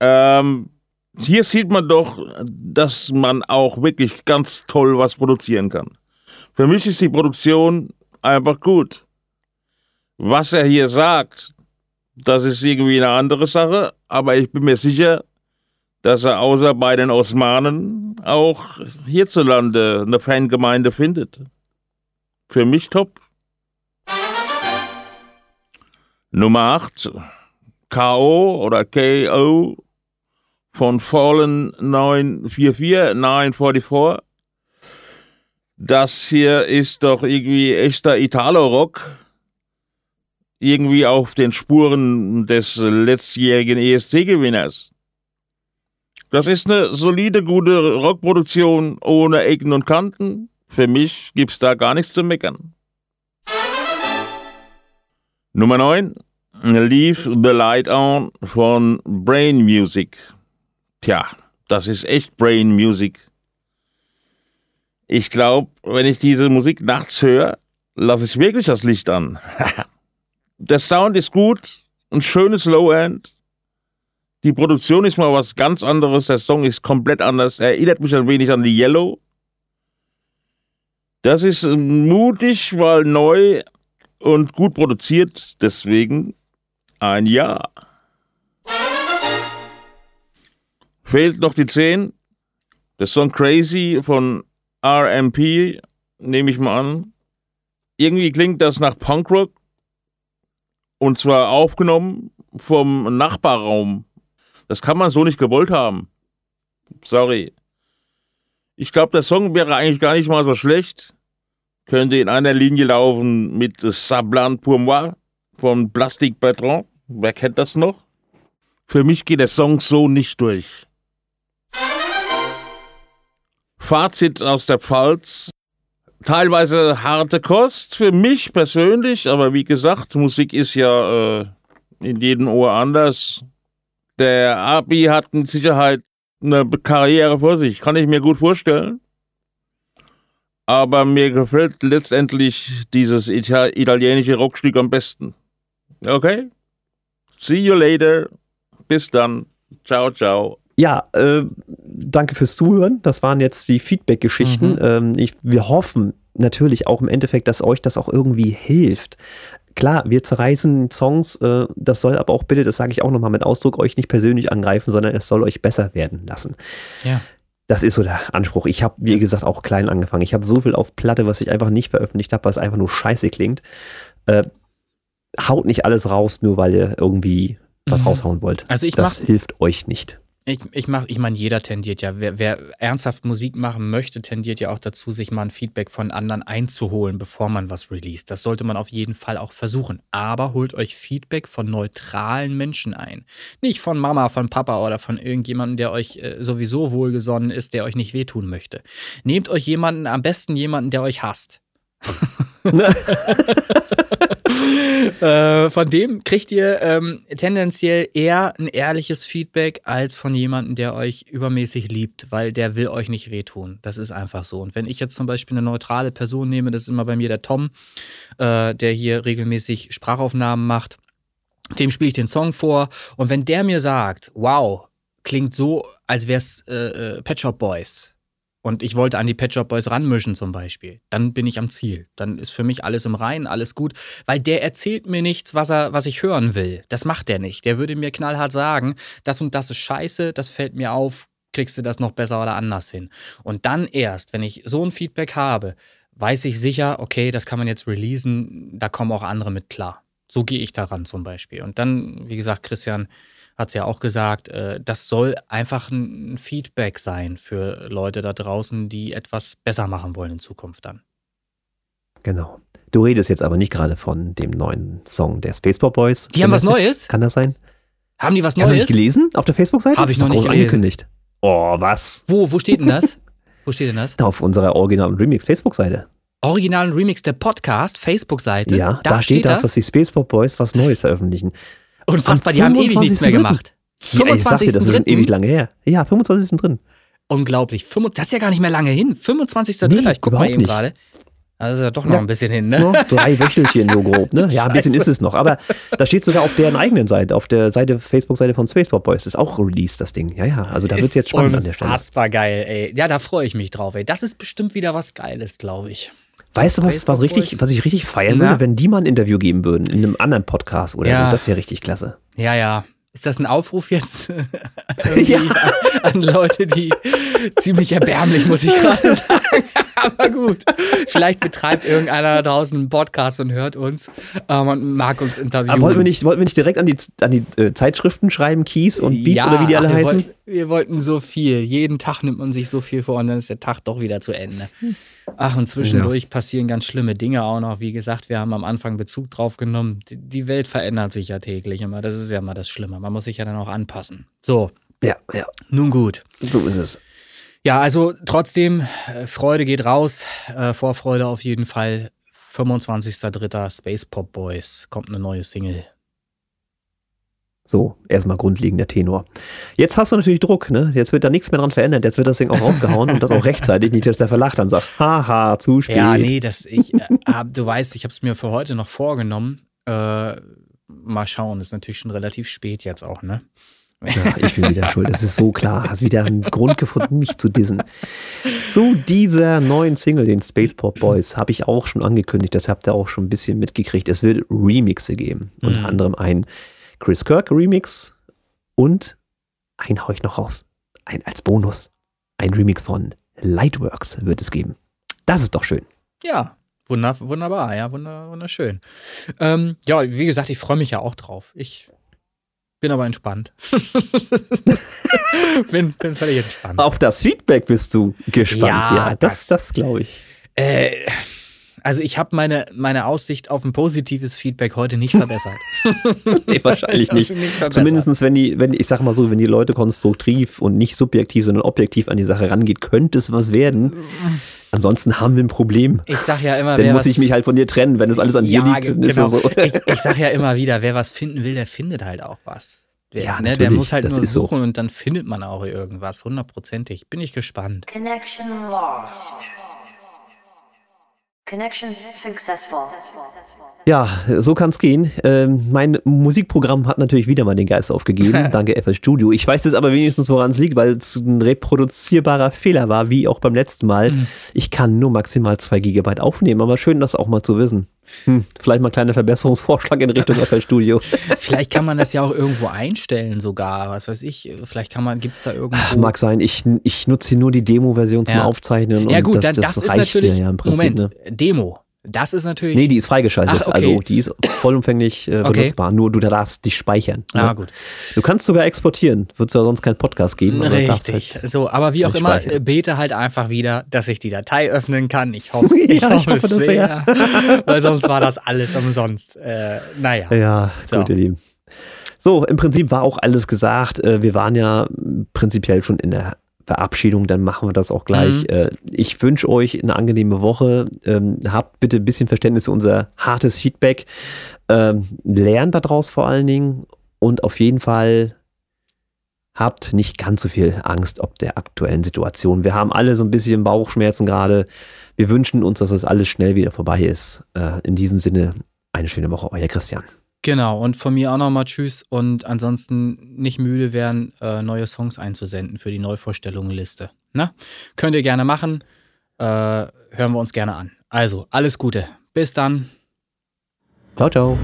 Ähm, hier sieht man doch, dass man auch wirklich ganz toll was produzieren kann. Für mich ist die Produktion einfach gut. Was er hier sagt, das ist irgendwie eine andere Sache, aber ich bin mir sicher, dass er außer bei den Osmanen auch hierzulande eine Fangemeinde findet. Für mich top. Nummer 8. K.O. oder K.O. von Fallen 944, 944. Das hier ist doch irgendwie echter Italo-Rock. Irgendwie auf den Spuren des letztjährigen ESC-Gewinners. Das ist eine solide, gute Rockproduktion ohne Ecken und Kanten. Für mich gibt's da gar nichts zu meckern. Nummer 9. Leave the Light On von Brain Music. Tja, das ist echt Brain Music. Ich glaube, wenn ich diese Musik nachts höre, lasse ich wirklich das Licht an. Der Sound ist gut, ein schönes Low-End, die Produktion ist mal was ganz anderes. Der Song ist komplett anders. Er erinnert mich ein wenig an die Yellow. Das ist mutig, weil neu und gut produziert. Deswegen ein Ja. Fehlt noch die 10. Der Song Crazy von RMP, nehme ich mal an. Irgendwie klingt das nach Punkrock. Und zwar aufgenommen vom Nachbarraum das kann man so nicht gewollt haben. Sorry. Ich glaube, der Song wäre eigentlich gar nicht mal so schlecht. Könnte in einer Linie laufen mit Sablan pour moi von Plastic Bertrand. Wer kennt das noch? Für mich geht der Song so nicht durch. Fazit aus der Pfalz. Teilweise harte Kost für mich persönlich, aber wie gesagt, Musik ist ja äh, in jedem Ohr anders. Der Abi hat mit Sicherheit eine Karriere vor sich, kann ich mir gut vorstellen. Aber mir gefällt letztendlich dieses italienische Rockstück am besten. Okay? See you later. Bis dann. Ciao, ciao. Ja, äh, danke fürs Zuhören. Das waren jetzt die Feedback-Geschichten. Mhm. Ähm, wir hoffen natürlich auch im Endeffekt, dass euch das auch irgendwie hilft klar, wir zerreißen Songs, äh, das soll aber auch bitte, das sage ich auch nochmal mit Ausdruck, euch nicht persönlich angreifen, sondern es soll euch besser werden lassen. Ja. Das ist so der Anspruch. Ich habe, wie gesagt, auch klein angefangen. Ich habe so viel auf Platte, was ich einfach nicht veröffentlicht habe, was einfach nur scheiße klingt. Äh, haut nicht alles raus, nur weil ihr irgendwie was mhm. raushauen wollt. Also ich das hilft euch nicht. Ich, ich, mach, ich meine, jeder tendiert ja, wer, wer, ernsthaft Musik machen möchte, tendiert ja auch dazu, sich mal ein Feedback von anderen einzuholen, bevor man was released. Das sollte man auf jeden Fall auch versuchen. Aber holt euch Feedback von neutralen Menschen ein. Nicht von Mama, von Papa oder von irgendjemandem, der euch äh, sowieso wohlgesonnen ist, der euch nicht wehtun möchte. Nehmt euch jemanden, am besten jemanden, der euch hasst. äh, von dem kriegt ihr ähm, tendenziell eher ein ehrliches Feedback als von jemandem, der euch übermäßig liebt, weil der will euch nicht wehtun. Das ist einfach so. Und wenn ich jetzt zum Beispiel eine neutrale Person nehme, das ist immer bei mir der Tom, äh, der hier regelmäßig Sprachaufnahmen macht, dem spiele ich den Song vor. Und wenn der mir sagt, wow, klingt so, als wäre es äh, äh, Pet Shop Boys, und ich wollte an die Pet Shop Boys ranmischen zum Beispiel, dann bin ich am Ziel. Dann ist für mich alles im Reinen, alles gut, weil der erzählt mir nichts, was, er, was ich hören will. Das macht der nicht. Der würde mir knallhart sagen, das und das ist scheiße, das fällt mir auf, kriegst du das noch besser oder anders hin. Und dann erst, wenn ich so ein Feedback habe, weiß ich sicher, okay, das kann man jetzt releasen, da kommen auch andere mit klar. So gehe ich daran zum Beispiel. Und dann, wie gesagt, Christian hat es ja auch gesagt, äh, das soll einfach ein Feedback sein für Leute da draußen, die etwas besser machen wollen in Zukunft dann. Genau. Du redest jetzt aber nicht gerade von dem neuen Song der Spaceball Boys. Die haben was Neues? Kann das sein? Haben die was Hast du Neues? nicht gelesen auf der Facebook-Seite? Hab ich noch nicht gelesen. angekündigt. Oh, was? Wo, wo steht denn das? wo steht denn das? Auf unserer Original Remix Facebook-Seite. Originalen Remix der Podcast, Facebook-Seite. Ja, da, steht das, dass die Spaceball Boys was Neues veröffentlichen. Unfassbar, die haben ewig nichts mehr 25.3.. gemacht. Ja, ich dir, das ist ewig lange her. Ja, 25. drin. Unglaublich. Das ist ja gar nicht mehr lange hin. 25.3. Nee, ich guck mal eben gerade. Ja doch noch Ja. ein bisschen hin, ne? Nur drei Wöchelchen so grob, ne? Ja, ein bisschen ist es noch. Aber da steht sogar auf deren eigenen Seite, auf der Seite, Facebook-Seite von Spaceball Boys, ist auch released, das Ding. Ja, ja, also da wird es jetzt spannend an der Stelle. Unfassbar geil, ey. Ja, da freue ich mich drauf, ey. Das ist bestimmt wieder was Geiles, glaube ich. Weißt du, was, was, richtig, was ich richtig feiern Na? würde, wenn die mal ein Interview geben würden, in einem anderen Podcast oder Ja. so? Das wäre richtig klasse. Ja, ja. Ist das ein Aufruf jetzt Ja. An, Leute, die ziemlich erbärmlich, muss ich gerade sagen. Aber gut. Vielleicht betreibt irgendeiner da draußen einen Podcast und hört uns ähm, und mag uns interviewen. Aber wollten wir nicht, wollten wir nicht direkt an die, an die äh, Zeitschriften schreiben, Keys und Beats ja, oder wie die alle wir heißen? Wollten, wir wollten so viel. Jeden Tag nimmt man sich so viel vor und dann ist der Tag doch wieder zu Ende. Ach, und zwischendurch passieren ganz schlimme Dinge auch noch. Wie gesagt, wir haben am Anfang Bezug drauf genommen. Die, die Welt verändert sich ja täglich immer. Das ist ja mal das Schlimme. Man muss sich ja dann auch anpassen. So, Ja, ja, nun gut. so ist es. Ja, also trotzdem, äh, Freude geht raus. Äh, Vorfreude auf jeden Fall. 25.03. Space Pop Boys kommt eine neue Single. So, erstmal grundlegender Tenor. Jetzt hast du natürlich Druck, ne? Jetzt wird da nichts mehr dran verändert. Jetzt wird das Ding auch rausgehauen und das auch rechtzeitig. Nicht, dass der Verlag dann sagt, haha, zu spät. Ja, nee, das, ich, äh, hab, du weißt, ich habe es mir für heute noch vorgenommen. Äh, mal schauen, ist natürlich schon relativ spät jetzt auch, ne? Ja, ich bin wieder schuld. Das ist so klar. Hast wieder einen Grund gefunden, mich zu dissen. Zu dieser neuen Single, den Space Pop Boys, habe ich auch schon angekündigt. Das habt ihr auch schon ein bisschen mitgekriegt. Es wird Remixe geben. Unter Mhm. anderem ein Chris Kirk Remix und ein hau ich noch raus. Ein als Bonus. Ein Remix von Lightworks wird es geben. Das ist doch schön. Ja, wunder, wunderbar, ja, wunder, wunderschön. Ähm, ja, wie gesagt, ich freue mich ja auch drauf. Ich bin aber entspannt. bin, bin völlig entspannt. Auf das Feedback bist du gespannt. Ja, Ja, das, das- das glaube ich. Äh, also ich habe meine, meine Aussicht auf ein positives Feedback heute nicht verbessert. Nee, wahrscheinlich nicht. nicht. Zumindest wenn die, wenn, ich sag mal so, wenn die Leute konstruktiv und nicht subjektiv, sondern objektiv an die Sache rangeht, könnte es was werden. Ansonsten haben wir ein Problem. Ich sag ja immer, Dann wer muss was ich mich halt von dir trennen, wenn es alles an dir ja, liegt. Dann ist genau. ja so. ich, ich sag ja immer wieder, wer was finden will, der findet halt auch was. Wer, Ja, ne, der muss halt das nur ist so. suchen und dann findet man auch irgendwas, hundertprozentig. Bin ich gespannt. Connection lost. Connection successful. Ja, so kann's gehen. Ähm, mein Musikprogramm hat natürlich wieder mal den Geist aufgegeben. Danke, FL Studio. Ich weiß jetzt aber wenigstens, woran es liegt, weil es ein reproduzierbarer Fehler war, wie auch beim letzten Mal. Mhm. Ich kann nur maximal zwei Gigabyte aufnehmen, aber schön, das auch mal zu wissen. Hm, vielleicht mal ein kleiner Verbesserungsvorschlag in Richtung FL Studio. Vielleicht kann man das ja auch irgendwo einstellen sogar, was weiß ich. Vielleicht kann man, gibt's da irgendwo... Mag sein, ich, ich nutze hier nur die Demo-Version zum Ja. Aufzeichnen. ja gut, das, das, das, ist reicht natürlich, mir ja im Prinzip. Moment, Ne? Demo. Das ist natürlich... Nee, die ist freigeschaltet. Ach, okay. Also die ist vollumfänglich äh, Okay. benutzbar. Nur du darfst dich speichern. ah, ne? gut. Du kannst sogar exportieren. Wird es ja sonst keinen Podcast geben. Richtig. Halt, So, aber wie auch immer, speichern. bete halt einfach wieder, dass ich die Datei öffnen kann. Ich hoffe Ja, ich hoffe das sehr. Weil sonst war das alles umsonst. Äh, naja. ja, So. gut, ihr Lieben. So, im Prinzip war auch alles gesagt. Äh, Wir waren ja prinzipiell schon in der Verabschiedung, dann machen wir das auch gleich. Mhm. Äh, Ich wünsche euch eine angenehme Woche. Ähm, Habt bitte ein bisschen Verständnis für unser hartes Feedback. Ähm, Lernt daraus vor allen Dingen und auf jeden Fall habt nicht ganz so viel Angst ob der aktuellen Situation. Wir haben alle so ein bisschen Bauchschmerzen gerade. Wir wünschen uns, dass das alles schnell wieder vorbei ist. Äh, In diesem Sinne, eine schöne Woche, euer Christian. Genau, und von mir auch nochmal Tschüss und ansonsten nicht müde werden, äh, neue Songs einzusenden für die Neuvorstellungenliste. Na? Könnt ihr gerne machen, äh, hören wir uns gerne an. Also, alles Gute. Bis dann. Ciao, ciao.